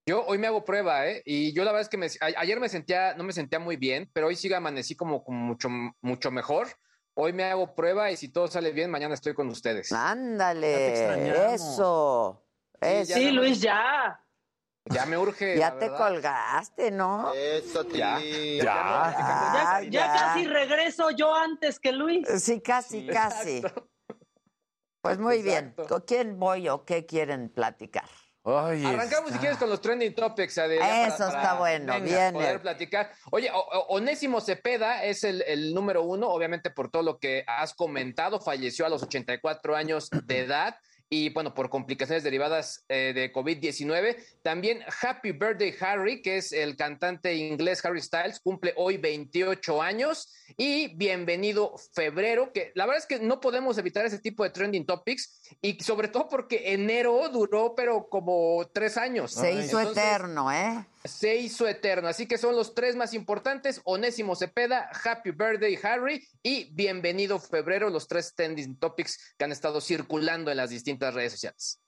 Yo hoy me hago prueba, ¿eh? Y yo la verdad es que me, ayer me sentía, no me sentía muy bien, pero hoy sí amanecí como, como mucho, mucho mejor. Hoy me hago prueba y si todo sale bien, mañana estoy con ustedes. Ándale, eso. Sí, Luis, ya. Ya me urge. Ya te colgaste, ¿no? Eso, ya. Ya. Ya, casi regreso yo antes que Luis. Sí, casi, casi. Pues muy bien. ¿Con quién voy o qué quieren platicar? Arrancamos si quieres con los trending topics. Eso está bueno, bien. Poder platicar. Oye, Onésimo Cepeda es el, el, número uno, obviamente por todo lo que has comentado. Falleció a los 84 años de edad y bueno, por complicaciones derivadas eh, de COVID-19. También Happy Birthday Harry, que es el cantante inglés Harry Styles, cumple hoy 28 años. Y bienvenido febrero, que la verdad es que no podemos evitar ese tipo de trending topics y sobre todo porque enero duró pero como tres años. Se hizo eterno, ¿eh? Se hizo eterno, así que son los tres más importantes, Onésimo Cepeda, Happy Birthday Harry y Bienvenido Febrero, los tres trending topics que han estado circulando en las distintas redes sociales.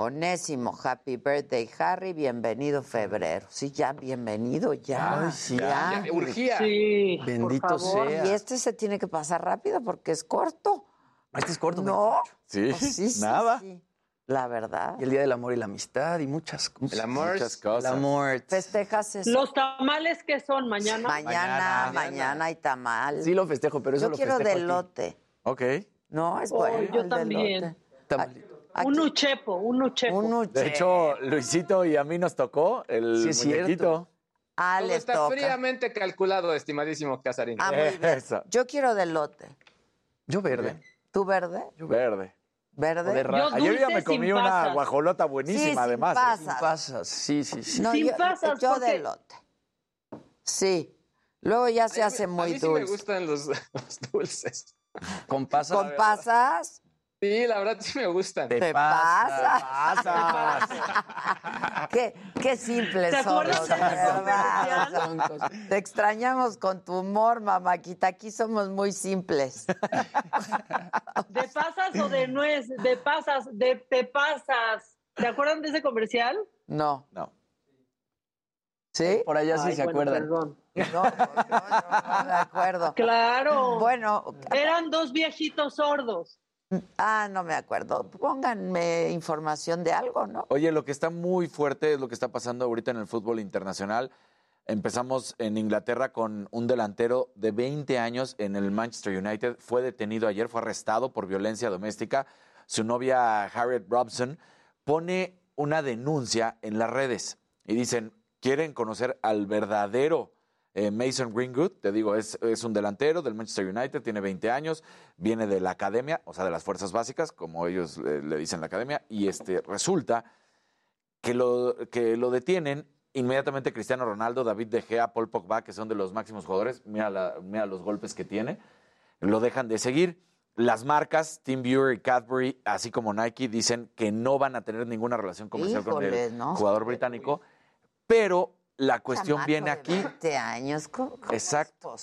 Onésimo, Happy Birthday Harry, bienvenido febrero. Sí, ya, bienvenido, ya. sí, ya. urgía. Sí, Bendito sea. Y este se tiene que pasar rápido porque es corto. Este es corto. No. Sí, pues sí, nada. La verdad. Y el Día del Amor y la Amistad y muchas cosas. El amor. Muchas cosas. El amor. Festejas eso. Los tamales que son mañana. Mañana, mañana, hay tamal. Sí lo festejo, pero eso yo lo quiero festejo delote. Ok. No, es bueno. Yo también. Un uchepo, un uchepo. Un uchepo. De hecho, Luisito y a mí nos tocó el sí, muñequito. Ah, Todo está fríamente calculado, estimadísimo Casarín. Ah, muy bien. Yo quiero delote. Yo verde. ¿Tú verde? Yo verde. ¿Verde? Yo Ayer ya me comí una guajolota buenísima, sí, además. Pasas. ¿eh? Sin pasas. Sí, sí, sí. No, sin yo, pasas. Yo porque... delote. Sí. Luego ya se a hace muy a mí dulce. Sí me gustan los, los dulces. ¿Con pasas? ¿Con pasas? Sí, la verdad sí me gustan. Te, Te pasa. pasas. qué, qué simples ¿Te somos, de. Te extrañamos con tu humor, mamáquita. Aquí somos muy simples. ¿De pasas o de nuez? De pasas, de te pasas. ¿Te acuerdan de ese comercial? No. No. ¿Sí? Por allá sí Ay, se bueno, acuerdan. Perdón. No, no, de acuerdo. Claro. Bueno. Eran dos viejitos sordos. Ah, no me acuerdo. Pónganme información de algo, ¿no? Oye, lo que está muy fuerte es lo que está pasando ahorita en el fútbol internacional. Empezamos en Inglaterra con un delantero de 20 años en el Manchester United. Fue detenido ayer, fue arrestado por violencia doméstica. Su novia Harriet Robson pone una denuncia en las redes y dicen, quieren conocer al verdadero eh, Mason Greenwood, te digo, es, un delantero del Manchester United, tiene 20 años, viene de la academia, o sea, de las fuerzas básicas, como ellos le dicen la academia, y este, resulta que lo, que lo detienen inmediatamente Cristiano Ronaldo, David De Gea, Paul Pogba, que son de los máximos jugadores, mira, mira los golpes que tiene, lo dejan de seguir. Las marcas, Team Viewer y Cadbury, así como Nike, dicen que no van a tener ninguna relación comercial con el jugador británico, pero la cuestión viene aquí. 20 años, Exacto.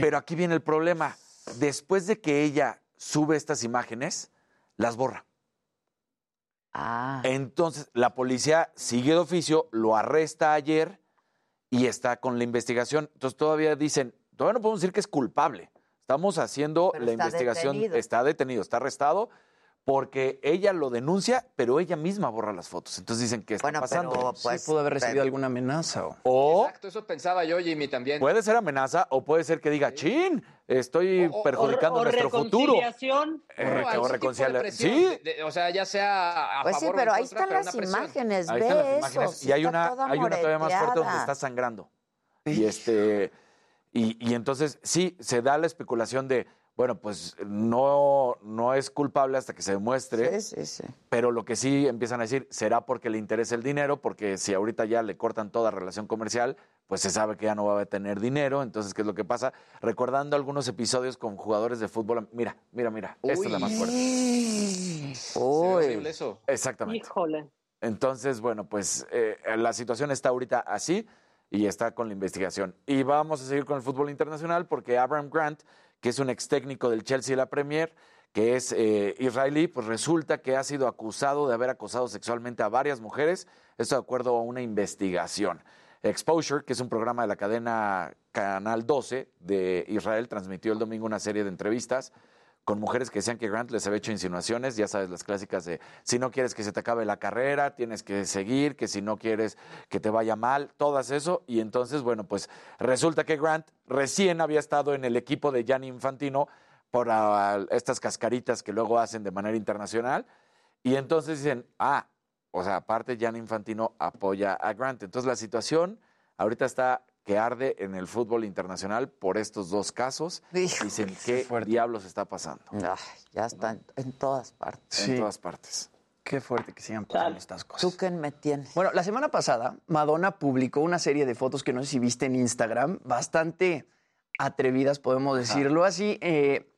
Pero aquí viene el problema. Después de que ella sube estas imágenes, las borra. Ah. Entonces, la policía sigue de oficio, lo arresta ayer y está con la investigación. Entonces, todavía dicen, todavía no podemos decir que es culpable. Estamos haciendo la investigación. Está detenido, está arrestado porque ella lo denuncia, pero ella misma borra las fotos. Entonces dicen que está pasando. pues, sí, pudo haber recibido alguna amenaza. O, Exacto, eso pensaba yo, Jimmy, también. Puede ser amenaza o puede ser que diga, chin, estoy perjudicando nuestro futuro. Eh, o reconciliación. Sí. o sea, ya sea a Pues sí, pero ahí están las imágenes, ahí están las imágenes. y hay una, hay una todavía más fuerte donde está sangrando. Y este... Y, y entonces, sí, se da la especulación de bueno, pues no, no es culpable hasta que se demuestre. Sí, sí, sí. Pero lo que sí empiezan a decir, será porque le interesa el dinero, porque si ahorita ya le cortan toda relación comercial, pues se sabe que ya no va a tener dinero. Entonces, ¿qué es lo que pasa? Recordando algunos episodios con jugadores de fútbol. Mira, mira, mira. Esta es la más fuerte. Uy. eso. Exactamente. Híjole. Entonces, bueno, pues eh, la situación está ahorita así y está con la investigación. Y vamos a seguir con el fútbol internacional porque Abraham Grant que es un ex técnico del Chelsea la Premier, que es eh, israelí, pues resulta que ha sido acusado de haber acosado sexualmente a varias mujeres, esto de acuerdo a una investigación. Exposure, que es un programa de la cadena Canal 12 de Israel, transmitió el domingo una serie de entrevistas con mujeres que decían que Grant les había hecho insinuaciones, ya sabes, las clásicas de si no quieres que se te acabe la carrera, tienes que seguir, que si no quieres que te vaya mal, todas eso. Y entonces, bueno, pues resulta que Grant recién había estado en el equipo de Gianni Infantino por ah, estas cascaritas que luego hacen de manera internacional. Y entonces dicen, ah, o sea, aparte Gianni Infantino apoya a Grant. Entonces la situación ahorita está que arde en el fútbol internacional por estos dos casos. Dicen, ¿qué diablos está pasando? ya está en, todas partes. En todas partes. Qué fuerte que sigan pasando estas cosas. ¿Tú qué me tienes? Bueno, la semana pasada Madonna publicó una serie de fotos que no sé si viste en Instagram, bastante atrevidas, podemos decirlo así. Eh,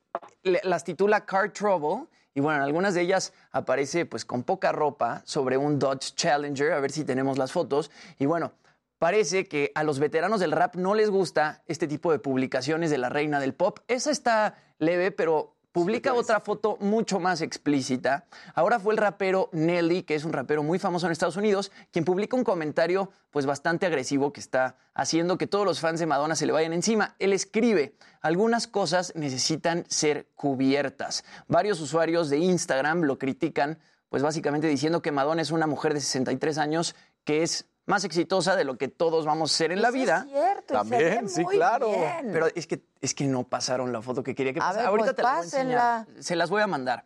las titula Car Trouble. Y bueno, en algunas de ellas aparece pues con poca ropa sobre un Dodge Challenger, a ver si tenemos las fotos. Y bueno, parece que a los veteranos del rap no les gusta este tipo de publicaciones de la reina del pop. Esa está leve, pero publica otra foto mucho más explícita. Ahora fue el rapero Nelly, que es un rapero muy famoso en Estados Unidos, quien publica un comentario pues bastante agresivo que está haciendo que todos los fans de Madonna se le vayan encima. Él escribe, algunas cosas necesitan ser cubiertas. Varios usuarios de Instagram lo critican, pues básicamente diciendo que Madonna es una mujer de 63 años que es más exitosa de lo que todos vamos a ser en la vida. Es cierto, También, sí, claro. Pero es que, es que no pasaron la foto que quería que pasara. Ahorita pues te la voy a enseñar. Se las voy a mandar.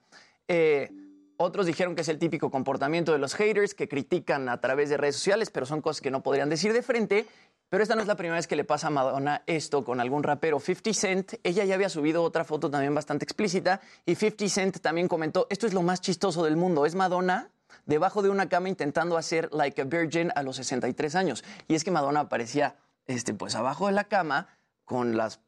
Eh, otros dijeron que es el típico comportamiento de los haters que critican a través de redes sociales, pero son cosas que no podrían decir de frente. Pero esta no es la primera vez que le pasa a Madonna esto con algún rapero. 50 Cent, ella ya había subido otra foto también bastante explícita y 50 Cent también comentó, esto es lo más chistoso del mundo, es Madonna debajo de una cama intentando hacer Like a Virgin a los 63 años. Y es que Madonna aparecía este, pues abajo de la cama con las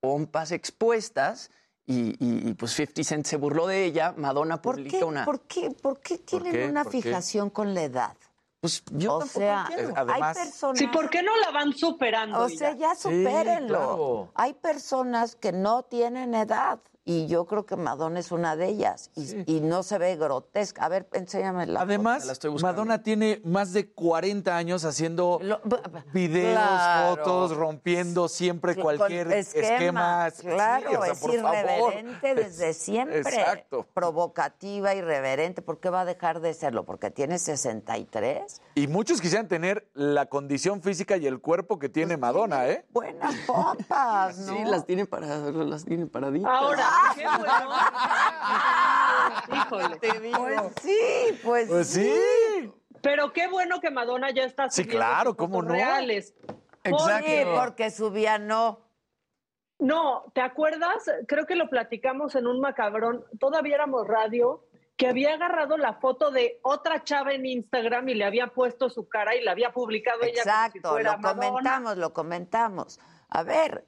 pompas expuestas y, pues 50 Cent se burló de ella. Madonna publica una... ¿Por qué, por qué tienen una fijación con la edad? Pues yo o sea, además, hay personas... Sí, ¿por qué no la van superando? O sea, ya supérenlo. Hay personas que no tienen edad y yo creo que Madonna es una de ellas y, no se ve grotesca. A ver, enséñame la Además, Madonna tiene más de 40 años haciendo videos, fotos, rompiendo siempre cualquier esquema. Claro, es irreverente desde siempre. Exacto. Provocativa, irreverente. ¿Por qué va a dejar de serlo? Porque tiene 63. Y muchos quisieran tener la condición física y el cuerpo que tiene pues Madonna, ¿eh? Buenas pompas, ¿no? Sí, las tiene para las tiene paraditas. Ahora, qué bueno. Híjole. Pues sí, pues, pues sí. Pero qué bueno que Madonna ya está Sí, claro, cómo no. reales. Exacto. porque subía no. No, ¿te acuerdas? Creo que lo platicamos en un macabrón. Todavía éramos radio que había agarrado la foto de otra chava en Instagram y le había puesto su cara y la había publicado ella. Exacto, lo comentamos, lo comentamos. A ver,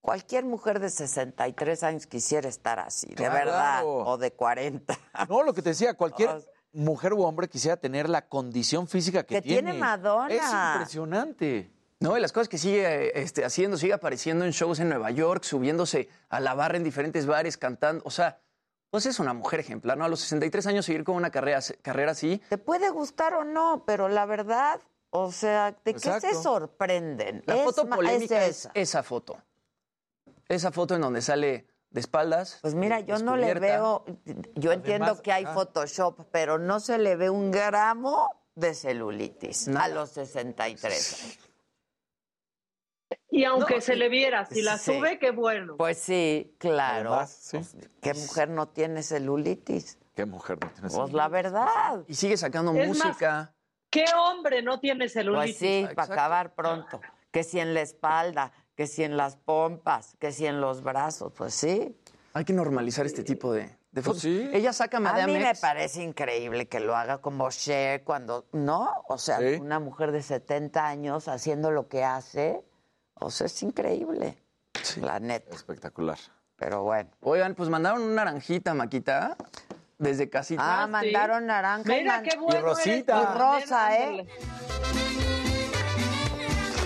cualquier mujer de 63 años quisiera estar así, de verdad, o de 40. No, lo que te decía, cualquier mujer u hombre quisiera tener la condición física que, que tiene. Madonna. Es impresionante. No, y las cosas que sigue este, haciendo, sigue apareciendo en shows en Nueva York, subiéndose a la barra en diferentes bares, cantando. O sea, pues es una mujer ejemplar, ¿no? A los 63 años seguir con una carrera, carrera así. Te puede gustar o no, pero la verdad, o sea, ¿de qué se sorprenden? La foto polémica es esa. foto. Esa foto en donde sale de espaldas. Pues mira, yo no le veo, yo entiendo que hay Photoshop, pero no se le ve un gramo de celulitis a los 63. Y aunque se le viera, si la sube, qué bueno. Pues sí, claro. Pues, ¿Qué mujer no tiene celulitis? ¿Qué mujer no tiene celulitis? Pues la verdad. Y sigue sacando música. ¿Qué hombre no tiene celulitis? Pues sí, para acabar pronto. Que si en la espalda, que si en las pompas, que si en los brazos, pues sí. Hay que normalizar este tipo de, de pues fotos. Ella saca A mí me parece increíble que lo haga como Cher cuando, ¿no? O sea, una mujer de 70 años haciendo lo que hace o sea, es increíble. La neta. Espectacular. Pero bueno. Oigan, pues mandaron una naranjita, Maquita. Desde casita. Ah, mandaron naranja. Mira, qué bueno y rosita. Y rosa, ¿eh?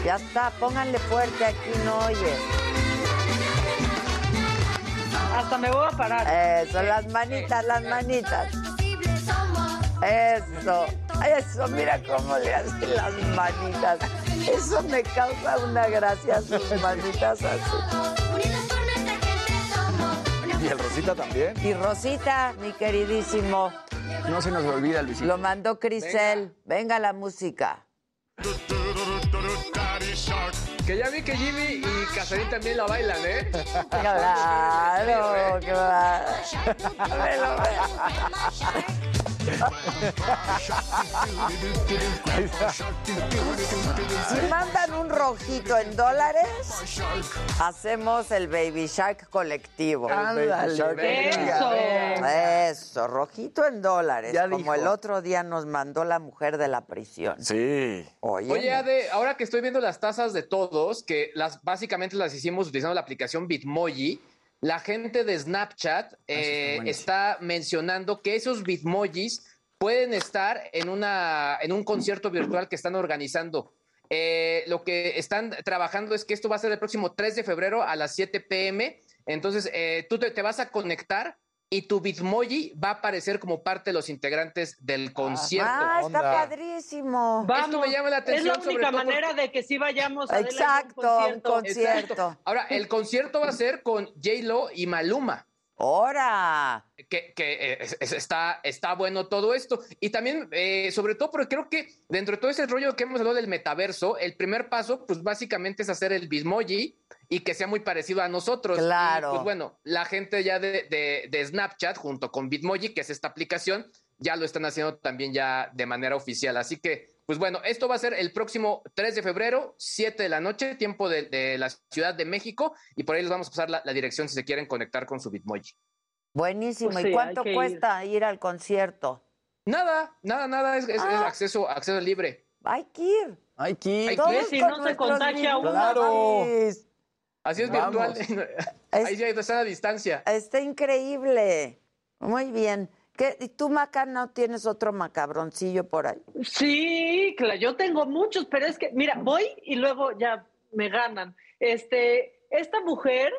Ya está, pónganle fuerte aquí, no oye. Hasta me voy a parar. Eso, las manitas, las manitas. Eso, eso, mira cómo le hacen las manitas. Eso me causa una gracia, sus manitas así. Y el Rosita también. Y Rosita, mi queridísimo. No se nos olvida, Luisito. Lo mandó Crisel. Venga. la música. Que ya vi que Jimmy y Casarín también la bailan, ¿eh? Claro, claro. Si mandan un rojito en dólares, hacemos el Baby Shark colectivo. Eso. Eso, rojito en dólares, como el otro día nos mandó la mujer de la prisión. Sí. Oye, Oye ahora que estoy viendo las tasas de todos, que las básicamente las hicimos utilizando la aplicación Bitmoji, la gente de Snapchat ah, eh, está mencionando que esos Bitmojis pueden estar en, una, en un concierto virtual que están organizando. Eh, lo que están trabajando es que esto va a ser el próximo 3 de febrero a las 7 pm. Entonces, eh, tú te, vas a conectar y tu Bitmoji va a aparecer como parte de los integrantes del concierto. Ah, está padrísimo. Esto me llama la atención. Es la única manera de que sí vayamos a Exacto, un concierto. Ahora, el concierto va a ser con J-Lo y Maluma. ¡Hora! Que, eh, está, está bueno todo esto. Y también, eh, sobre todo, porque creo que dentro de todo ese rollo que hemos hablado del metaverso, el primer paso, pues básicamente es hacer el Bismoji y que sea muy parecido a nosotros. Claro. pues bueno, la gente ya de, de Snapchat, junto con Bitmoji, que es esta aplicación, ya lo están haciendo también ya de manera oficial. Así que pues bueno, esto va a ser el próximo 3 de febrero, 7 de la noche, tiempo de, la Ciudad de México, y por ahí les vamos a pasar la, dirección si se quieren conectar con su Bitmoji. Buenísimo. Pues ¿Y cuánto cuesta ir. al concierto? Nada, nada, nada, es, ah. acceso, acceso libre. Hay que ir. Hay que ir. si no se contagia uno. Claro. Así es virtual. Ahí ya está a distancia. Está increíble. Muy bien. ¿Y tú, Maca, no tienes otro macabroncillo por ahí? Sí, claro, yo tengo muchos, pero es que, mira, voy y luego ya me ganan. Este, esta mujer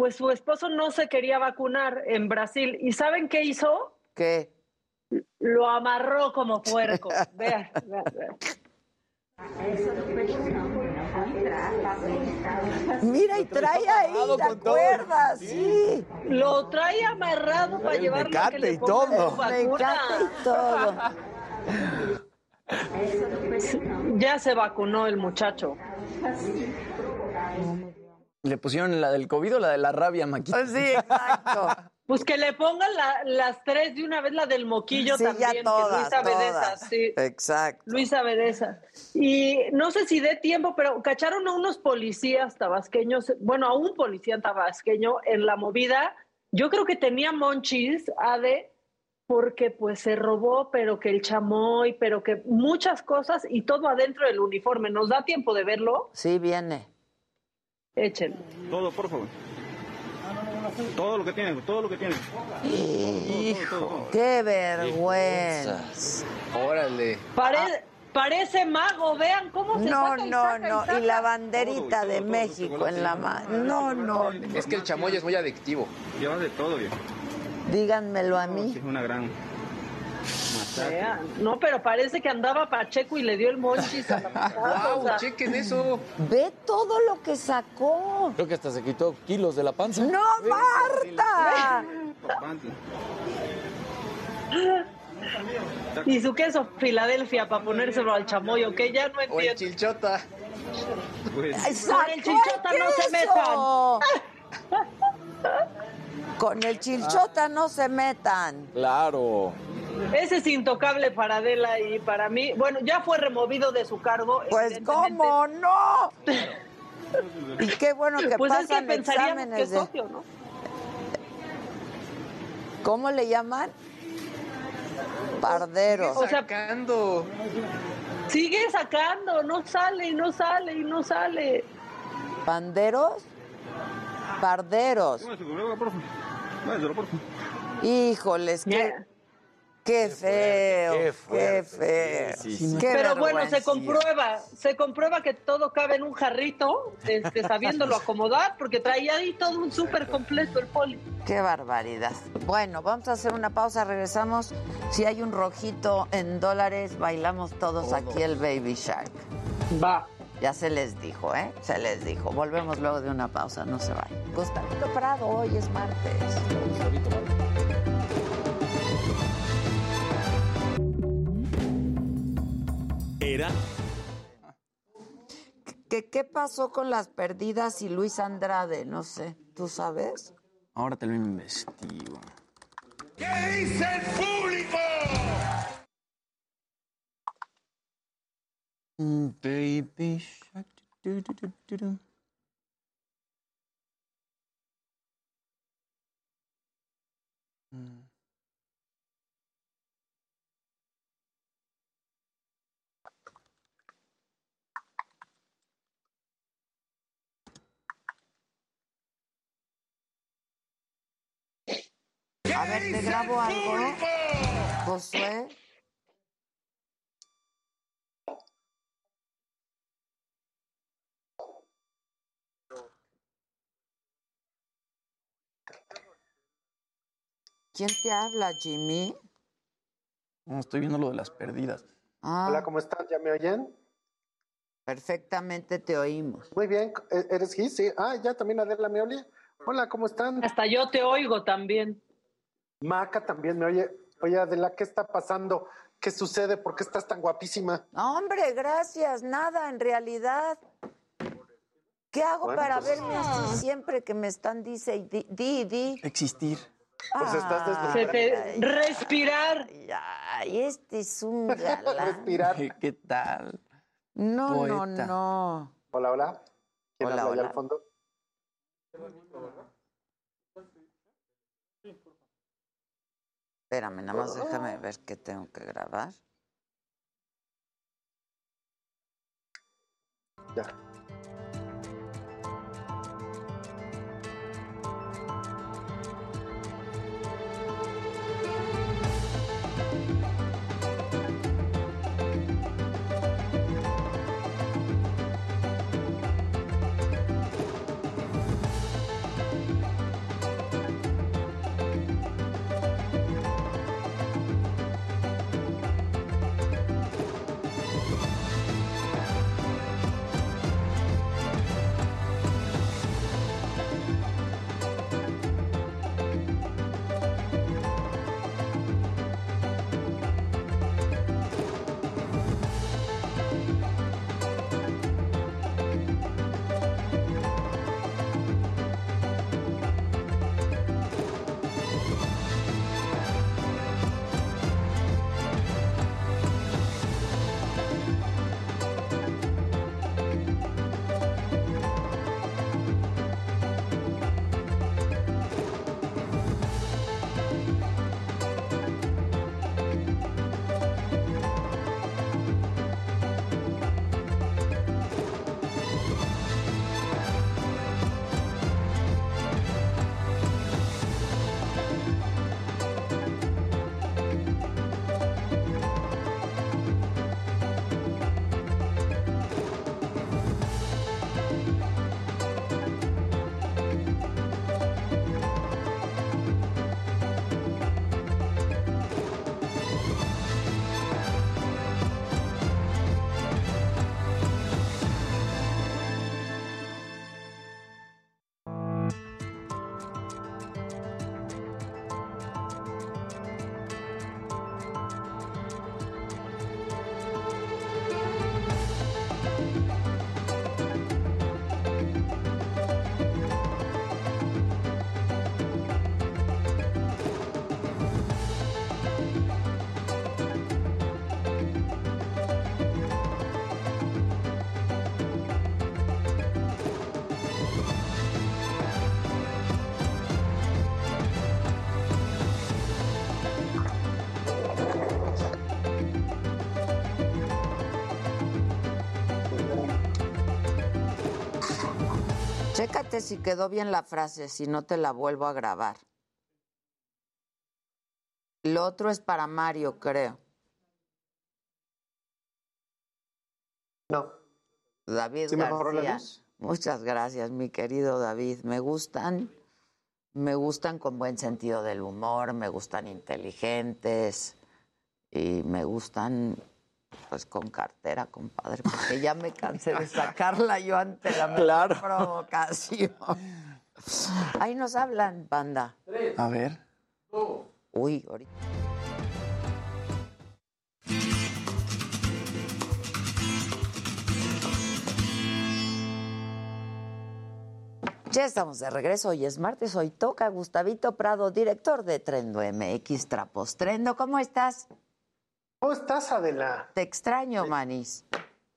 pues su esposo no se quería vacunar en Brasil. ¿Y saben qué hizo? ¿Qué? Lo amarró como puerco. vean, vean, vean. Mira, y trae ahí, ¿te acuerdas? Sí. Lo trae amarrado para llevarlo a que le y todo. Mecate y todo. Ya se vacunó el muchacho. ¿Le pusieron la del COVID o la de la rabia, Maquita? Sí, exacto. Pues que le pongan la- las tres de una vez, la del moquillo Sí, ya también, que todas, Luisa Bedeza, sí. Exacto. Luisa Bedeza. Y no sé si dé tiempo, pero cacharon a unos policías tabasqueños, bueno, a un policía tabasqueño en la movida. Yo creo que tenía monchis, Ade, porque pues se robó, pero que el chamoy, pero que muchas cosas y todo adentro del uniforme. ¿Nos da tiempo de verlo? Sí, viene. Échenlo. Todo, por favor. Todo lo que tienen, todo lo que tienen. Hijo, qué vergüenza. Órale. Pare- parece mago, vean cómo se No, saca y no, saca y no. saca. Y la banderita de México en la mano. No, no. Es que el chamoy es muy adictivo. Lleva de todo, bien. Díganmelo a mí. Es una gran No, pero parece que andaba Pacheco y le dio el monchis a la pasada, o ¡Wow! sea, Chequen eso. Ve todo lo que sacó. Creo que hasta se quitó kilos de la panza. ¡No, Marta! Y su queso Filadelfia para ponérselo al chamoy, que ya no O el entiendo. chilchota. Pues, ¡Sacó el chilchota no se queso! Con el chilchota no se metan. Claro. Ese es intocable para Adela y para mí. Bueno, ya fue removido de su cargo. Pues cómo no. Y qué bueno que Pues es que pasan que exámenes es de socio, ¿no? ¿Cómo le llaman? Parderos. O sea, Sacando. Sigue sacando, no sale y no sale y no sale. ¿Panderos? Parderos. Su por favor. Híjoles, qué, qué feo, Qué feo. Sí, sí, sí. Qué Pero bueno, se comprueba, se comprueba que todo cabe en un jarrito, este, sabiéndolo acomodar, porque traía ahí todo un súper completo el poli. Qué barbaridad. Bueno, vamos a hacer una pausa, regresamos. Si hay un rojito en dólares, bailamos todos aquí el Baby Shark. Va. Ya se les dijo, ¿eh? Se les dijo. Volvemos luego de una pausa, no se vayan. Gustavito Prado, hoy es martes. Era ¿Qué, ¿Qué pasó con las perdidas y Luis Andrade? No sé, ¿tú sabes? Ahora te lo investigo. ¿Qué dice el público? Baby shark, du, du, du, du, du. Mm. A ver, ¿te grabo algo? Josué. ¿Quién te habla, Jimmy? No, estoy viendo lo de las perdidas. Ah, Hola, ¿cómo están? ¿Ya me oyen? perfectamente te oímos. Muy bien, ¿e- ¿eres Gis? Sí. Ah, ya también Adela me oye. Hola, ¿cómo están? Hasta yo te oigo también. Maca también me oye. Oye, Adela, ¿qué está pasando? ¿Qué sucede? ¿Por qué estás tan guapísima? Hombre, gracias. Nada, en realidad. ¿Qué hago Bueno, para pues- verme así siempre que me están dice y di, di, di? Existir. Pues estás Ah, Se te- ay, respirar. ay, este es un galán. Respirar. ¿Qué tal? No, no, Poeta. no. Hola, hola. ¿Quién Hola, habla allá hola. al fondo? Espérame, nada más déjame ver qué tengo que grabar. Ya. Si quedó bien la frase, si no te la vuelvo a grabar. Lo otro es para Mario, creo. No. David ¿Sí García. Muchas gracias, mi querido David. Me gustan, me gustan con buen sentido del humor, me gustan inteligentes y me gustan pues con cartera, compadre, porque ya me cansé de sacarla yo ante la Claro. provocación. Ahí nos hablan, banda. A ver. Uy, ahorita. Ya estamos de regreso, hoy es martes, hoy toca Gustavito Prado, director de Trendo MX Trapos. Trendo, ¿cómo estás? ¿Cómo estás, Adela? Te extraño, Manis.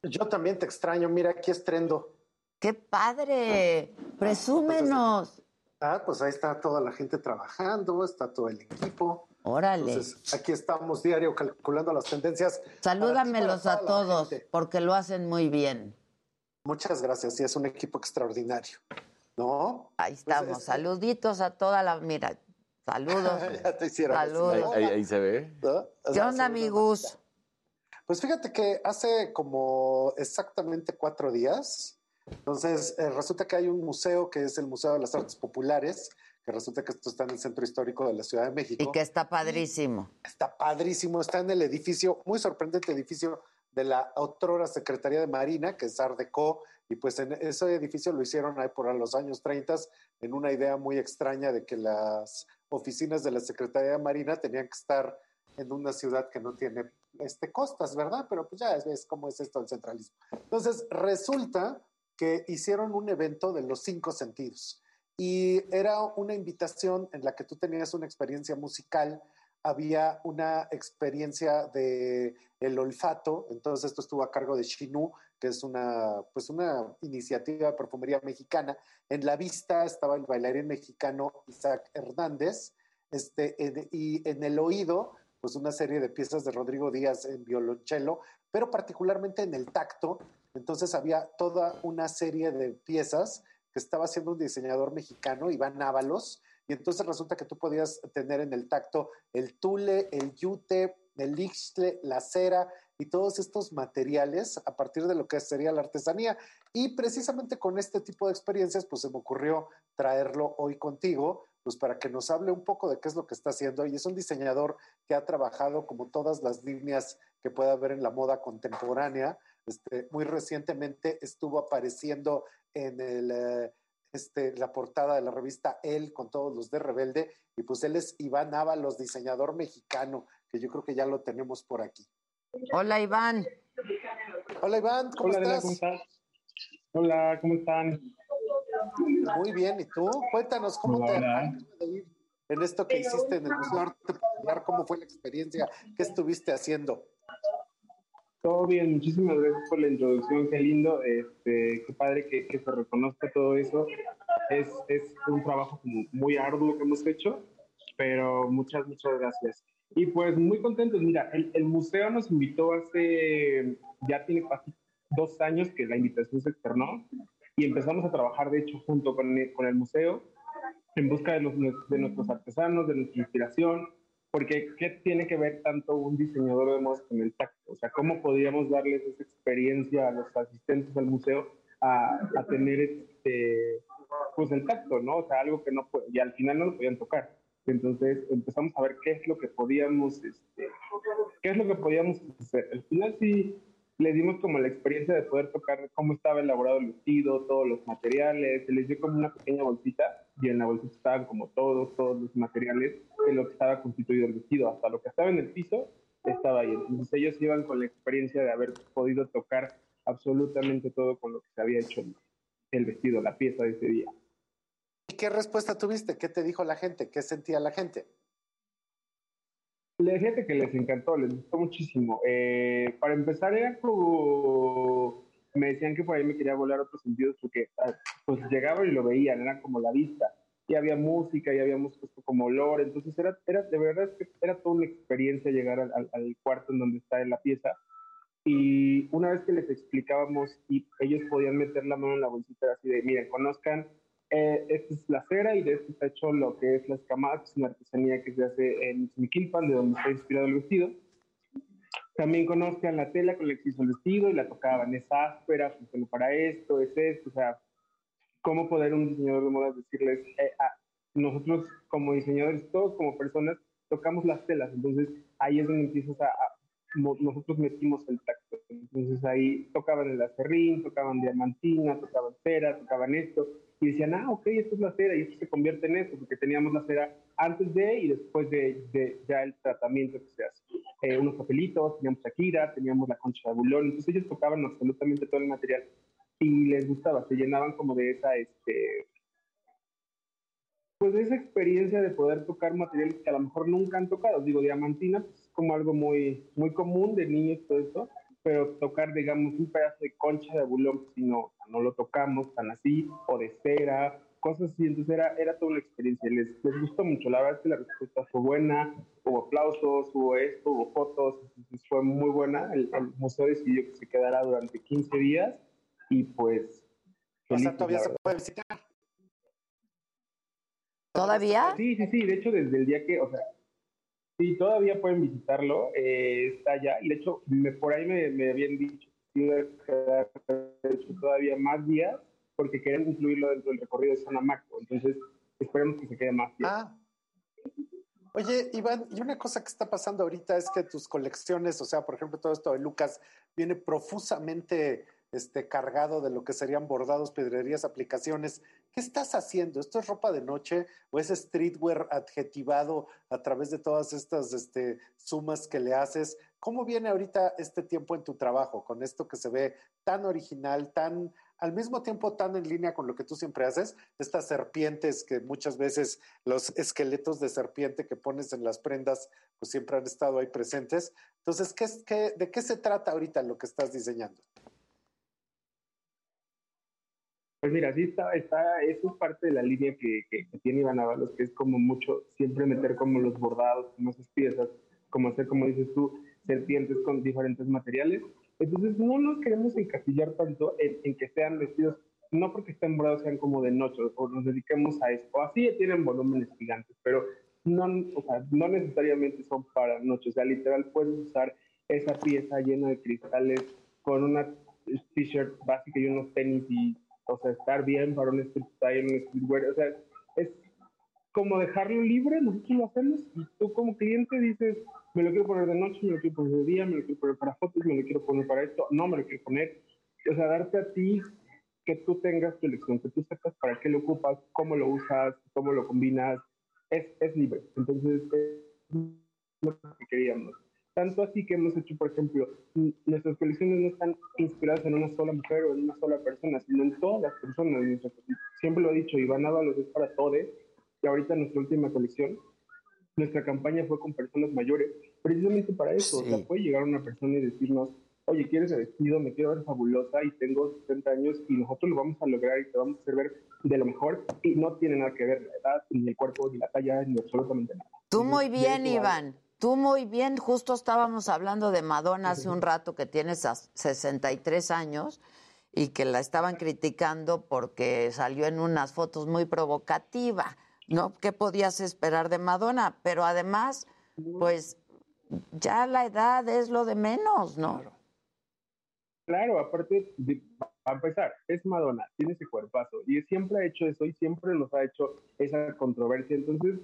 Yo también te extraño. Mira, aquí es Trendo. ¡Qué padre! Presúmenos. Ah, pues ahí está toda la gente trabajando, está todo el equipo. Órale. Entonces, aquí estamos diario calculando las tendencias. Salúdamelos a todos, porque lo hacen muy bien. Muchas gracias, y es un equipo extraordinario. ¿No? Ahí estamos. Saluditos a toda la. Mira, saludos. ya te hicieron. Saludos. Ahí, ahí se ve. ¿No? O ¿Qué onda, amigos? Pues fíjate que hace como exactamente cuatro días, entonces eh, resulta que hay un museo que es el Museo de las Artes Populares, que resulta que esto está en el Centro Histórico de la Ciudad de México. Y que está padrísimo. Está padrísimo, está en el edificio, muy sorprendente edificio de la otrora Secretaría de Marina, que es Art Deco, y pues en ese edificio lo hicieron ahí por los años 30 en una idea muy extraña de que las oficinas de la Secretaría de Marina tenían que estar en una ciudad que no tiene este, costas, ¿verdad? Pero pues ya es, es como es esto el centralismo. Entonces, resulta que hicieron un evento de los cinco sentidos y era una invitación en la que tú tenías una experiencia musical, había una experiencia de el olfato, entonces esto estuvo a cargo de Shinu, que es una, pues una iniciativa de perfumería mexicana. En la vista estaba el bailarín mexicano Isaac Hernández, este, y en el oído, pues una serie de piezas de Rodrigo Díaz en violonchelo, pero particularmente en el tacto. Entonces había toda una serie de piezas que estaba haciendo un diseñador mexicano, Iván Ábalos, y entonces resulta que tú podías tener en el tacto el tule, el yute, el ixtle, la cera y todos estos materiales a partir de lo que sería la artesanía. Y precisamente con este tipo de experiencias, pues se me ocurrió traerlo hoy contigo, pues para que nos hable un poco de qué es lo que está haciendo. Y es un diseñador que ha trabajado como todas las líneas que puede haber en la moda contemporánea. Este, muy recientemente estuvo apareciendo en eh, este, la portada de la revista El con todos los de Rebelde. Y pues él es Iván Ábalos, diseñador mexicano, que yo creo que ya lo tenemos por aquí. Hola, Iván. Hola, Iván, ¿cómo Hola, estás? ¿cómo estás? Hola, ¿cómo están? Muy bien, ¿y tú? Cuéntanos, ¿cómo te Hola. de ir en esto que hiciste en el Museo Arte Popular? ¿Cómo fue la experiencia? ¿Qué estuviste haciendo? Todo bien, muchísimas gracias por la introducción, qué lindo, este, qué padre que, que se reconozca todo eso. Es, es un trabajo como muy arduo que hemos hecho, pero muchas, muchas gracias. Y pues muy contentos, mira, el, el museo nos invitó hace, ya tiene casi dos años que la invitación se externó y empezamos a trabajar, de hecho, junto con el, con el museo en busca de, los, de nuestros artesanos, de nuestra inspiración, porque ¿qué tiene que ver tanto un diseñador de modas con el tacto? O sea, ¿cómo podríamos darles esa experiencia a los asistentes al museo a, a tener este, pues el tacto, ¿no? O sea, algo que no y al final no lo podían tocar. Entonces empezamos a ver qué es lo que podíamos, este, qué es lo que podíamos hacer. Al final sí le dimos como la experiencia de poder tocar cómo estaba elaborado el vestido, todos los materiales, se les dio como una pequeña bolsita y en la bolsita estaban como todos, todos los materiales de lo que estaba constituido el vestido, hasta lo que estaba en el piso estaba ahí. Entonces ellos iban con la experiencia de haber podido tocar absolutamente todo con lo que se había hecho el, vestido, la pieza de ese día. ¿Y qué respuesta tuviste? ¿Qué te dijo la gente? ¿Qué sentía la gente? Le fíjate que les encantó, les gustó muchísimo. Eh, para empezar, era como. Me decían que por ahí me quería volar otros sentidos porque ah, pues llegaban y lo veían, era como la vista. Y había música y habíamos puesto como olor. Entonces, era, era de verdad era toda una experiencia llegar al- al cuarto en donde está la pieza. y una vez que les explicábamos y ellos podían meter la mano en la bolsita así de, miren, conozcan, eh, esta es la cera y de esto está hecho lo que es la escamada, que es una artesanía que se hace en Miquilpan, de donde está inspirado el vestido. También conozcan la tela con la que hizo el vestido y la tocaban, es áspera, funciona para esto, es esto, o sea, cómo poder un diseñador de modas decirles, eh, nosotros como diseñadores, todos como personas, tocamos las telas, entonces ahí es donde empiezas a, nosotros metimos el tacto, entonces ahí tocaban el acerrín, tocaban diamantina, tocaban cera, tocaban esto, y decían, ah, ok, esto es la cera, y esto se convierte en esto, porque teníamos la cera antes de y después de, de ya el tratamiento que se hace. Eh, unos papelitos, teníamos Shakira, teníamos la concha de bulón, entonces ellos tocaban absolutamente todo el material y les gustaba, se llenaban como de esa, este, pues de esa experiencia de poder tocar materiales que a lo mejor nunca han tocado. Digo, diamantina pues, es como algo muy, muy común de niños, todo esto, pero tocar, digamos, un pedazo de concha de abulón, si no, no lo tocamos tan así, o de cera, cosas así. Entonces era, era toda una experiencia. Les, les gustó mucho. La verdad es que la respuesta fue buena. Hubo aplausos, hubo esto, hubo fotos. Entonces fue muy buena. El, el museo decidió que se quedara durante 15 días y pues... O sea, todavía se puede visitar. ¿Todavía? Sí, sí, sí. De hecho, desde el día que, o sea, sí, todavía pueden visitarlo. Eh, está allá. Y de hecho, por ahí me, habían dicho que iba a quedar todavía más días porque querían incluirlo dentro del recorrido de San Amaco. Entonces, esperemos que se quede más días. Ah. Oye, Iván, y una cosa que está pasando ahorita es que tus colecciones, o sea, por ejemplo, todo esto de Lucas, viene profusamente este, cargado de lo que serían bordados, pedrerías, aplicaciones. ¿Qué estás haciendo? ¿Esto es ropa de noche o es streetwear adjetivado a través de todas estas este, sumas que le haces? ¿Cómo viene ahorita este tiempo en tu trabajo con esto que se ve tan original, tan al mismo tiempo tan en línea con lo que tú siempre haces? Estas serpientes que muchas veces los esqueletos de serpiente que pones en las prendas pues siempre han estado ahí presentes. Entonces, ¿qué, qué, ¿de qué se trata ahorita lo que estás diseñando? Pues mira, sí está, está, eso es parte de la línea que, que, tiene Iván Ábalos, que es como mucho, siempre meter como los bordados, como esas piezas, como hacer, como dices tú, serpientes con diferentes materiales. Entonces no nos queremos encasillar tanto en, que sean vestidos, no porque estén bordados sean como de noche o nos dediquemos a eso, o así tienen volúmenes gigantes, pero no, o sea, no necesariamente son para noche, o sea, literal puedes usar esa pieza llena de cristales con una t-shirt básica y unos tenis y o sea, estar bien para un un streetwear, o sea, es como dejarlo libre, nosotros lo hacemos y tú como cliente dices, me lo quiero poner de noche, me lo quiero poner de día, me lo quiero poner para fotos, me lo quiero poner para esto, no me lo quiero poner, o sea, darte a ti que tú tengas tu elección, que tú sepas para qué lo ocupas, cómo lo usas, cómo lo combinas, es, es libre, entonces es lo que queríamos. Tanto así que hemos hecho, por ejemplo, nuestras colecciones no están inspiradas en una sola mujer o en una sola persona, sino en todas las personas. Siempre lo he dicho, Iván Ábalos es para todos. Y ahorita nuestra última colección, nuestra campaña fue con personas mayores, precisamente para eso. O sea, puede llegar una persona y decirnos, oye, ¿quieres el vestido? Me quiero ver fabulosa y tengo 60 años y nosotros lo vamos a lograr y te vamos a hacer ver de lo mejor y no tiene nada que ver la edad, ni el cuerpo, ni la talla, ni absolutamente nada. Tú muy bien, Iván. Tú muy bien, justo estábamos hablando de Madonna hace un rato que tiene 63 años y que la estaban criticando porque salió en unas fotos muy provocativa, ¿no? ¿Qué podías esperar de Madonna? Pero además, pues ya la edad es lo de menos, ¿no? Claro, aparte, a empezar, es Madonna, tiene ese cuerpazo y siempre ha hecho eso y siempre nos ha hecho esa controversia. Entonces,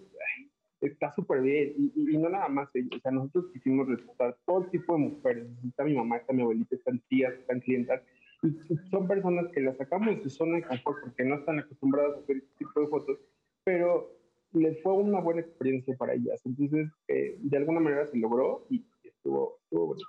está súper bien. Y, no nada más ellos. O sea, nosotros quisimos respetar todo tipo de mujeres. Está mi mamá, está mi abuelita, están tías, están clientas. Y son personas que las sacamos de su zona de confort porque no están acostumbradas a hacer este tipo de fotos, pero les fue una buena experiencia para ellas. Entonces, eh, de alguna manera se logró y estuvo, estuvo bonito.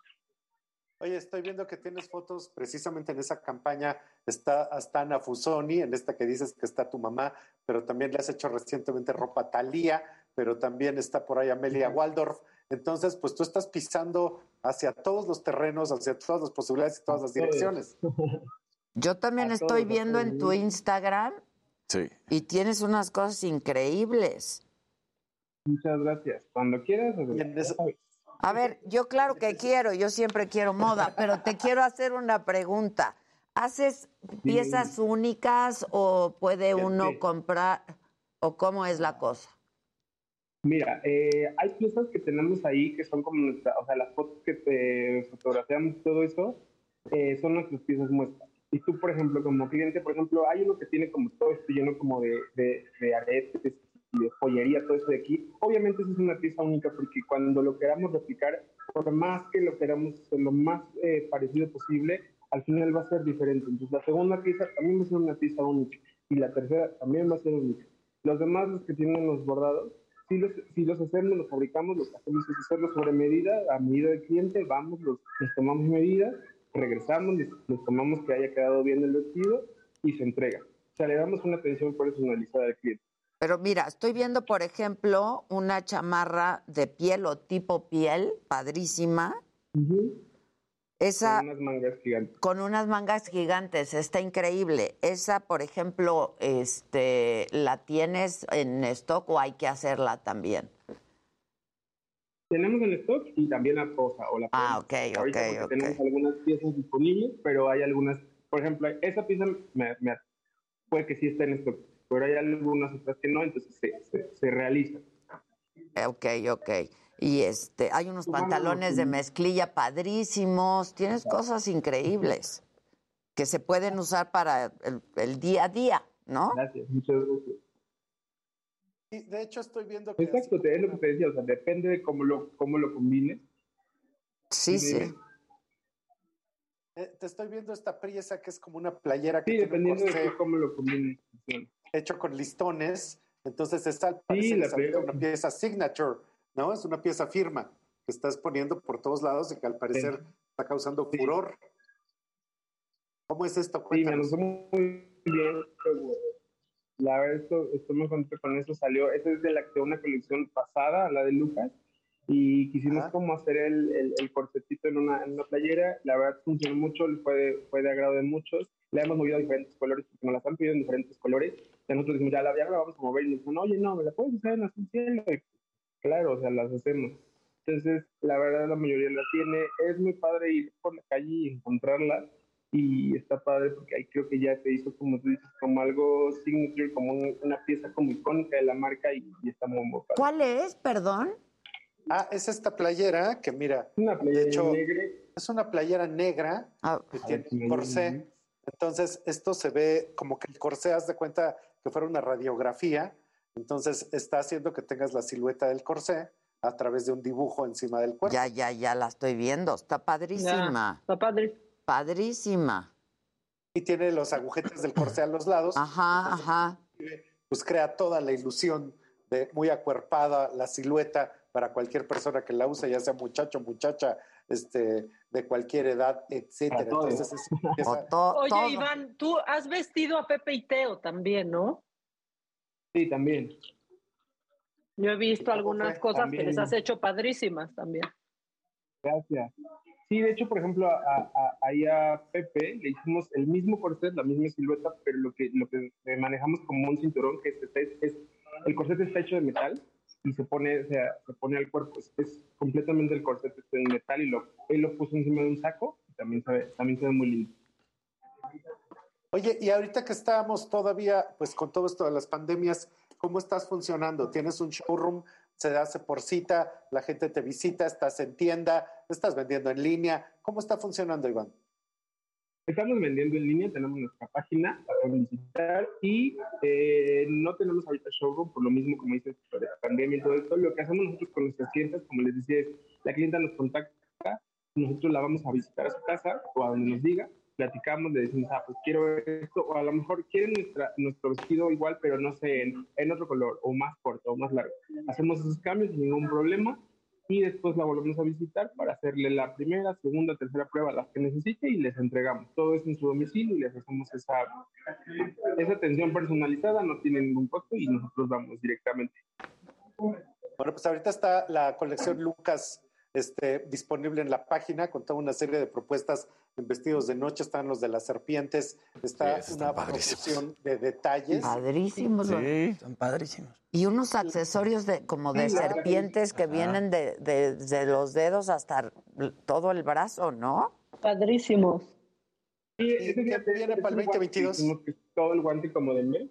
Oye, estoy viendo que tienes fotos precisamente en esa campaña. Está Astana Fusoni, en esta que dices que está tu mamá, pero también le has hecho recientemente ropa Talía pero también está por ahí Amelia Waldorf. Entonces, pues tú estás pisando hacia todos los terrenos, hacia todas las posibilidades y todas las direcciones. Yo también estoy viendo en tu Instagram sí. y tienes unas cosas increíbles. Muchas gracias. Cuando quieras. A ver, yo claro que quiero, yo siempre quiero moda, pero te quiero hacer una pregunta. ¿Haces piezas únicas o puede uno comprar o cómo es la cosa? Mira, eh, hay piezas que tenemos ahí que son como nuestra, o sea, las fotos que te fotografiamos y todo eso eh, son nuestras piezas muestras. Y tú, por ejemplo, como cliente, por ejemplo, hay uno que tiene como todo esto lleno como de, de, de aretes de joyería, todo eso de aquí. Obviamente eso es una pieza única porque cuando lo queramos replicar, por más que lo queramos lo más eh, parecido posible, al final va a ser diferente. Entonces la segunda pieza también va a ser una pieza única y la tercera también va a ser única. Los demás, los que tienen los bordados, si los, si los hacemos, los fabricamos, lo que hacemos es hacerlos sobre medida, a medida del cliente, vamos, los, les tomamos medidas, regresamos, les, les, tomamos que haya quedado bien el vestido y se entrega. O sea, le damos una atención personalizada al cliente. Pero mira, estoy viendo, por ejemplo, una chamarra de piel o tipo piel, padrísima. Esa, con unas mangas gigantes. Con unas mangas gigantes, está increíble. Esa, por ejemplo, este, ¿la tienes en stock o hay que hacerla también? Tenemos en stock y también la posa o la Ah, ok, ok, ok. Tenemos algunas piezas disponibles, pero hay algunas, por ejemplo, esa pieza me, me, puede que sí esté en stock, pero hay algunas otras que no, entonces se, se, se realiza. Ok, ok. Y este, hay unos pantalones de mezclilla padrísimos, tienes cosas increíbles que se pueden usar para el, el día a día, ¿no? Gracias, muchas gracias. Y de hecho estoy viendo que... Exacto, es lo que te decía, o sea, depende de cómo lo, cómo lo combines. Sí, sí. Eh, te estoy viendo esta pieza que es como una playera que sí, dependiendo de cómo lo combines. Hecho con listones, entonces está al sí, una pieza signature, ¿no? Es una pieza firma que estás poniendo por todos lados y que al parecer sí. está causando furor. ¿Cómo es esto? Cuéntanos. Sí, me muy bien. La verdad, esto, estoy muy contento con eso. Salió, esa es de, la, una colección pasada, la de Lucas, y quisimos Ajá. como hacer el, el, el, corsetito en una, en una playera. La verdad funcionó mucho, fue de, fue de agrado de muchos. La hemos movido a diferentes colores porque nos las han pedido en diferentes colores. Y nosotros dijimos, ya la, ya la vamos a mover. Y nos dicen, oye, no, me la puedes usar en azul cielo. Y, claro, o sea, las hacemos. Entonces, la verdad, la mayoría la tiene. Es muy padre ir por la calle y encontrarla. Y está padre porque ahí creo que ya se hizo, como tú dices, como algo signature, como un, una pieza como icónica de la marca y, y está muy, muy padre. ¿Cuál es, perdón? Ah, es esta playera que mira, una playera de hecho, negra. es una playera negra ah, que tiene un corsé. Entonces, esto se ve como que el corsé, haz de cuenta que fuera una radiografía. Entonces, está haciendo que tengas la silueta del corsé a través de un dibujo encima del cuerpo. Ya, ya, ya la estoy viendo. Está padrísima. Ya, está padre. Padrísima. Y tiene los agujetes del corsé a los lados. Ajá, Entonces, ajá. Pues crea toda la ilusión de muy acuerpada la silueta para cualquier persona que la use, ya sea muchacho, muchacha, este, de cualquier edad, etcétera. Entonces, es, es, Oye, todo. Iván, tú has vestido a Pepe y Teo también, ¿no? Sí, también. Yo he visto algunas fue? cosas También. que les has hecho padrísimas también. Gracias. Sí, de hecho, por ejemplo, a, a, ahí a Pepe le hicimos el mismo corset, la misma silueta, pero lo que, lo que manejamos como un cinturón, que es, es, es el corset está hecho de metal y se pone, o sea, se pone al cuerpo, es, es completamente el corset está en metal y lo, él lo puso encima de un saco y también se ve, también se ve muy lindo. Oye, y ahorita que estábamos todavía, pues con todo esto de las pandemias, ¿cómo estás funcionando? ¿Tienes un showroom? ¿Se hace por cita? ¿La gente te visita? ¿Estás en tienda? ¿Estás vendiendo en línea? ¿Cómo está funcionando, Iván? Estamos vendiendo en línea, tenemos nuestra página para visitar y eh, no tenemos ahorita showroom por lo mismo, como dices, por la pandemia y todo esto. Lo que hacemos nosotros con nuestras clientes, como les decía, es la clienta nos contacta, nosotros la vamos a visitar a su casa o a donde nos diga, platicamos, le decimos, ah, pues quiero esto, o a lo mejor quieren nuestro vestido igual, pero no sé, en, en otro color, o más corto, o más largo. Hacemos esos cambios sin ningún problema y después la volvemos a visitar para hacerle la primera, segunda, tercera prueba, las que necesite y les entregamos. Todo eso en su domicilio y les hacemos esa, esa atención personalizada, no tiene ningún costo y nosotros vamos directamente. Bueno, pues ahorita está la colección Lucas este, disponible en la página con toda una serie de propuestas en vestidos de noche. Están los de las serpientes, está Sí, una están profusión de detalles. Padrísimos. Sí, son padrísimos. Y unos accesorios de, como de claro. serpientes que Ajá. vienen de, de- de los dedos hasta todo el brazo, ¿no? Padrísimos. Sí, ¿Y ese qué viene es para el un guante 2022? que hicimos que es todo el guante como de mes.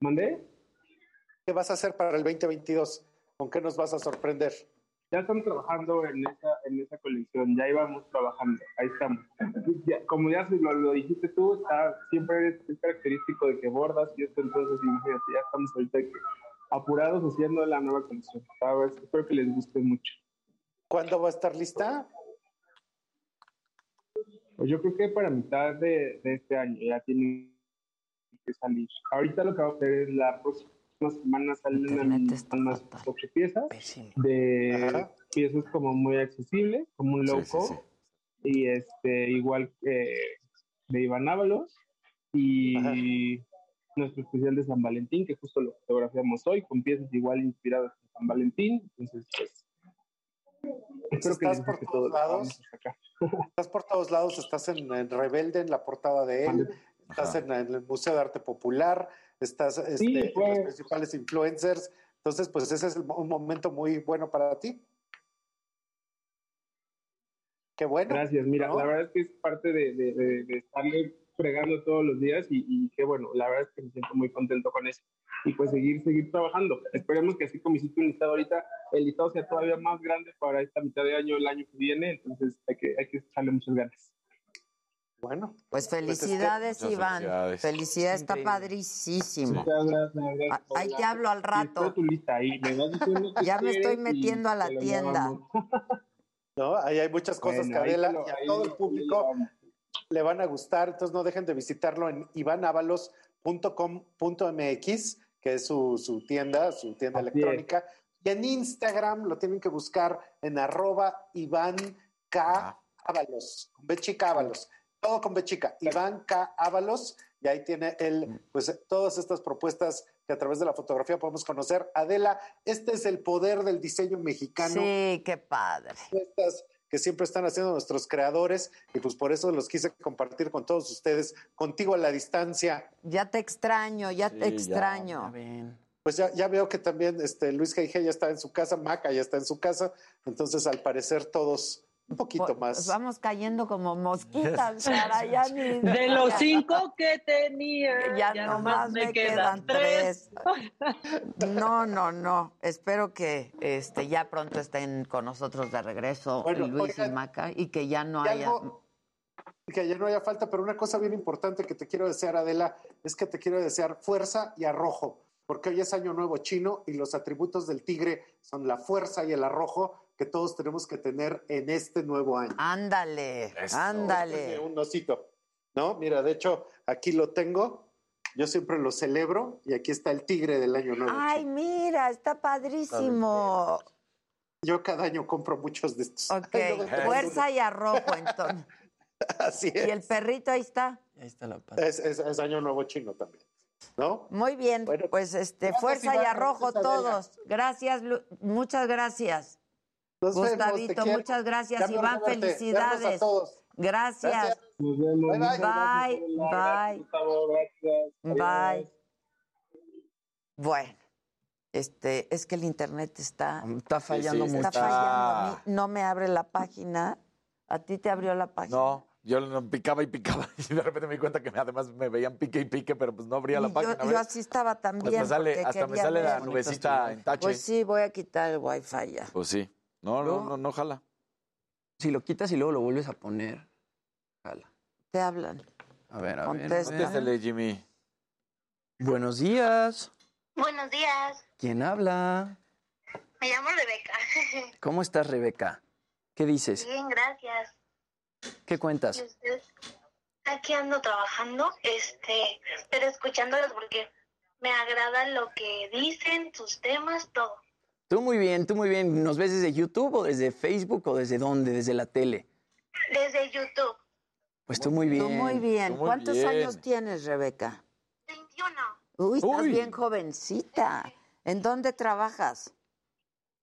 ¿Mandé? ¿Qué vas a hacer para el 2022? ¿Con qué nos vas a sorprender? Ya estamos trabajando en esa, en esa colección, ya íbamos trabajando, ahí estamos. Ya- como ya lo, lo dijiste tú, está, siempre es, es característico de que bordas y esto, entonces imagínate, ya estamos ahorita que apurados haciendo la nueva colección. ¿sabes? Espero que les guste mucho. ¿Cuándo va a estar lista? Pues yo creo que para mitad de, de este año ya tiene que salir. Ahorita lo que vamos a hacer es la próxima semana salen unas- unas ocho piezas de Ajá. piezas como muy accesibles, como un low Sí, sí, cost, sí. y este igual que de Iván Ábalos y nuestro especial de San Valentín, que justo lo fotografiamos hoy, con piezas igual inspiradas en San Valentín. Entonces, pues, espero que estás les por todos todo que lados. a. Estás por todos lados, estás en, en Rebelde, en la portada de él, estás Ajá. en, en el Museo de Arte Popular, estás este, Sí, en fue- los principales influencers. Entonces, pues ese es un momento muy bueno para ti. Qué bueno. Gracias, mira, ¿no? la verdad es que es parte de, de, de- de estarle fregando todos los días y, y que bueno, la verdad es que me siento muy contento con eso. Y pues seguir, seguir trabajando. Esperemos que así como hiciste un listado ahorita, el listado sea todavía más grande para esta mitad de año, el año que viene, entonces hay que, hay que echarle muchas ganas. Bueno. Pues felicidades, Muchas Iván. felicidades. Felicidades, está Increíble. padrísimo. Muchas gracias. gracias, Ah, Ahí te hablo al rato. tu lista ahí. Me vas diciendo qué Ya me estoy metiendo a la tienda. ¿no? Ahí hay muchas cosas Bueno, lo- y a todo el público le van a gustar, entonces no dejen de visitarlo en ivanavalos.com.mx, que es su, su tienda, su tienda Así es. electrónica, y en Instagram lo tienen que buscar en arroba Iván K. Ábalos, con B chica Ábalos, todo con B chica, Iván K. Ábalos, y ahí tiene él, pues todas estas propuestas que a través de la fotografía podemos conocer. Adela, este es el poder del diseño mexicano Sí, qué padre. propuestas que siempre están haciendo nuestros creadores y pues por eso los quise compartir con todos ustedes, contigo a la distancia. Ya te extraño, ya Sí, te ya. extraño. Pues ya, ya veo que también este, Luis G.I.G. ya está en su casa, Maca ya está en su casa, entonces al parecer todos un poquito Pues más. vamos cayendo como mosquitas, cara, ya ni- De los cinco que tenía, ya, ya, nomás me quedan tres. No, no, no. Espero que este ya pronto estén con nosotros de regreso Bueno, Luis y Maca y que ya no haya. algo que ya no haya falta, pero una cosa bien importante que te quiero desear, Adela, es que te quiero desear fuerza y arrojo, porque hoy es Año Nuevo Chino y los atributos del tigre son la fuerza y el arrojo que todos tenemos que tener en este nuevo año. Ándale, Eso. ándale. un osito. ¿No? Mira, de hecho, aquí lo tengo. Yo siempre lo celebro y aquí está el tigre del año nuevo. Ay, mira, está padrísimo. Yo cada año compro muchos de estos. Ok, fuerza y arrojo entonces. Así es. Y el perrito ahí está. Ahí está la pata. Es, es- es año nuevo chino también. ¿No? Muy bien, Bueno, pues este, gracias, fuerza y arrojo todos. Gracias, Lu- muchas gracias. Nos Gustavito, muchas gracias, Ya Iván. Verlos a felicidades. todos. Gracias. Gracias. Nos vemos. Bye, bye. Bye, bye. Gracias. Bye. Bueno, este, es que el internet está, Está fallando sí, está mucho. está- fallando. a mí No me abre la página. ¿A ti te abrió la página? No, yo no picaba y picaba y de repente me di cuenta que además me veían pique y pique, pero pues no abría la Y yo, página. yo ¿ves? así estaba también. Hasta, sale, hasta me sale la nubecita en tache. Pues sí, voy a quitar el wifi ya. Pues sí. No, no, ¿No? no, no, jala. Si lo quitas y luego lo vuelves a poner. Jala. Te hablan. A ver, a ver. a Contesta. ver. Contéstele, Jimmy. Buenos días. Buenos días, ¿Quién habla? me llamo Rebeca. ¿Cómo estás, Rebeca? ¿Qué dices? Bien, gracias. ¿Qué ¿Y cuentas? usted? Aquí ando trabajando, este, pero escuchándolos porque me agrada lo que dicen, sus temas, todo. Tú muy bien, tú muy bien. ¿Nos ves desde YouTube o desde Facebook o desde dónde? ¿Desde la tele? Desde YouTube, Pues tú muy bien. Tú muy bien. Tú muy ¿Cuántos bien. años tienes, Rebeca? 21. Uy, estás Uy. bien jovencita. ¿En dónde trabajas?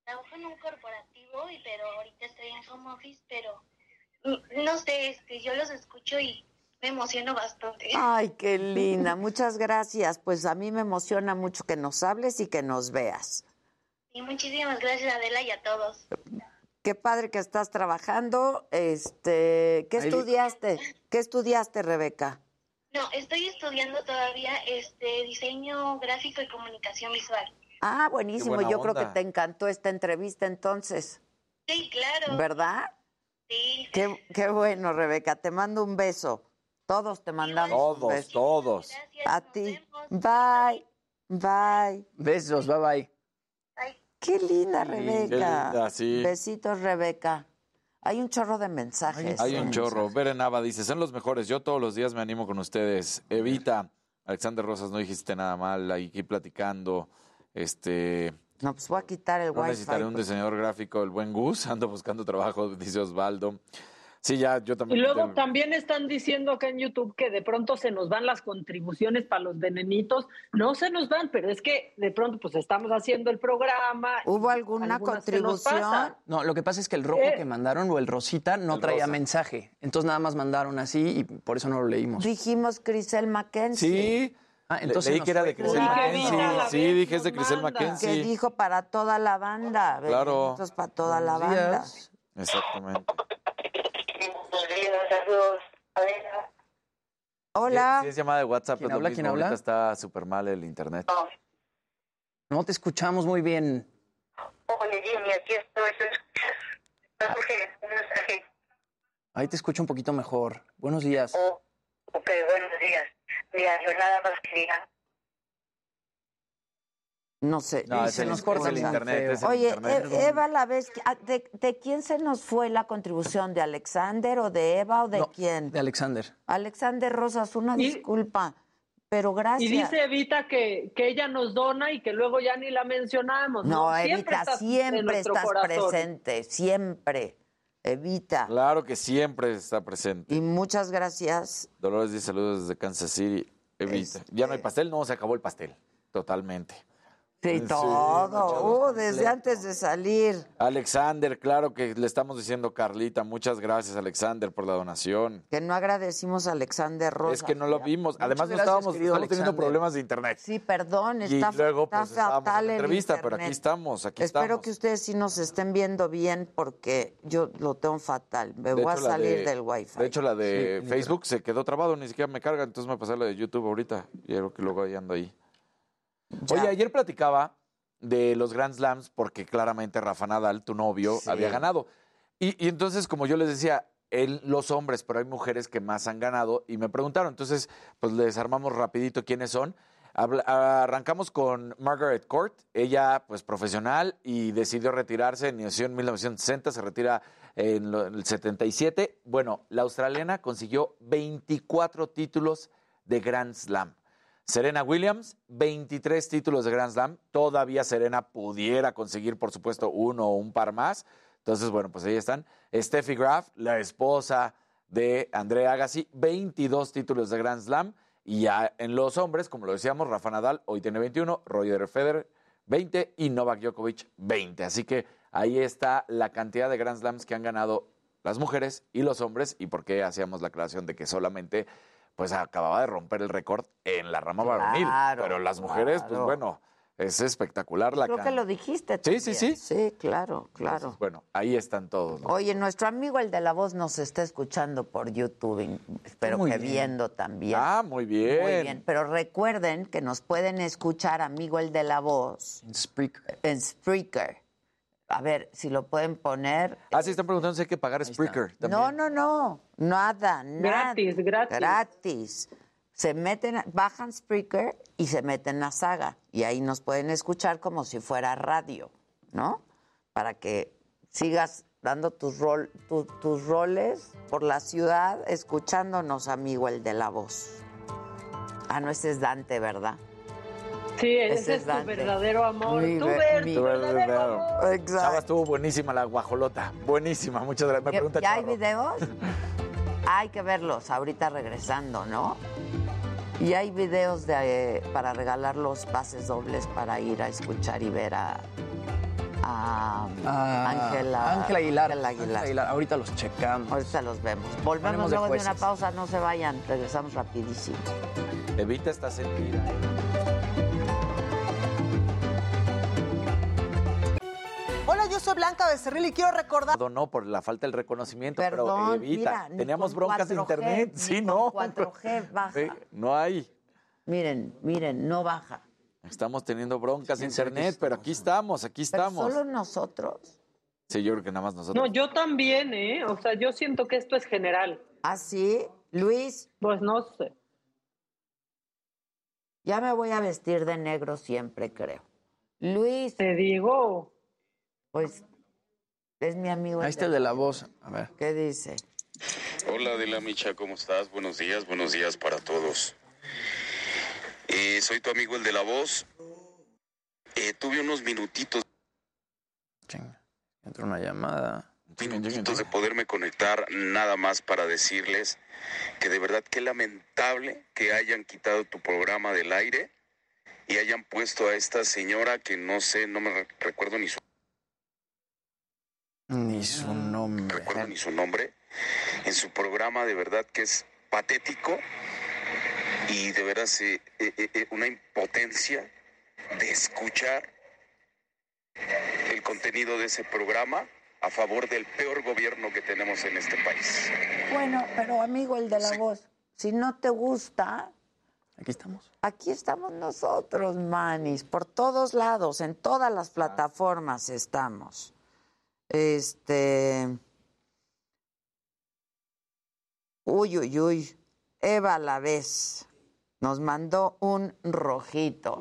Trabajo en un corporativo COVID, pero ahorita estoy en home office, pero no sé, este, yo los escucho y me emociono bastante. Ay, qué linda. Muchas gracias. Pues a mí me emociona mucho que nos hables y que nos veas. Y muchísimas gracias Adela y a todos. Qué padre que estás trabajando. Este, ¿qué estudiaste? ¿Qué estudiaste, Rebeca? No, estoy estudiando todavía este diseño gráfico y comunicación visual. Ah, buenísimo. Yo creo que te encantó esta entrevista entonces. Sí, claro. ¿Verdad? Sí. Qué, qué bueno, Rebeca. Te mando un beso. Todos te mandamos un Todos, beso. todos. A ti. Bye. Bye. Besos, bye bye. Qué linda, Sí, Rebeca. qué linda, sí. Besitos, Rebeca. Hay un chorro de mensajes. Hay un chorro. Beren Nava dice, son los mejores. Yo todos los días me animo con ustedes. Evita. Alexander Rosas, no dijiste nada mal. Aquí platicando. Este... No, pues voy a quitar el No wifi. necesitaré un diseñador gráfico, el buen Gus. Ando buscando trabajo, dice Osvaldo. Sí, ya, yo Y también. luego tengo- también están diciendo acá en YouTube que de pronto se nos van las contribuciones para los venenitos. No se nos van, pero es que de pronto pues estamos haciendo el programa. ¿Hubo alguna pasa. No, lo que pasa es que el rojo Eh. que mandaron o el rosita no El traía rosa. mensaje. Entonces nada más mandaron así y por eso no lo leímos. Dijimos Crisel Mackenzie. Sí. Ah, Le- entonces leí que era de Crisel. Mackenzie. Sí, dije es de Crisel Que Mackenzie. dijo para toda la banda. Claro. Benditos para toda la banda. días. Saludos. Hola. Sí, es llamada de WhatsApp. ¿Quién es lo habla? mismo. ¿Quién habla? Ahorita está súper mal el internet. No te escuchamos muy bien. Hola Jimmy, aquí estoy. Jorge, un mensaje. Ahí te escucho un poquito mejor. Buenos días. Oh, ok, buenos días. Mira, yo nada más quería. No sé. No, se nos corta el internet. feo. es el Oye, internet. E- Eva, la vez, que- ah, de, de quién se nos fue la contribución? ¿De Alexander o de Eva o de No, quién? De Alexander. Alexander Rosas, una Y- disculpa, pero gracias. Y dice Evita que, que ella nos dona y que luego ya ni la mencionamos. No, no, Evita, estás siempre estás corazón. presente, siempre. Evita. Claro que siempre está presente. Y muchas gracias. Dolores dice saludos desde Kansas City. Evita. Este Ya no hay pastel, no, se acabó el pastel. Totalmente. Sí, Sí, todo. Uh, desde completo. antes de salir. Alexander, claro que le estamos diciendo Carlita. Muchas gracias, Alexander, por la donación. Que no agradecimos a Alexander Rosas. Es que no lo vimos. Además, no estábamos, estamos teniendo problemas de internet. Sí, perdón, y está, luego, está pues, estábamos en fatal la el entrevista, pero aquí estamos, aquí Espero estamos. que ustedes sí nos estén viendo bien porque yo lo tengo fatal. Me De voy a hecho, salir de- del wifi. De hecho, la de Sí, Facebook se quedó trabado, ni siquiera me carga, entonces me pasé la de YouTube ahorita. Y creo que luego ahí ando ahí. Ya. Oye, ayer platicaba de los Grand Slams porque claramente Rafa Nadal, tu novio, Sí. había ganado. Y, y entonces, como yo les decía, él, los hombres, pero hay mujeres que más han ganado y me preguntaron. Entonces, pues les armamos rapidito quiénes son. Habla- arrancamos con Margaret Court, ella pues profesional y decidió retirarse, en 1960, se retira en el 77. Bueno, la australiana consiguió 24 títulos de Grand Slam. Serena Williams, 23 títulos de Grand Slam. Todavía Serena pudiera conseguir, por supuesto, uno o un par más. Entonces, bueno, pues ahí están. Steffi Graf, la esposa de Andrea Agassi, 22 títulos de Grand Slam. Y ya en los hombres, como lo decíamos, Rafa Nadal hoy tiene 21, Roger Federer 20 y Novak Djokovic 20. Así que ahí está la cantidad de Grand Slams que han ganado las mujeres y los hombres y por qué hacíamos la aclaración de que solamente pues acababa de romper el récord en la rama varonil. Claro, Pero las mujeres, pues bueno, es espectacular la Creo que lo dijiste. Sí, también. sí, sí. Sí, claro, claro. Entonces, bueno, ahí están todos. ¿no? Oye, nuestro amigo el de la voz nos está escuchando por YouTube, espero Muy que bien. viendo también. Ah, muy bien. Muy bien, pero recuerden que nos pueden escuchar, amigo el de la voz, En Spreaker. en Spreaker. A ver, si lo pueden poner. Ah, sí, están preguntando si hay que pagar Spreaker. también. No, no, no, nada, nada. Gratis, gratis. Gratis. Se meten, a- bajan Spreaker y se meten a Saga. Y ahí nos pueden escuchar como si fuera radio, ¿no? Para que sigas dando tus, rol, tu- tus roles por la ciudad, escuchándonos, amigo, el de la voz. Ah, no, ese es Dante, ¿verdad? Sí, Ese ese es es tu verdadero amor. Mi ve- ver, mi tu verdadero amor. Exacto. Chava, estuvo buenísima la guajolota. Buenísima, muchas gracias. Me ¿Ya, pregunta ya hay videos? hay que verlos ahorita regresando, ¿no? Y hay videos de, eh, para regalar los pases dobles para ir a escuchar y ver a, Ah, Ángela Ángela Aguilar. Ángela Aguilar. Aguilar. Ahorita los checamos. Ahorita los vemos. Volvemos de luego de una pausa, no se vayan, regresamos rapidísimo. Evita esta sentida. Yo soy Blanca Becerril y quiero recordar. No, por la falta del reconocimiento, pero Perdón, evita. mira, Teníamos broncas de 4G, internet. Sí, no. 4G baja. Sí, no hay. Miren, miren, no baja. Estamos teniendo broncas de ¿Quién sabe internet, pero aquí estamos, aquí Pero estamos. solo nosotros. Sí, yo creo que nada más nosotros. No, yo también, ¿eh? O sea, yo siento que esto es general. ¿Ah, sí? Luis, Pues no sé. ya me voy a vestir de negro siempre, creo. Luis, Te digo. Pues es mi amigo. Ahí está el de la voz. A ver. ¿Qué dice? Hola Adela Micha, ¿cómo estás? Buenos días, buenos días para todos. Eh, soy tu amigo el de la voz. Eh, tuve unos minutitos, Chinga. Entró una llamada. minutitos de poderme conectar nada más para decirles que de verdad qué lamentable que hayan quitado tu programa del aire y hayan puesto a esta señora que no sé, no me re- recuerdo ni su, Ni su nombre. recuerdo ni su nombre en su programa de verdad que es patético y de veras eh, eh, eh, eh, una impotencia de escuchar el contenido de ese programa a favor del peor gobierno que tenemos en este país. Bueno, pero amigo, el de la voz, si no te gusta, Aquí estamos. aquí estamos nosotros, manis, por todos lados, en todas las plataformas estamos. Este. Uy, uy, uy. Eva la vez nos mandó un rojito.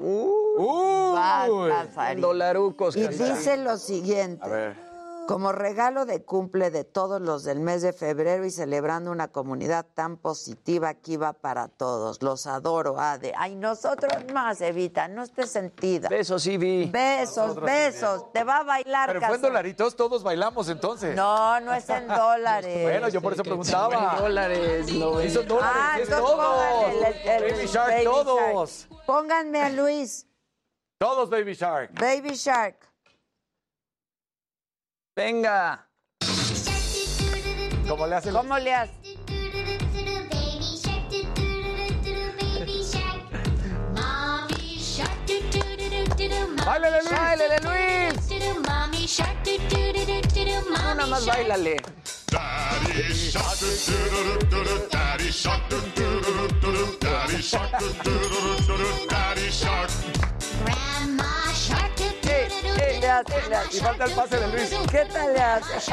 Basta, Sarita. Dolarucos. Y dice lo siguiente. A ver. Como regalo de cumple de todos los del mes de febrero y celebrando una comunidad tan positiva, aquí va para todos. Los adoro, Ade. Ay, nosotros más, Evita, no estés sentida. Besos, Ivy. Besos, Nosotros besos. Te va a bailar, Pero fue en dolaritos, todos bailamos entonces. No, no es en dólares. Bueno, yo por eso preguntaba. dólares, no Sí, son dólares, Ah, es todos. el- el- el Baby Shark, Baby todos. Shark. Pónganme a Luis. Todos Baby Shark. Baby Shark. Venga. ¿Cómo le hace? ¿Cómo le haces? ¡Báilale, Luis! ¡Báilale, Luis! No, nada más bailale. Daddy shark, do-do-do-do-do-do, Daddy shark, do-do-do-do-do-do, Daddy shark, do-do-do-do-do-do, Daddy shark. ¿Qué le haces? Le haces? Y falta el pase de Luis. ¿Qué tal le haces?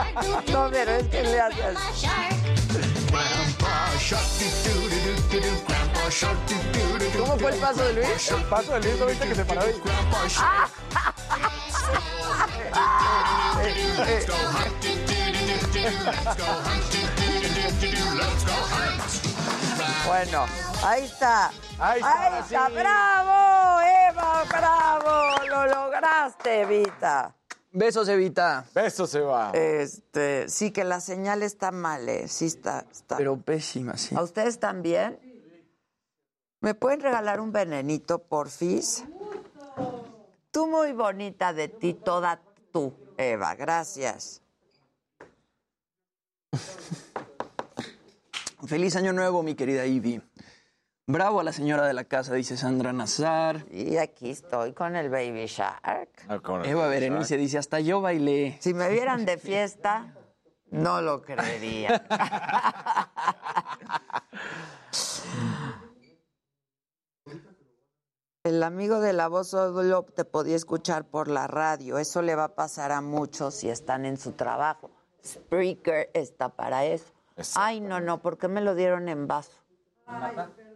No, pero es que le haces. ¿Cómo fue el paso de Luis? El paso de Luis, ¿no viste que se paró? Grandpa shark. Let's go hunt, Bueno, ahí está. Ahí está, está, sí. bravo, Eva, bravo, lo lograste, Evita. Besos, Evita. Besos, Eva. Este, sí que la señal está mal, eh, sí está, está. Pero pésima, sí. ¿A ustedes también? ¿Me pueden regalar un venenito, porfis? Tú muy bonita de ti, toda tú, Eva, gracias. Feliz año nuevo, mi querida Ivy. Bravo a la señora de la casa, dice Sandra Nazar. Y aquí estoy con el Baby Shark. Ah, el Eva Baby Berenice dice, hasta yo bailé. Si me vieran de fiesta, no lo creería. El amigo de la voz solo te podía escuchar por la radio. Eso le va a pasar a muchos si están en su trabajo. Spreaker está para eso. Ay, no, no, ¿por qué me lo dieron en vaso?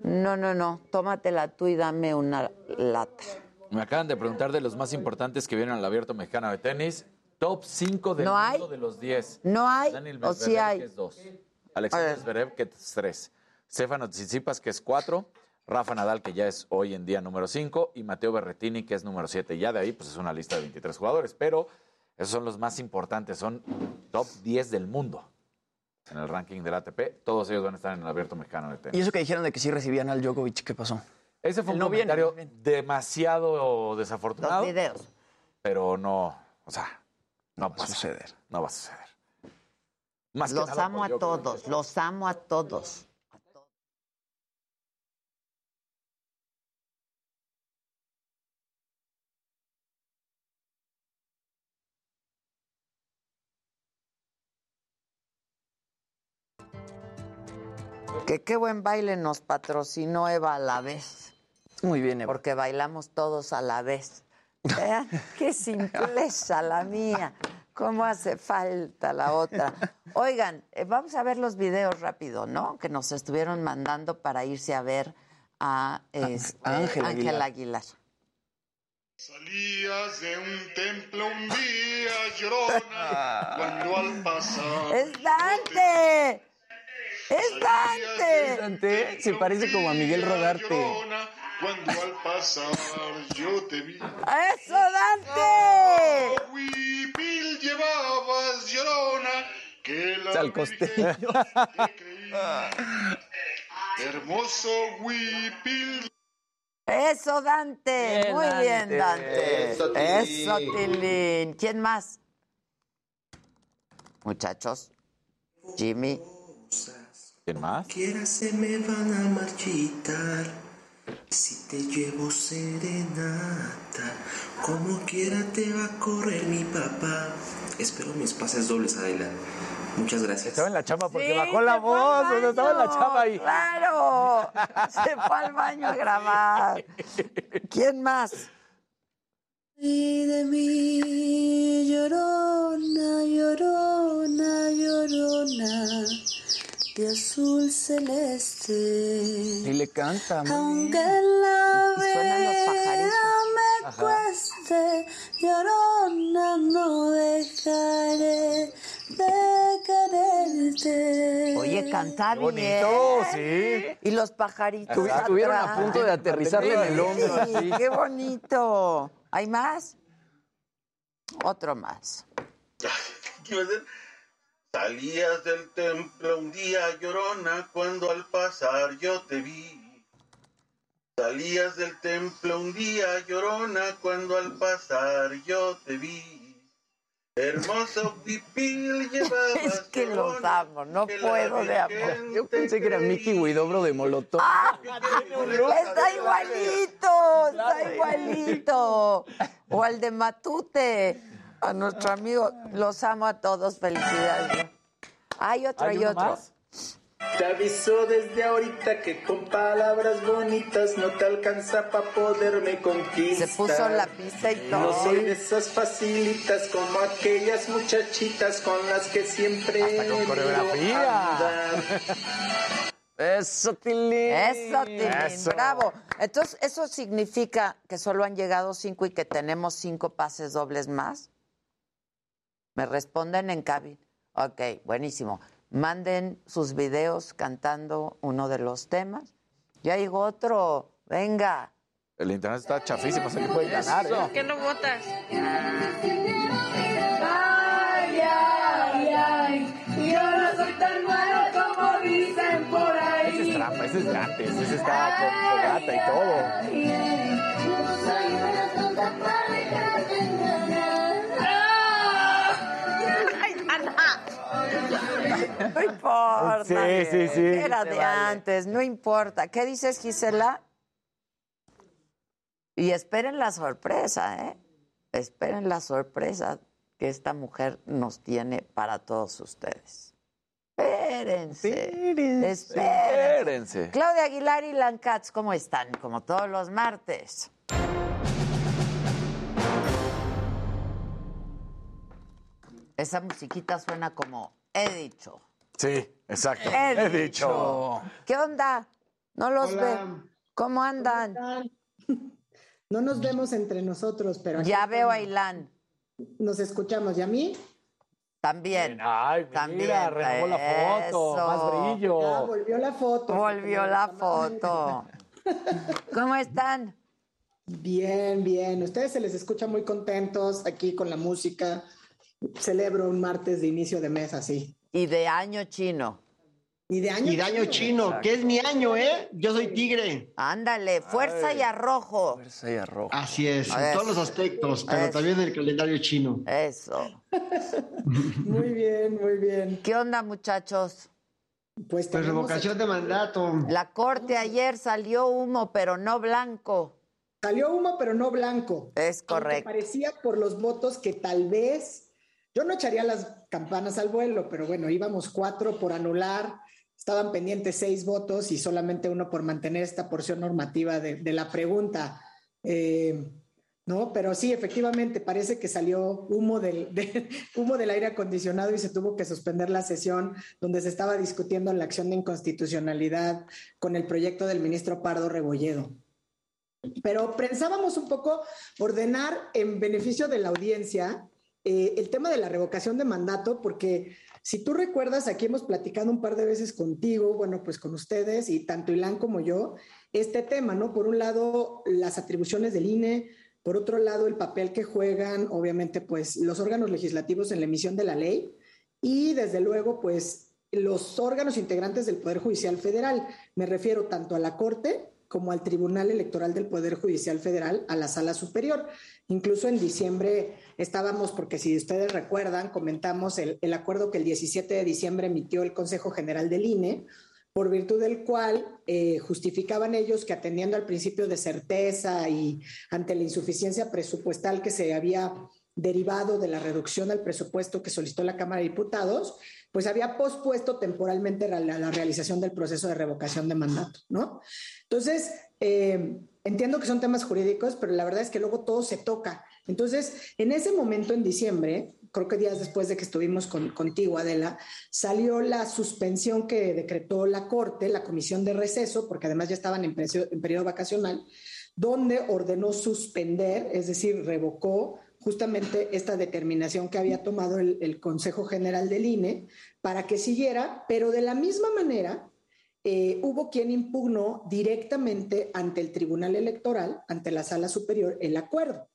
No, no, no, tómatela tú y dame una lata. Me acaban de preguntar de los más importantes que vienen al Abierto Mexicano de Tenis. Top 5 del ¿No hay? mundo de los 10. ¿No hay? Daniel ¿O sí hay? que es 2. Alexander Zverev, que es 3. Stefano Tsitsipas, que es 4. Rafa Nadal, que ya es hoy en día número 5. Y Mateo Berretini, que es número 7. Ya de ahí, pues es una lista de 23 jugadores. Pero esos son los más importantes. Son top 10 del mundo en el ranking del ATP. Todos ellos van a estar en el Abierto Mexicano de Tenis. Y eso que dijeron de que sí recibían al Djokovic, ¿qué pasó? Ese fue un Él no viene, comentario no viene. demasiado desafortunado. Los videos. Pero no, o sea, No va a suceder. No va a suceder. Más que los nada amo a todos, los amo a todos. Que qué buen baile nos patrocinó Eva a la vez. Muy bien, Eva. Porque bailamos todos a la vez. Vean, qué simpleza la mía. ¿Cómo hace falta la otra? Oigan, eh, vamos a ver los videos rápido, ¿no? Que nos estuvieron mandando para irse a ver a, este, Ángel Ángel Aguilar. Aguilar. Salías de un templo un día llorona cuando al pasar ¡Es Dante! ¡Es Dante! Dante se parece como a Miguel Rodarte. llorona cuando al pasar yo te vi. ¡Eso, Dante! Huipil llevabas llorona que la Sal costeño. te creí. Hermoso huipil ¡Eso, Dante! Bien, Muy bien, Dante. Dante. Eso, Tilín. Eso, Tilín. ¿Quién más? Muchachos. Jimmy. ¿Quién más? Quiera se me van a marchitar si te llevo serenata. Como quiera te va a correr mi papá. Espero mis pases dobles, Adela. Muchas gracias. Estaba en la chamba porque Sí, bajó la voz. estaba en la chamba ahí. ¡Claro! Se fue al baño a grabar. ¿Quién más? Y de mí, llorona, llorona, llorona, de azul celeste. Y le canta. muy Aunque bien. la Y suenan los vea pajaritos. me Ajá. cueste, llorona, no dejaré de quererte. Oye, canta Qué bien. bonito, sí. Y los pajaritos. Estu- Estuvieron a atrás. punto de aterrizarle en el hombro. Sí. ¡Qué bonito! ¿Hay más? Otro más. ¿Qué iba a decir? Salías del templo un día llorona cuando al pasar yo te vi. Salías del templo un día llorona cuando al pasar yo te vi. Hermoso pipil llevabas Es que los amo, no puedo de amor. Yo pensé que era Mickey Huidobro de Molotov. Está igualito, está igualito. O al de Matute, a nuestro amigo. Los amo a todos, felicidades. Hay otro, ¿Hay otro. más? Te aviso desde ahorita que con palabras bonitas no te alcanza para poderme conquistar. Se puso la pista y todo. No soy de esas facilitas como aquellas muchachitas con las que siempre Hasta con coreografía. andar. Eso, Tilín. Eso, Tilín, Eso. bravo. Entonces, ¿eso significa que solo han llegado cinco y que tenemos cinco pases dobles más? Me responden en cabin. Ok, buenísimo. Manden sus videos cantando uno de los temas. Ya llegó otro. Venga. El internet está chafísimo, se le puede ganar. ¿eh? ¿Por qué no votas? Ay, ay, ay, yo no soy tan malo como dicen por ahí. Ese es trampa, ese es antes, ese está con fogata y todo. No importa. Sí, sí, sí. Era de vale. antes, no importa. ¿Qué dices, Gisela? Y esperen la sorpresa, ¿eh? Esperen la sorpresa que esta mujer nos tiene para todos ustedes. Espérense. Espérense. Espérense. Claudia Aguilar y Lancats, ¿cómo están? Como todos los martes. Esa musiquita suena como he dicho. Sí, exacto. He He dicho. ¿Qué onda? ¿No los Hola. ve? ¿Cómo andan? No nos vemos entre nosotros, pero Ya veo a. Ilan. Nos escuchamos. ¿Y a mí? También. Ay, También. mira, renovó la foto, Eso. más brillo. volvió la foto. Volvió la foto. ¿Cómo están? Bien, bien. Ustedes se les escucha muy contentos aquí con la música. Celebro un martes de inicio de mes así. Y de año chino. Y de año y de año chino, que es mi año, ¿eh? Yo soy tigre. Ándale, fuerza y arrojo. Fuerza y arrojo. Así es, en todos los aspectos, pero también en el calendario chino. Eso. muy bien, muy bien. ¿Qué onda, muchachos? Pues, pues revocación de mandato. La corte ayer salió humo, pero no blanco. Salió humo, pero no blanco. Es correcto. parecía por los votos que tal vez, yo no echaría las campanas al vuelo, pero bueno, íbamos cuatro por anular, estaban pendientes seis votos y solamente uno por mantener esta porción normativa de, la pregunta. Eh, ¿no? Pero sí, efectivamente, parece que salió humo del, humo del aire acondicionado y se tuvo que suspender la sesión donde se estaba discutiendo la acción de inconstitucionalidad con el proyecto del ministro Pardo Rebolledo. Pero pensábamos un poco ordenar en beneficio de la audiencia eh, el tema de la revocación de mandato, porque si tú recuerdas, aquí hemos platicado un par de veces contigo, bueno, pues con ustedes y tanto Ilan como yo, este tema, ¿no? Por un lado, las atribuciones del INE, por otro lado, el papel que juegan, obviamente, pues los órganos legislativos en la emisión de la ley y, desde luego, pues los órganos integrantes del Poder Judicial Federal. Me refiero tanto a la Corte como al Tribunal Electoral del Poder Judicial Federal, a la Sala Superior. Incluso en diciembre estábamos, porque si ustedes recuerdan, comentamos el, acuerdo que el 17 de diciembre emitió el Consejo General del INE, por virtud del cual eh, justificaban ellos que atendiendo al principio de certeza y ante la insuficiencia presupuestal que se había derivado de la reducción al presupuesto que solicitó la Cámara de Diputados, pues había pospuesto temporalmente la, realización del proceso de revocación de mandato, ¿no? Entonces, eh, entiendo que son temas jurídicos, pero la verdad es que luego todo se toca. Entonces, en ese momento, en diciembre, creo que días después de que estuvimos con, contigo, Adela, salió la suspensión que decretó la Corte, la Comisión de Receso, porque además ya estaban en, en periodo vacacional, donde ordenó suspender, es decir, revocó justamente esta determinación que había tomado el, Consejo General del INE para que siguiera, pero de la misma manera eh, hubo quien impugnó directamente ante el Tribunal Electoral, ante la Sala Superior, el acuerdo.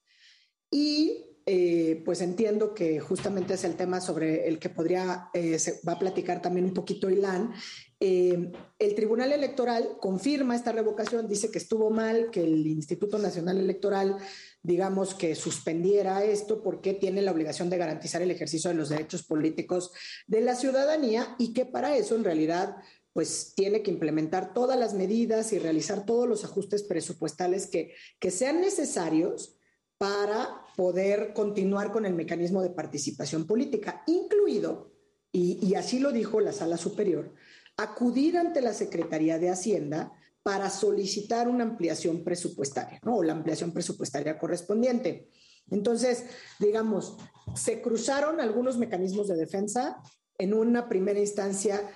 Y eh, pues entiendo que justamente es el tema sobre el que podría, eh, se va a platicar también un poquito Ilan. el Tribunal Electoral confirma esta revocación, dice que estuvo mal, que el Instituto Nacional Electoral digamos, que suspendiera esto porque tiene la obligación de garantizar el ejercicio de los derechos políticos de la ciudadanía y que para eso en realidad pues tiene que implementar todas las medidas y realizar todos los ajustes presupuestales que, que sean necesarios para poder continuar con el mecanismo de participación política, incluido, y, y así lo dijo la Sala Superior, acudir ante la Secretaría de Hacienda para solicitar una ampliación presupuestaria, ¿no? O la ampliación presupuestaria correspondiente. Entonces, digamos, se cruzaron algunos mecanismos de defensa. En una primera instancia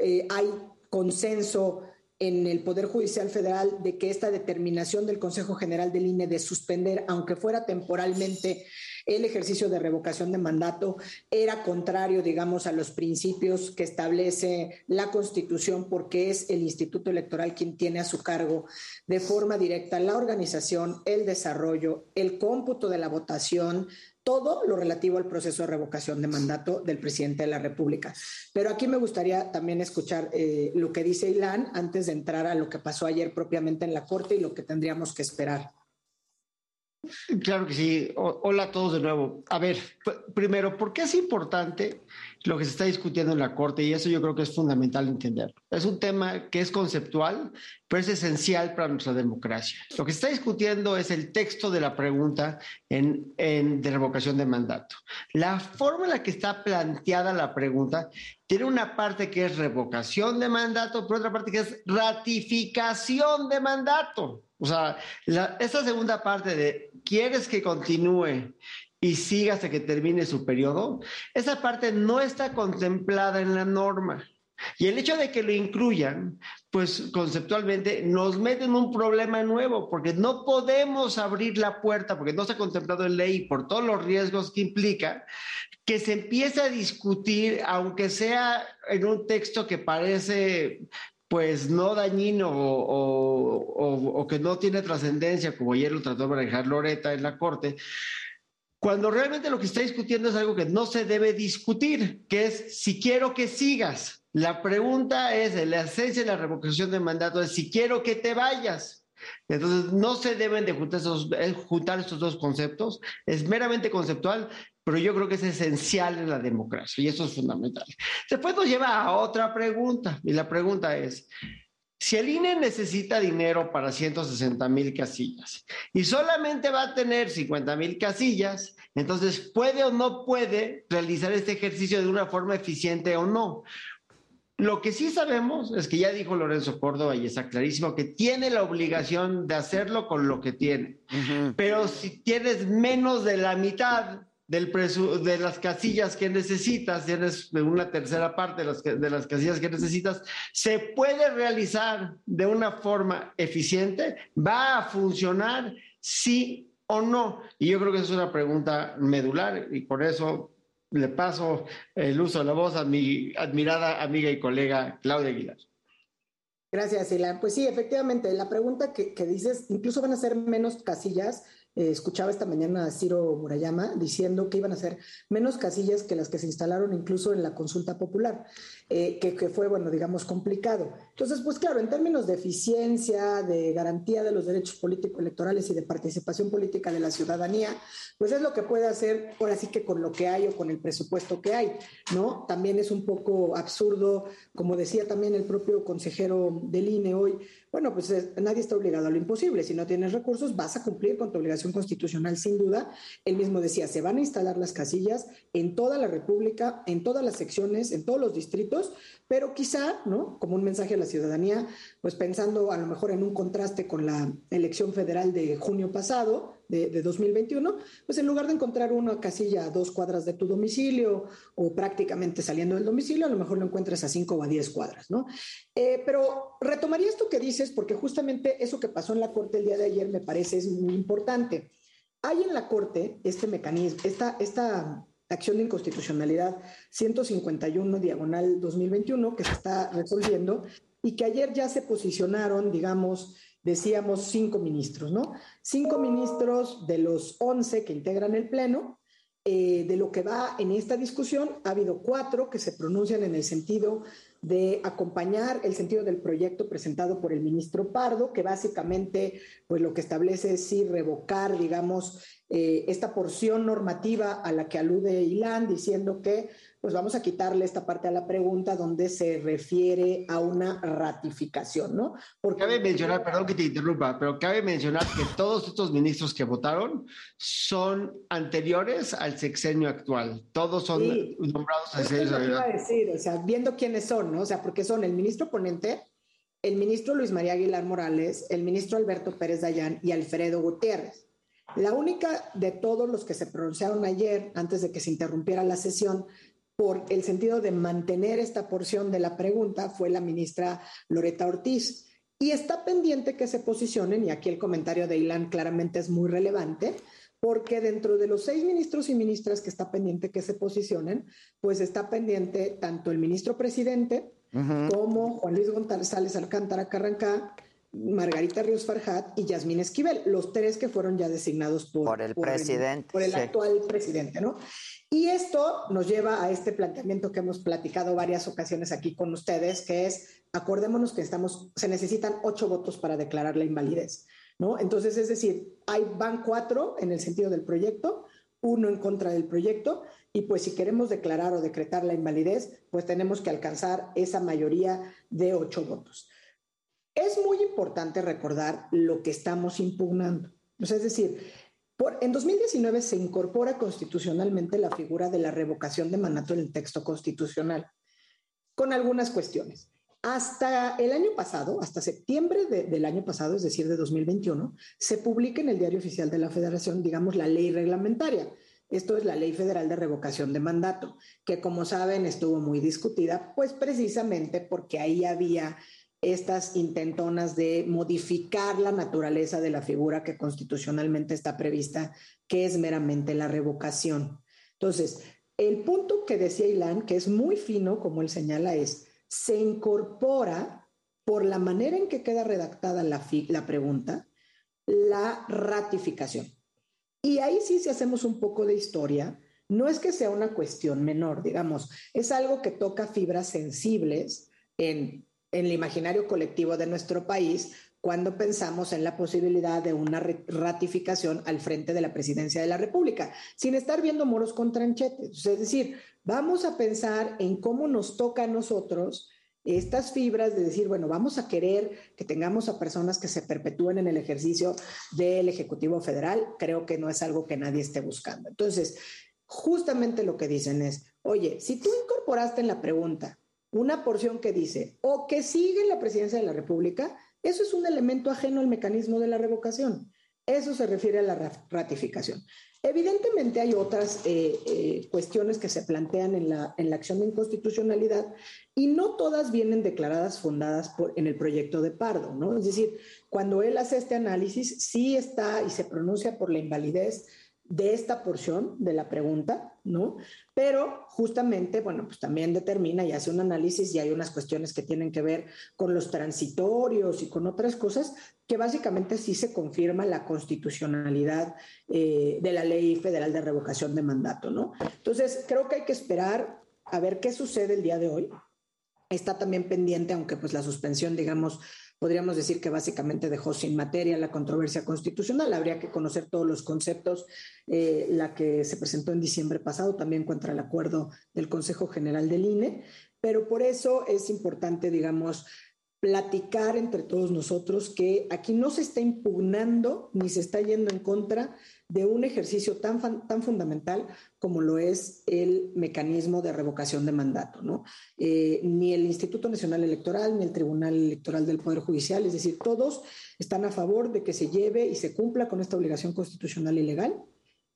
eh, hay consenso en el Poder Judicial Federal de que esta determinación del Consejo General del INE de suspender, aunque fuera temporalmente, el ejercicio de revocación de mandato era contrario, digamos, a los principios que establece la Constitución, porque es el Instituto Electoral quien tiene a su cargo de forma directa la organización, el desarrollo, el cómputo de la votación, todo lo relativo al proceso de revocación de mandato del presidente de la República. Pero aquí me gustaría también escuchar eh, lo que dice Ilan antes de entrar a lo que pasó ayer propiamente en la Corte y lo que tendríamos que esperar. Claro que sí. hola a todos de nuevo. A ver, primero, ¿por qué es importante lo que se está discutiendo en la Corte? Y eso yo creo que es fundamental entender. Es un tema que es conceptual, pero es esencial para nuestra democracia. Lo que se está discutiendo es el texto de la pregunta en, en, de revocación de mandato. La forma en la que está planteada la pregunta tiene una parte que es revocación de mandato, pero otra parte que es ratificación de mandato. O sea, esa segunda parte de quieres que continúe y siga hasta que termine su periodo, esa parte no está contemplada en la norma. Y el hecho de que lo incluyan, pues conceptualmente nos mete en un problema nuevo, porque no podemos abrir la puerta, porque no está contemplado en ley, por todos los riesgos que implica, que se empiece a discutir, aunque sea en un texto que parece pues no dañino o, que no tiene trascendencia, como ayer lo trató de manejar Loreta en la Corte, cuando realmente lo que está discutiendo es algo que no se debe discutir, que es si quiero que sigas. La pregunta es, la esencia de la revocación de mandato es si quiero que te vayas. Entonces, no se deben de juntar estos, eh, juntar estos dos conceptos. Es meramente conceptual, pero yo creo que es esencial en la democracia y eso es fundamental. Después nos lleva a otra pregunta y la pregunta es, si el INE necesita dinero para 160 mil casillas y solamente va a tener 50 mil casillas, entonces puede o no puede realizar este ejercicio de una forma eficiente o no. Lo que sí sabemos es que ya dijo Lorenzo Córdoba y está clarísimo que tiene la obligación de hacerlo con lo que tiene. Pero si tienes menos de la mitad del de las casillas que necesitas, tienes una tercera parte de las, de las casillas que necesitas, se puede realizar de una forma eficiente, va a funcionar, sí o no. Y yo creo que es una pregunta medular y por eso le paso el uso de la voz a mi admirada amiga y colega Claudia Aguilar. Gracias, Ilan. Pues sí, efectivamente, la pregunta que, que dices, incluso van a ser menos casillas, eh, escuchaba esta mañana a Ciro Murayama diciendo que iban a ser menos casillas que las que se instalaron incluso en la consulta popular, eh, que, que, fue, bueno, digamos, complicado. Entonces, pues claro, en términos de eficiencia, de garantía de los derechos político-electorales y de participación política de la ciudadanía, pues es lo que puede hacer ahora sí que con lo que hay o con el presupuesto que hay, ¿no? También es un poco absurdo, como decía también el propio consejero del INE hoy, bueno, pues nadie está obligado a lo imposible. Si no tienes recursos, vas a cumplir con tu obligación constitucional, sin duda. Él mismo decía, se van a instalar las casillas en toda la República, en todas las secciones, en todos los distritos, pero quizá, ¿no? Como un mensaje a la ciudadanía, pues pensando a lo mejor en un contraste con la elección federal de junio pasado, de, 2021, pues en lugar de encontrar una casilla a dos cuadras de tu domicilio o prácticamente saliendo del domicilio, a lo mejor lo encuentras a cinco o a diez cuadras, ¿no? Eh, pero retomaría esto que dices, porque justamente eso que pasó en la Corte el día de ayer me parece es muy importante. Hay en la Corte este mecanismo, esta, esta acción de inconstitucionalidad 151 diagonal 2021 que se está resolviendo y que ayer ya se posicionaron, digamos, decíamos cinco ministros, ¿no? Cinco ministros de los once que integran el Pleno. Eh, de lo que va en esta discusión, ha habido cuatro que se pronuncian en el sentido de acompañar el sentido del proyecto presentado por el ministro Pardo, que básicamente pues lo que establece es sí revocar, digamos, eh, esta porción normativa a la que alude Ilan, diciendo que pues vamos a quitarle esta parte a la pregunta donde se refiere a una ratificación, ¿no? Porque cabe mencionar, perdón que te interrumpa, pero cabe mencionar que todos estos ministros que votaron son anteriores al sexenio actual. Todos son nombrados al sexenio actual. decir, o sea, viendo quiénes son, ¿no? O sea, porque son el ministro ponente, el ministro Luis María Aguilar Morales, el ministro Alberto Pérez Dayán y Alfredo Gutiérrez. La única de todos los que se pronunciaron ayer, antes de que se interrumpiera la sesión, por el sentido de mantener esta porción de la pregunta fue la ministra Loreta Ortiz. Y está pendiente que se posicionen, y aquí el comentario de Ilan claramente es muy relevante, porque dentro de los seis ministros y ministras que está pendiente que se posicionen, pues está pendiente tanto el ministro presidente como Juan Luis González Alcántara Carrancá, Margarita Ríos Farjat y Yasmín Esquivel, los tres que fueron ya designados por, el presidente. por el actual presidente, ¿no? Y esto nos lleva a este planteamiento que hemos platicado varias ocasiones aquí con ustedes, que es, acordémonos que estamos, se necesitan ocho votos para declarar la invalidez, ¿no? Entonces, es decir, hay, van cuatro en el sentido del proyecto, uno en contra del proyecto, y pues si queremos declarar o decretar la invalidez, pues tenemos que alcanzar esa mayoría de ocho votos. Es muy importante recordar lo que estamos impugnando. es decir, en 2019 se incorpora constitucionalmente la figura de la revocación de mandato en el texto constitucional, con algunas cuestiones. Hasta el año pasado, hasta septiembre del año pasado, es decir, de 2021, se publica en el Diario Oficial de la Federación, digamos, la ley reglamentaria. Esto es la Ley Federal de Revocación de Mandato, que como saben estuvo muy discutida, pues precisamente porque ahí había estas intentonas de modificar la naturaleza de la figura que constitucionalmente está prevista, que es meramente la revocación. Entonces, el punto que decía Ilan, que es muy fino, como él señala, es, se incorpora por la manera en que queda redactada la, la pregunta, la ratificación. Y ahí sí, si hacemos un poco de historia, no es que sea una cuestión menor, digamos, es algo que toca fibras sensibles en, en el imaginario colectivo de nuestro país cuando pensamos en la posibilidad de una ratificación al frente de la presidencia de la República, sin estar viendo moros con tranchetes. Es decir, vamos a pensar en cómo nos toca a nosotros estas fibras de decir, bueno, vamos a querer que tengamos a personas que se perpetúen en el ejercicio del Ejecutivo Federal, creo que no es algo que nadie esté buscando. Entonces, justamente lo que dicen es, oye, si tú incorporaste en la pregunta una porción que dice, o que sigue la presidencia de la República, eso es un elemento ajeno al mecanismo de la revocación. Eso se refiere a la ratificación. Evidentemente hay otras eh, eh, cuestiones que se plantean en la, en la, acción de inconstitucionalidad y no todas vienen declaradas fundadas por, en el proyecto de Pardo, ¿no? Es decir, cuando él hace este análisis, sí está y se pronuncia por la invalidez de esta porción de la pregunta, ¿no? Pero justamente, bueno, pues también determina y hace un análisis y hay unas cuestiones que tienen que ver con los transitorios y con otras cosas que básicamente sí se confirma la constitucionalidad eh, de la ley federal de revocación de mandato, ¿no? Entonces, creo que hay que esperar a ver qué sucede el día de hoy. Está también pendiente, aunque pues la suspensión, digamos, podríamos decir que básicamente dejó sin materia la controversia constitucional. Habría que conocer todos los conceptos. Eh, la que se presentó en diciembre pasado también contra el acuerdo del Consejo General del INE, pero por eso es importante, digamos, platicar entre todos nosotros que aquí no se está impugnando ni se está yendo en contra de un ejercicio tan, tan fundamental como lo es el mecanismo de revocación de mandato. ¿no? Eh, ni el Instituto Nacional Electoral, ni el Tribunal Electoral del Poder Judicial, es decir, todos están a favor de que se lleve y se cumpla con esta obligación constitucional y legal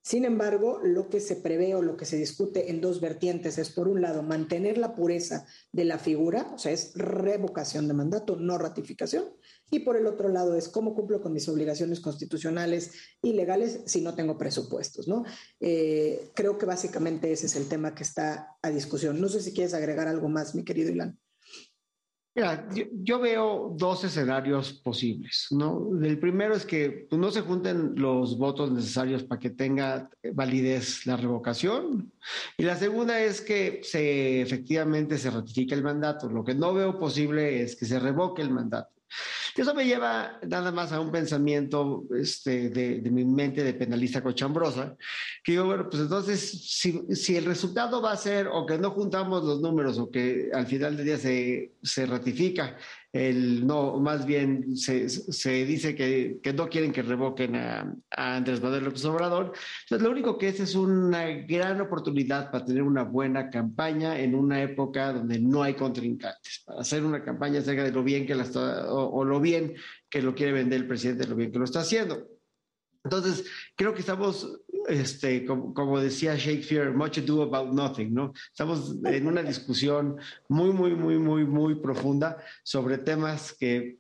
sin embargo, lo que se prevé o lo que se discute en dos vertientes es, por un lado, mantener la pureza de la figura, o sea, es revocación de mandato, no ratificación, y por el otro lado es cómo cumplo con mis obligaciones constitucionales y legales si no tengo presupuestos, ¿no? Eh, creo que básicamente ese es el tema que está a discusión. No sé si quieres agregar algo más, mi querido Ilan. Mira, yo, veo dos escenarios posibles, ¿no? El primero es que pues, no se junten los votos necesarios para que tenga validez la revocación. Y la segunda es que se efectivamente se ratifique el mandato. Lo que no veo posible es que se revoque el mandato. Eso me lleva nada más a un pensamiento este, de, mi mente de penalista cochambrosa, que digo, bueno, pues entonces, si, si, el resultado va a ser o que no juntamos los números o que al final del día se, se ratifica el no, más bien se, dice que, no quieren que revoquen a, a, Andrés Manuel López Obrador. Entonces, lo único que es es una gran oportunidad para tener una buena campaña en una época donde no hay contrincantes, para hacer una campaña acerca de lo bien que la está, o, o lo bien que lo quiere vender el presidente, lo bien que lo está haciendo. Entonces, creo que estamos este, como, decía Shakespeare, much ado about nothing, ¿no? Estamos en una discusión muy, muy, muy, muy, muy profunda sobre temas que,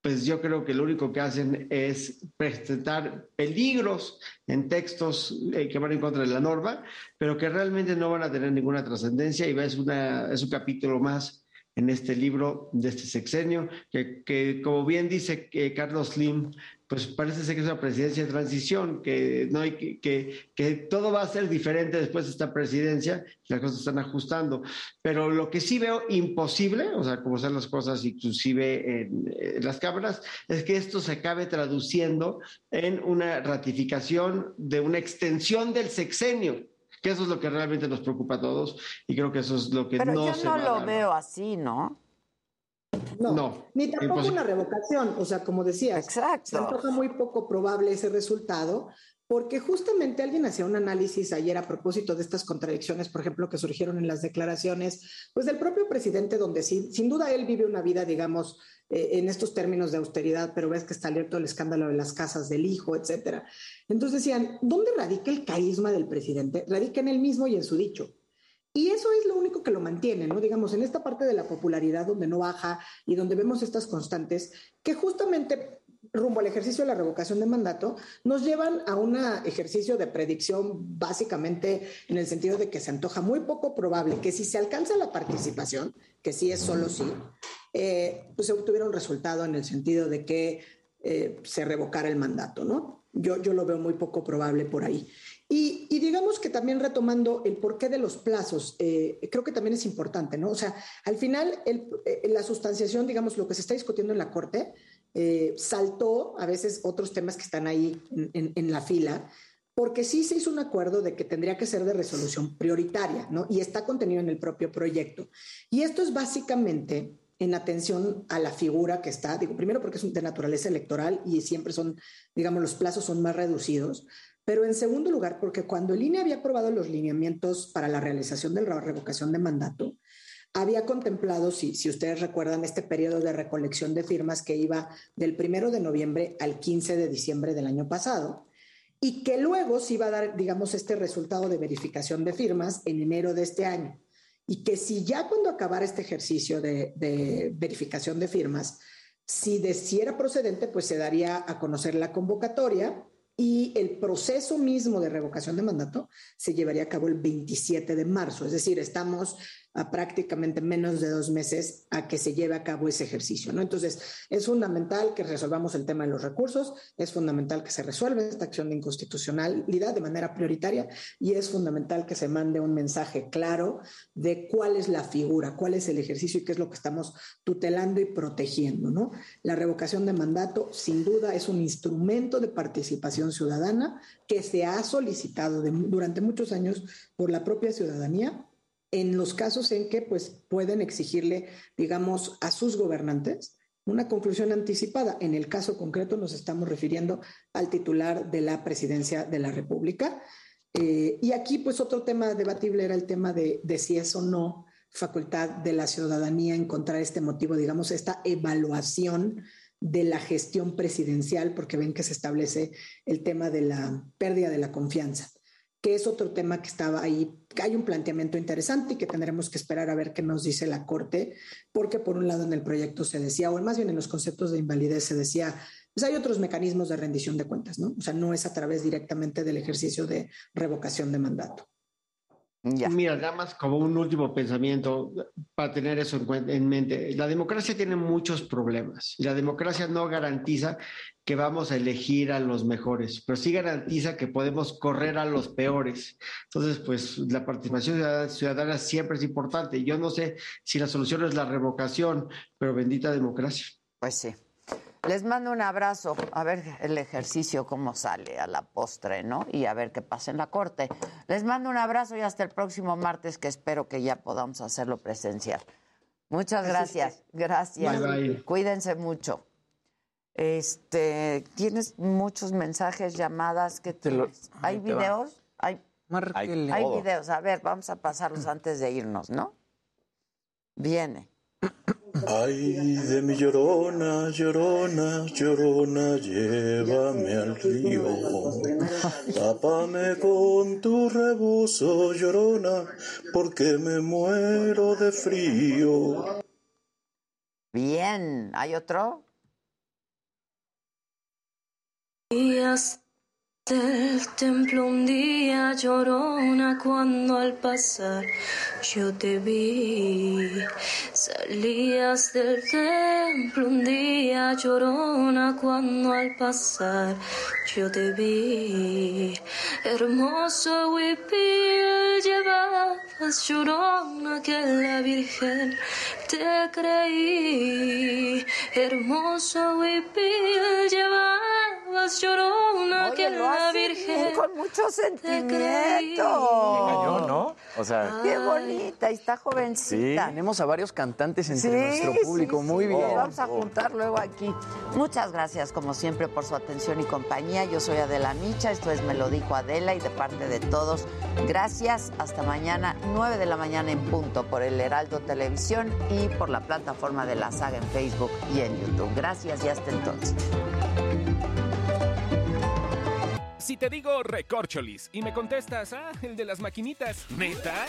pues yo creo que lo único que hacen es presentar peligros en textos eh, que van en contra de la norma, pero que realmente no van a tener ninguna trascendencia y es, es un capítulo más en este libro de este sexenio, que, que como bien dice que Carlos Slim, pues parece ser que es una presidencia de transición, que, no hay, que, que, todo va a ser diferente después de esta presidencia, las cosas están ajustando. Pero lo que sí veo imposible, o sea, como son las cosas inclusive en las cámaras, es que esto se acabe traduciendo en una ratificación de una extensión del sexenio que eso es lo que realmente nos preocupa a todos y creo que eso es lo que Pero no yo no lo veo así, ¿no? No, ni tampoco una revocación, o sea, como decía, Exacto. se antoja muy poco probable ese resultado, porque justamente alguien hacía un análisis ayer a propósito de estas contradicciones, por ejemplo, que surgieron en las declaraciones, pues del propio presidente, donde sí, sin duda él vive una vida, digamos, eh, en estos términos de austeridad, pero ves que está abierto el escándalo de las casas del hijo, etcétera. Entonces decían, ¿dónde radica el carisma del presidente? Radica en él mismo y en su dicho. Y eso es lo único que lo mantiene, ¿no? Digamos, en esta parte de la popularidad donde no baja y donde vemos estas constantes, que justamente rumbo al ejercicio de la revocación de mandato, nos llevan a un ejercicio de predicción básicamente en el sentido de que se antoja muy poco probable que si se alcanza la participación, que sí es solo sí, eh, pues se obtuviera un resultado en el sentido de que eh, se revocara el mandato, ¿no? Yo, yo lo veo muy poco probable por ahí. Y, digamos que también retomando el porqué de los plazos, eh, creo que también es importante, ¿no? O sea, al final eh, la sustanciación, digamos, lo que se está discutiendo en la Corte, eh, saltó a veces otros temas que están ahí en, la fila, porque sí se hizo un acuerdo de que tendría que ser de resolución prioritaria, ¿no? Y está contenido en el propio proyecto. Y esto es básicamente en atención a la figura que está, digo, primero porque es de naturaleza electoral y siempre son, digamos, los plazos son más reducidos, pero en segundo lugar, porque cuando el INE había aprobado los lineamientos para la realización de la revocación de mandato, había contemplado, si, si ustedes recuerdan, este periodo de recolección de firmas que iba del primero de noviembre al 15 de diciembre del año pasado, y que luego se iba a dar, digamos, este resultado de verificación de firmas en enero de este año. Y que si ya cuando acabara este ejercicio de, de verificación de firmas, si, de, si procedente, pues se daría a conocer la convocatoria y el proceso mismo de revocación de mandato se llevaría a cabo el 27 de marzo. Es decir, estamos a prácticamente menos de dos meses a que se lleve a cabo ese ejercicio, ¿no? Entonces, es fundamental que resolvamos el tema de los recursos, es fundamental que se resuelva esta acción de inconstitucionalidad de manera prioritaria y es fundamental que se mande un mensaje claro de cuál es la figura, cuál es el ejercicio y qué es lo que estamos tutelando y protegiendo, ¿no? La revocación de mandato, sin duda, es un instrumento de participación ciudadana que se ha solicitado durante muchos años por la propia ciudadanía en los casos en que pues, pueden exigirle, digamos, a sus gobernantes una conclusión anticipada. En el caso concreto nos estamos refiriendo al titular de la presidencia de la República. Eh, y aquí, pues, otro tema debatible era el tema de, de si es o no facultad de la ciudadanía encontrar este motivo, digamos, esta evaluación de la gestión presidencial, porque ven que se establece el tema de la pérdida de la confianza que es otro tema que estaba ahí, que hay un planteamiento interesante y que tendremos que esperar a ver qué nos dice la Corte, porque por un lado en el proyecto se decía, o más bien en los conceptos de invalidez se decía, pues hay otros mecanismos de rendición de cuentas, ¿no? O sea, no es a través directamente del ejercicio de revocación de mandato. Mira, nada más como un último pensamiento para tener eso en, en, mente. La democracia tiene muchos problemas y la democracia no garantiza que vamos a elegir a los mejores, pero sí garantiza que podemos correr a los peores. Entonces, pues la participación ciudadana siempre es importante. Yo no sé si la solución es la revocación, pero bendita democracia. Pues sí. Les mando un abrazo, a ver el ejercicio cómo sale a la postre, ¿no? Y a ver qué pasa en la corte. Les mando un abrazo y hasta el próximo martes, que espero que ya podamos hacerlo presencial. Muchas gracias. Gracias. Cuídense mucho. Este, tienes muchos mensajes, llamadas que te ¿Hay videos? Hay, hay, hay videos. A ver, vamos a pasarlos antes de irnos, ¿no? Viene. Ay de mi llorona, llorona, llorona, llévame al río. Tápame con tu rebozo, llorona, porque me muero de frío. Bien, ¿hay otro? Del templo un día llorona cuando al pasar yo te vi. Salías del templo un día llorona cuando al pasar yo te vi. Hermoso huipil llevabas llorona que la Virgen te creí. Hermoso huipil llevabas llorona que la Virgen. con mucho sentimiento. ¿no? O sea, qué bonita, y está jovencita. Tenemos a varios cantantes entre nuestro público, muy bien. vamos a juntar luego aquí. Muchas gracias, como siempre, por su atención y compañía. Yo soy Adela Micha, esto es Me lo dijo Adela, y de parte de todos, gracias. Hasta mañana, 9 de la mañana en punto, por el Heraldo Televisión y por la plataforma de la saga en Facebook y en YouTube. Gracias y hasta entonces. Si te digo recorcholis y me contestas, ah, el de las maquinitas, ¿neta?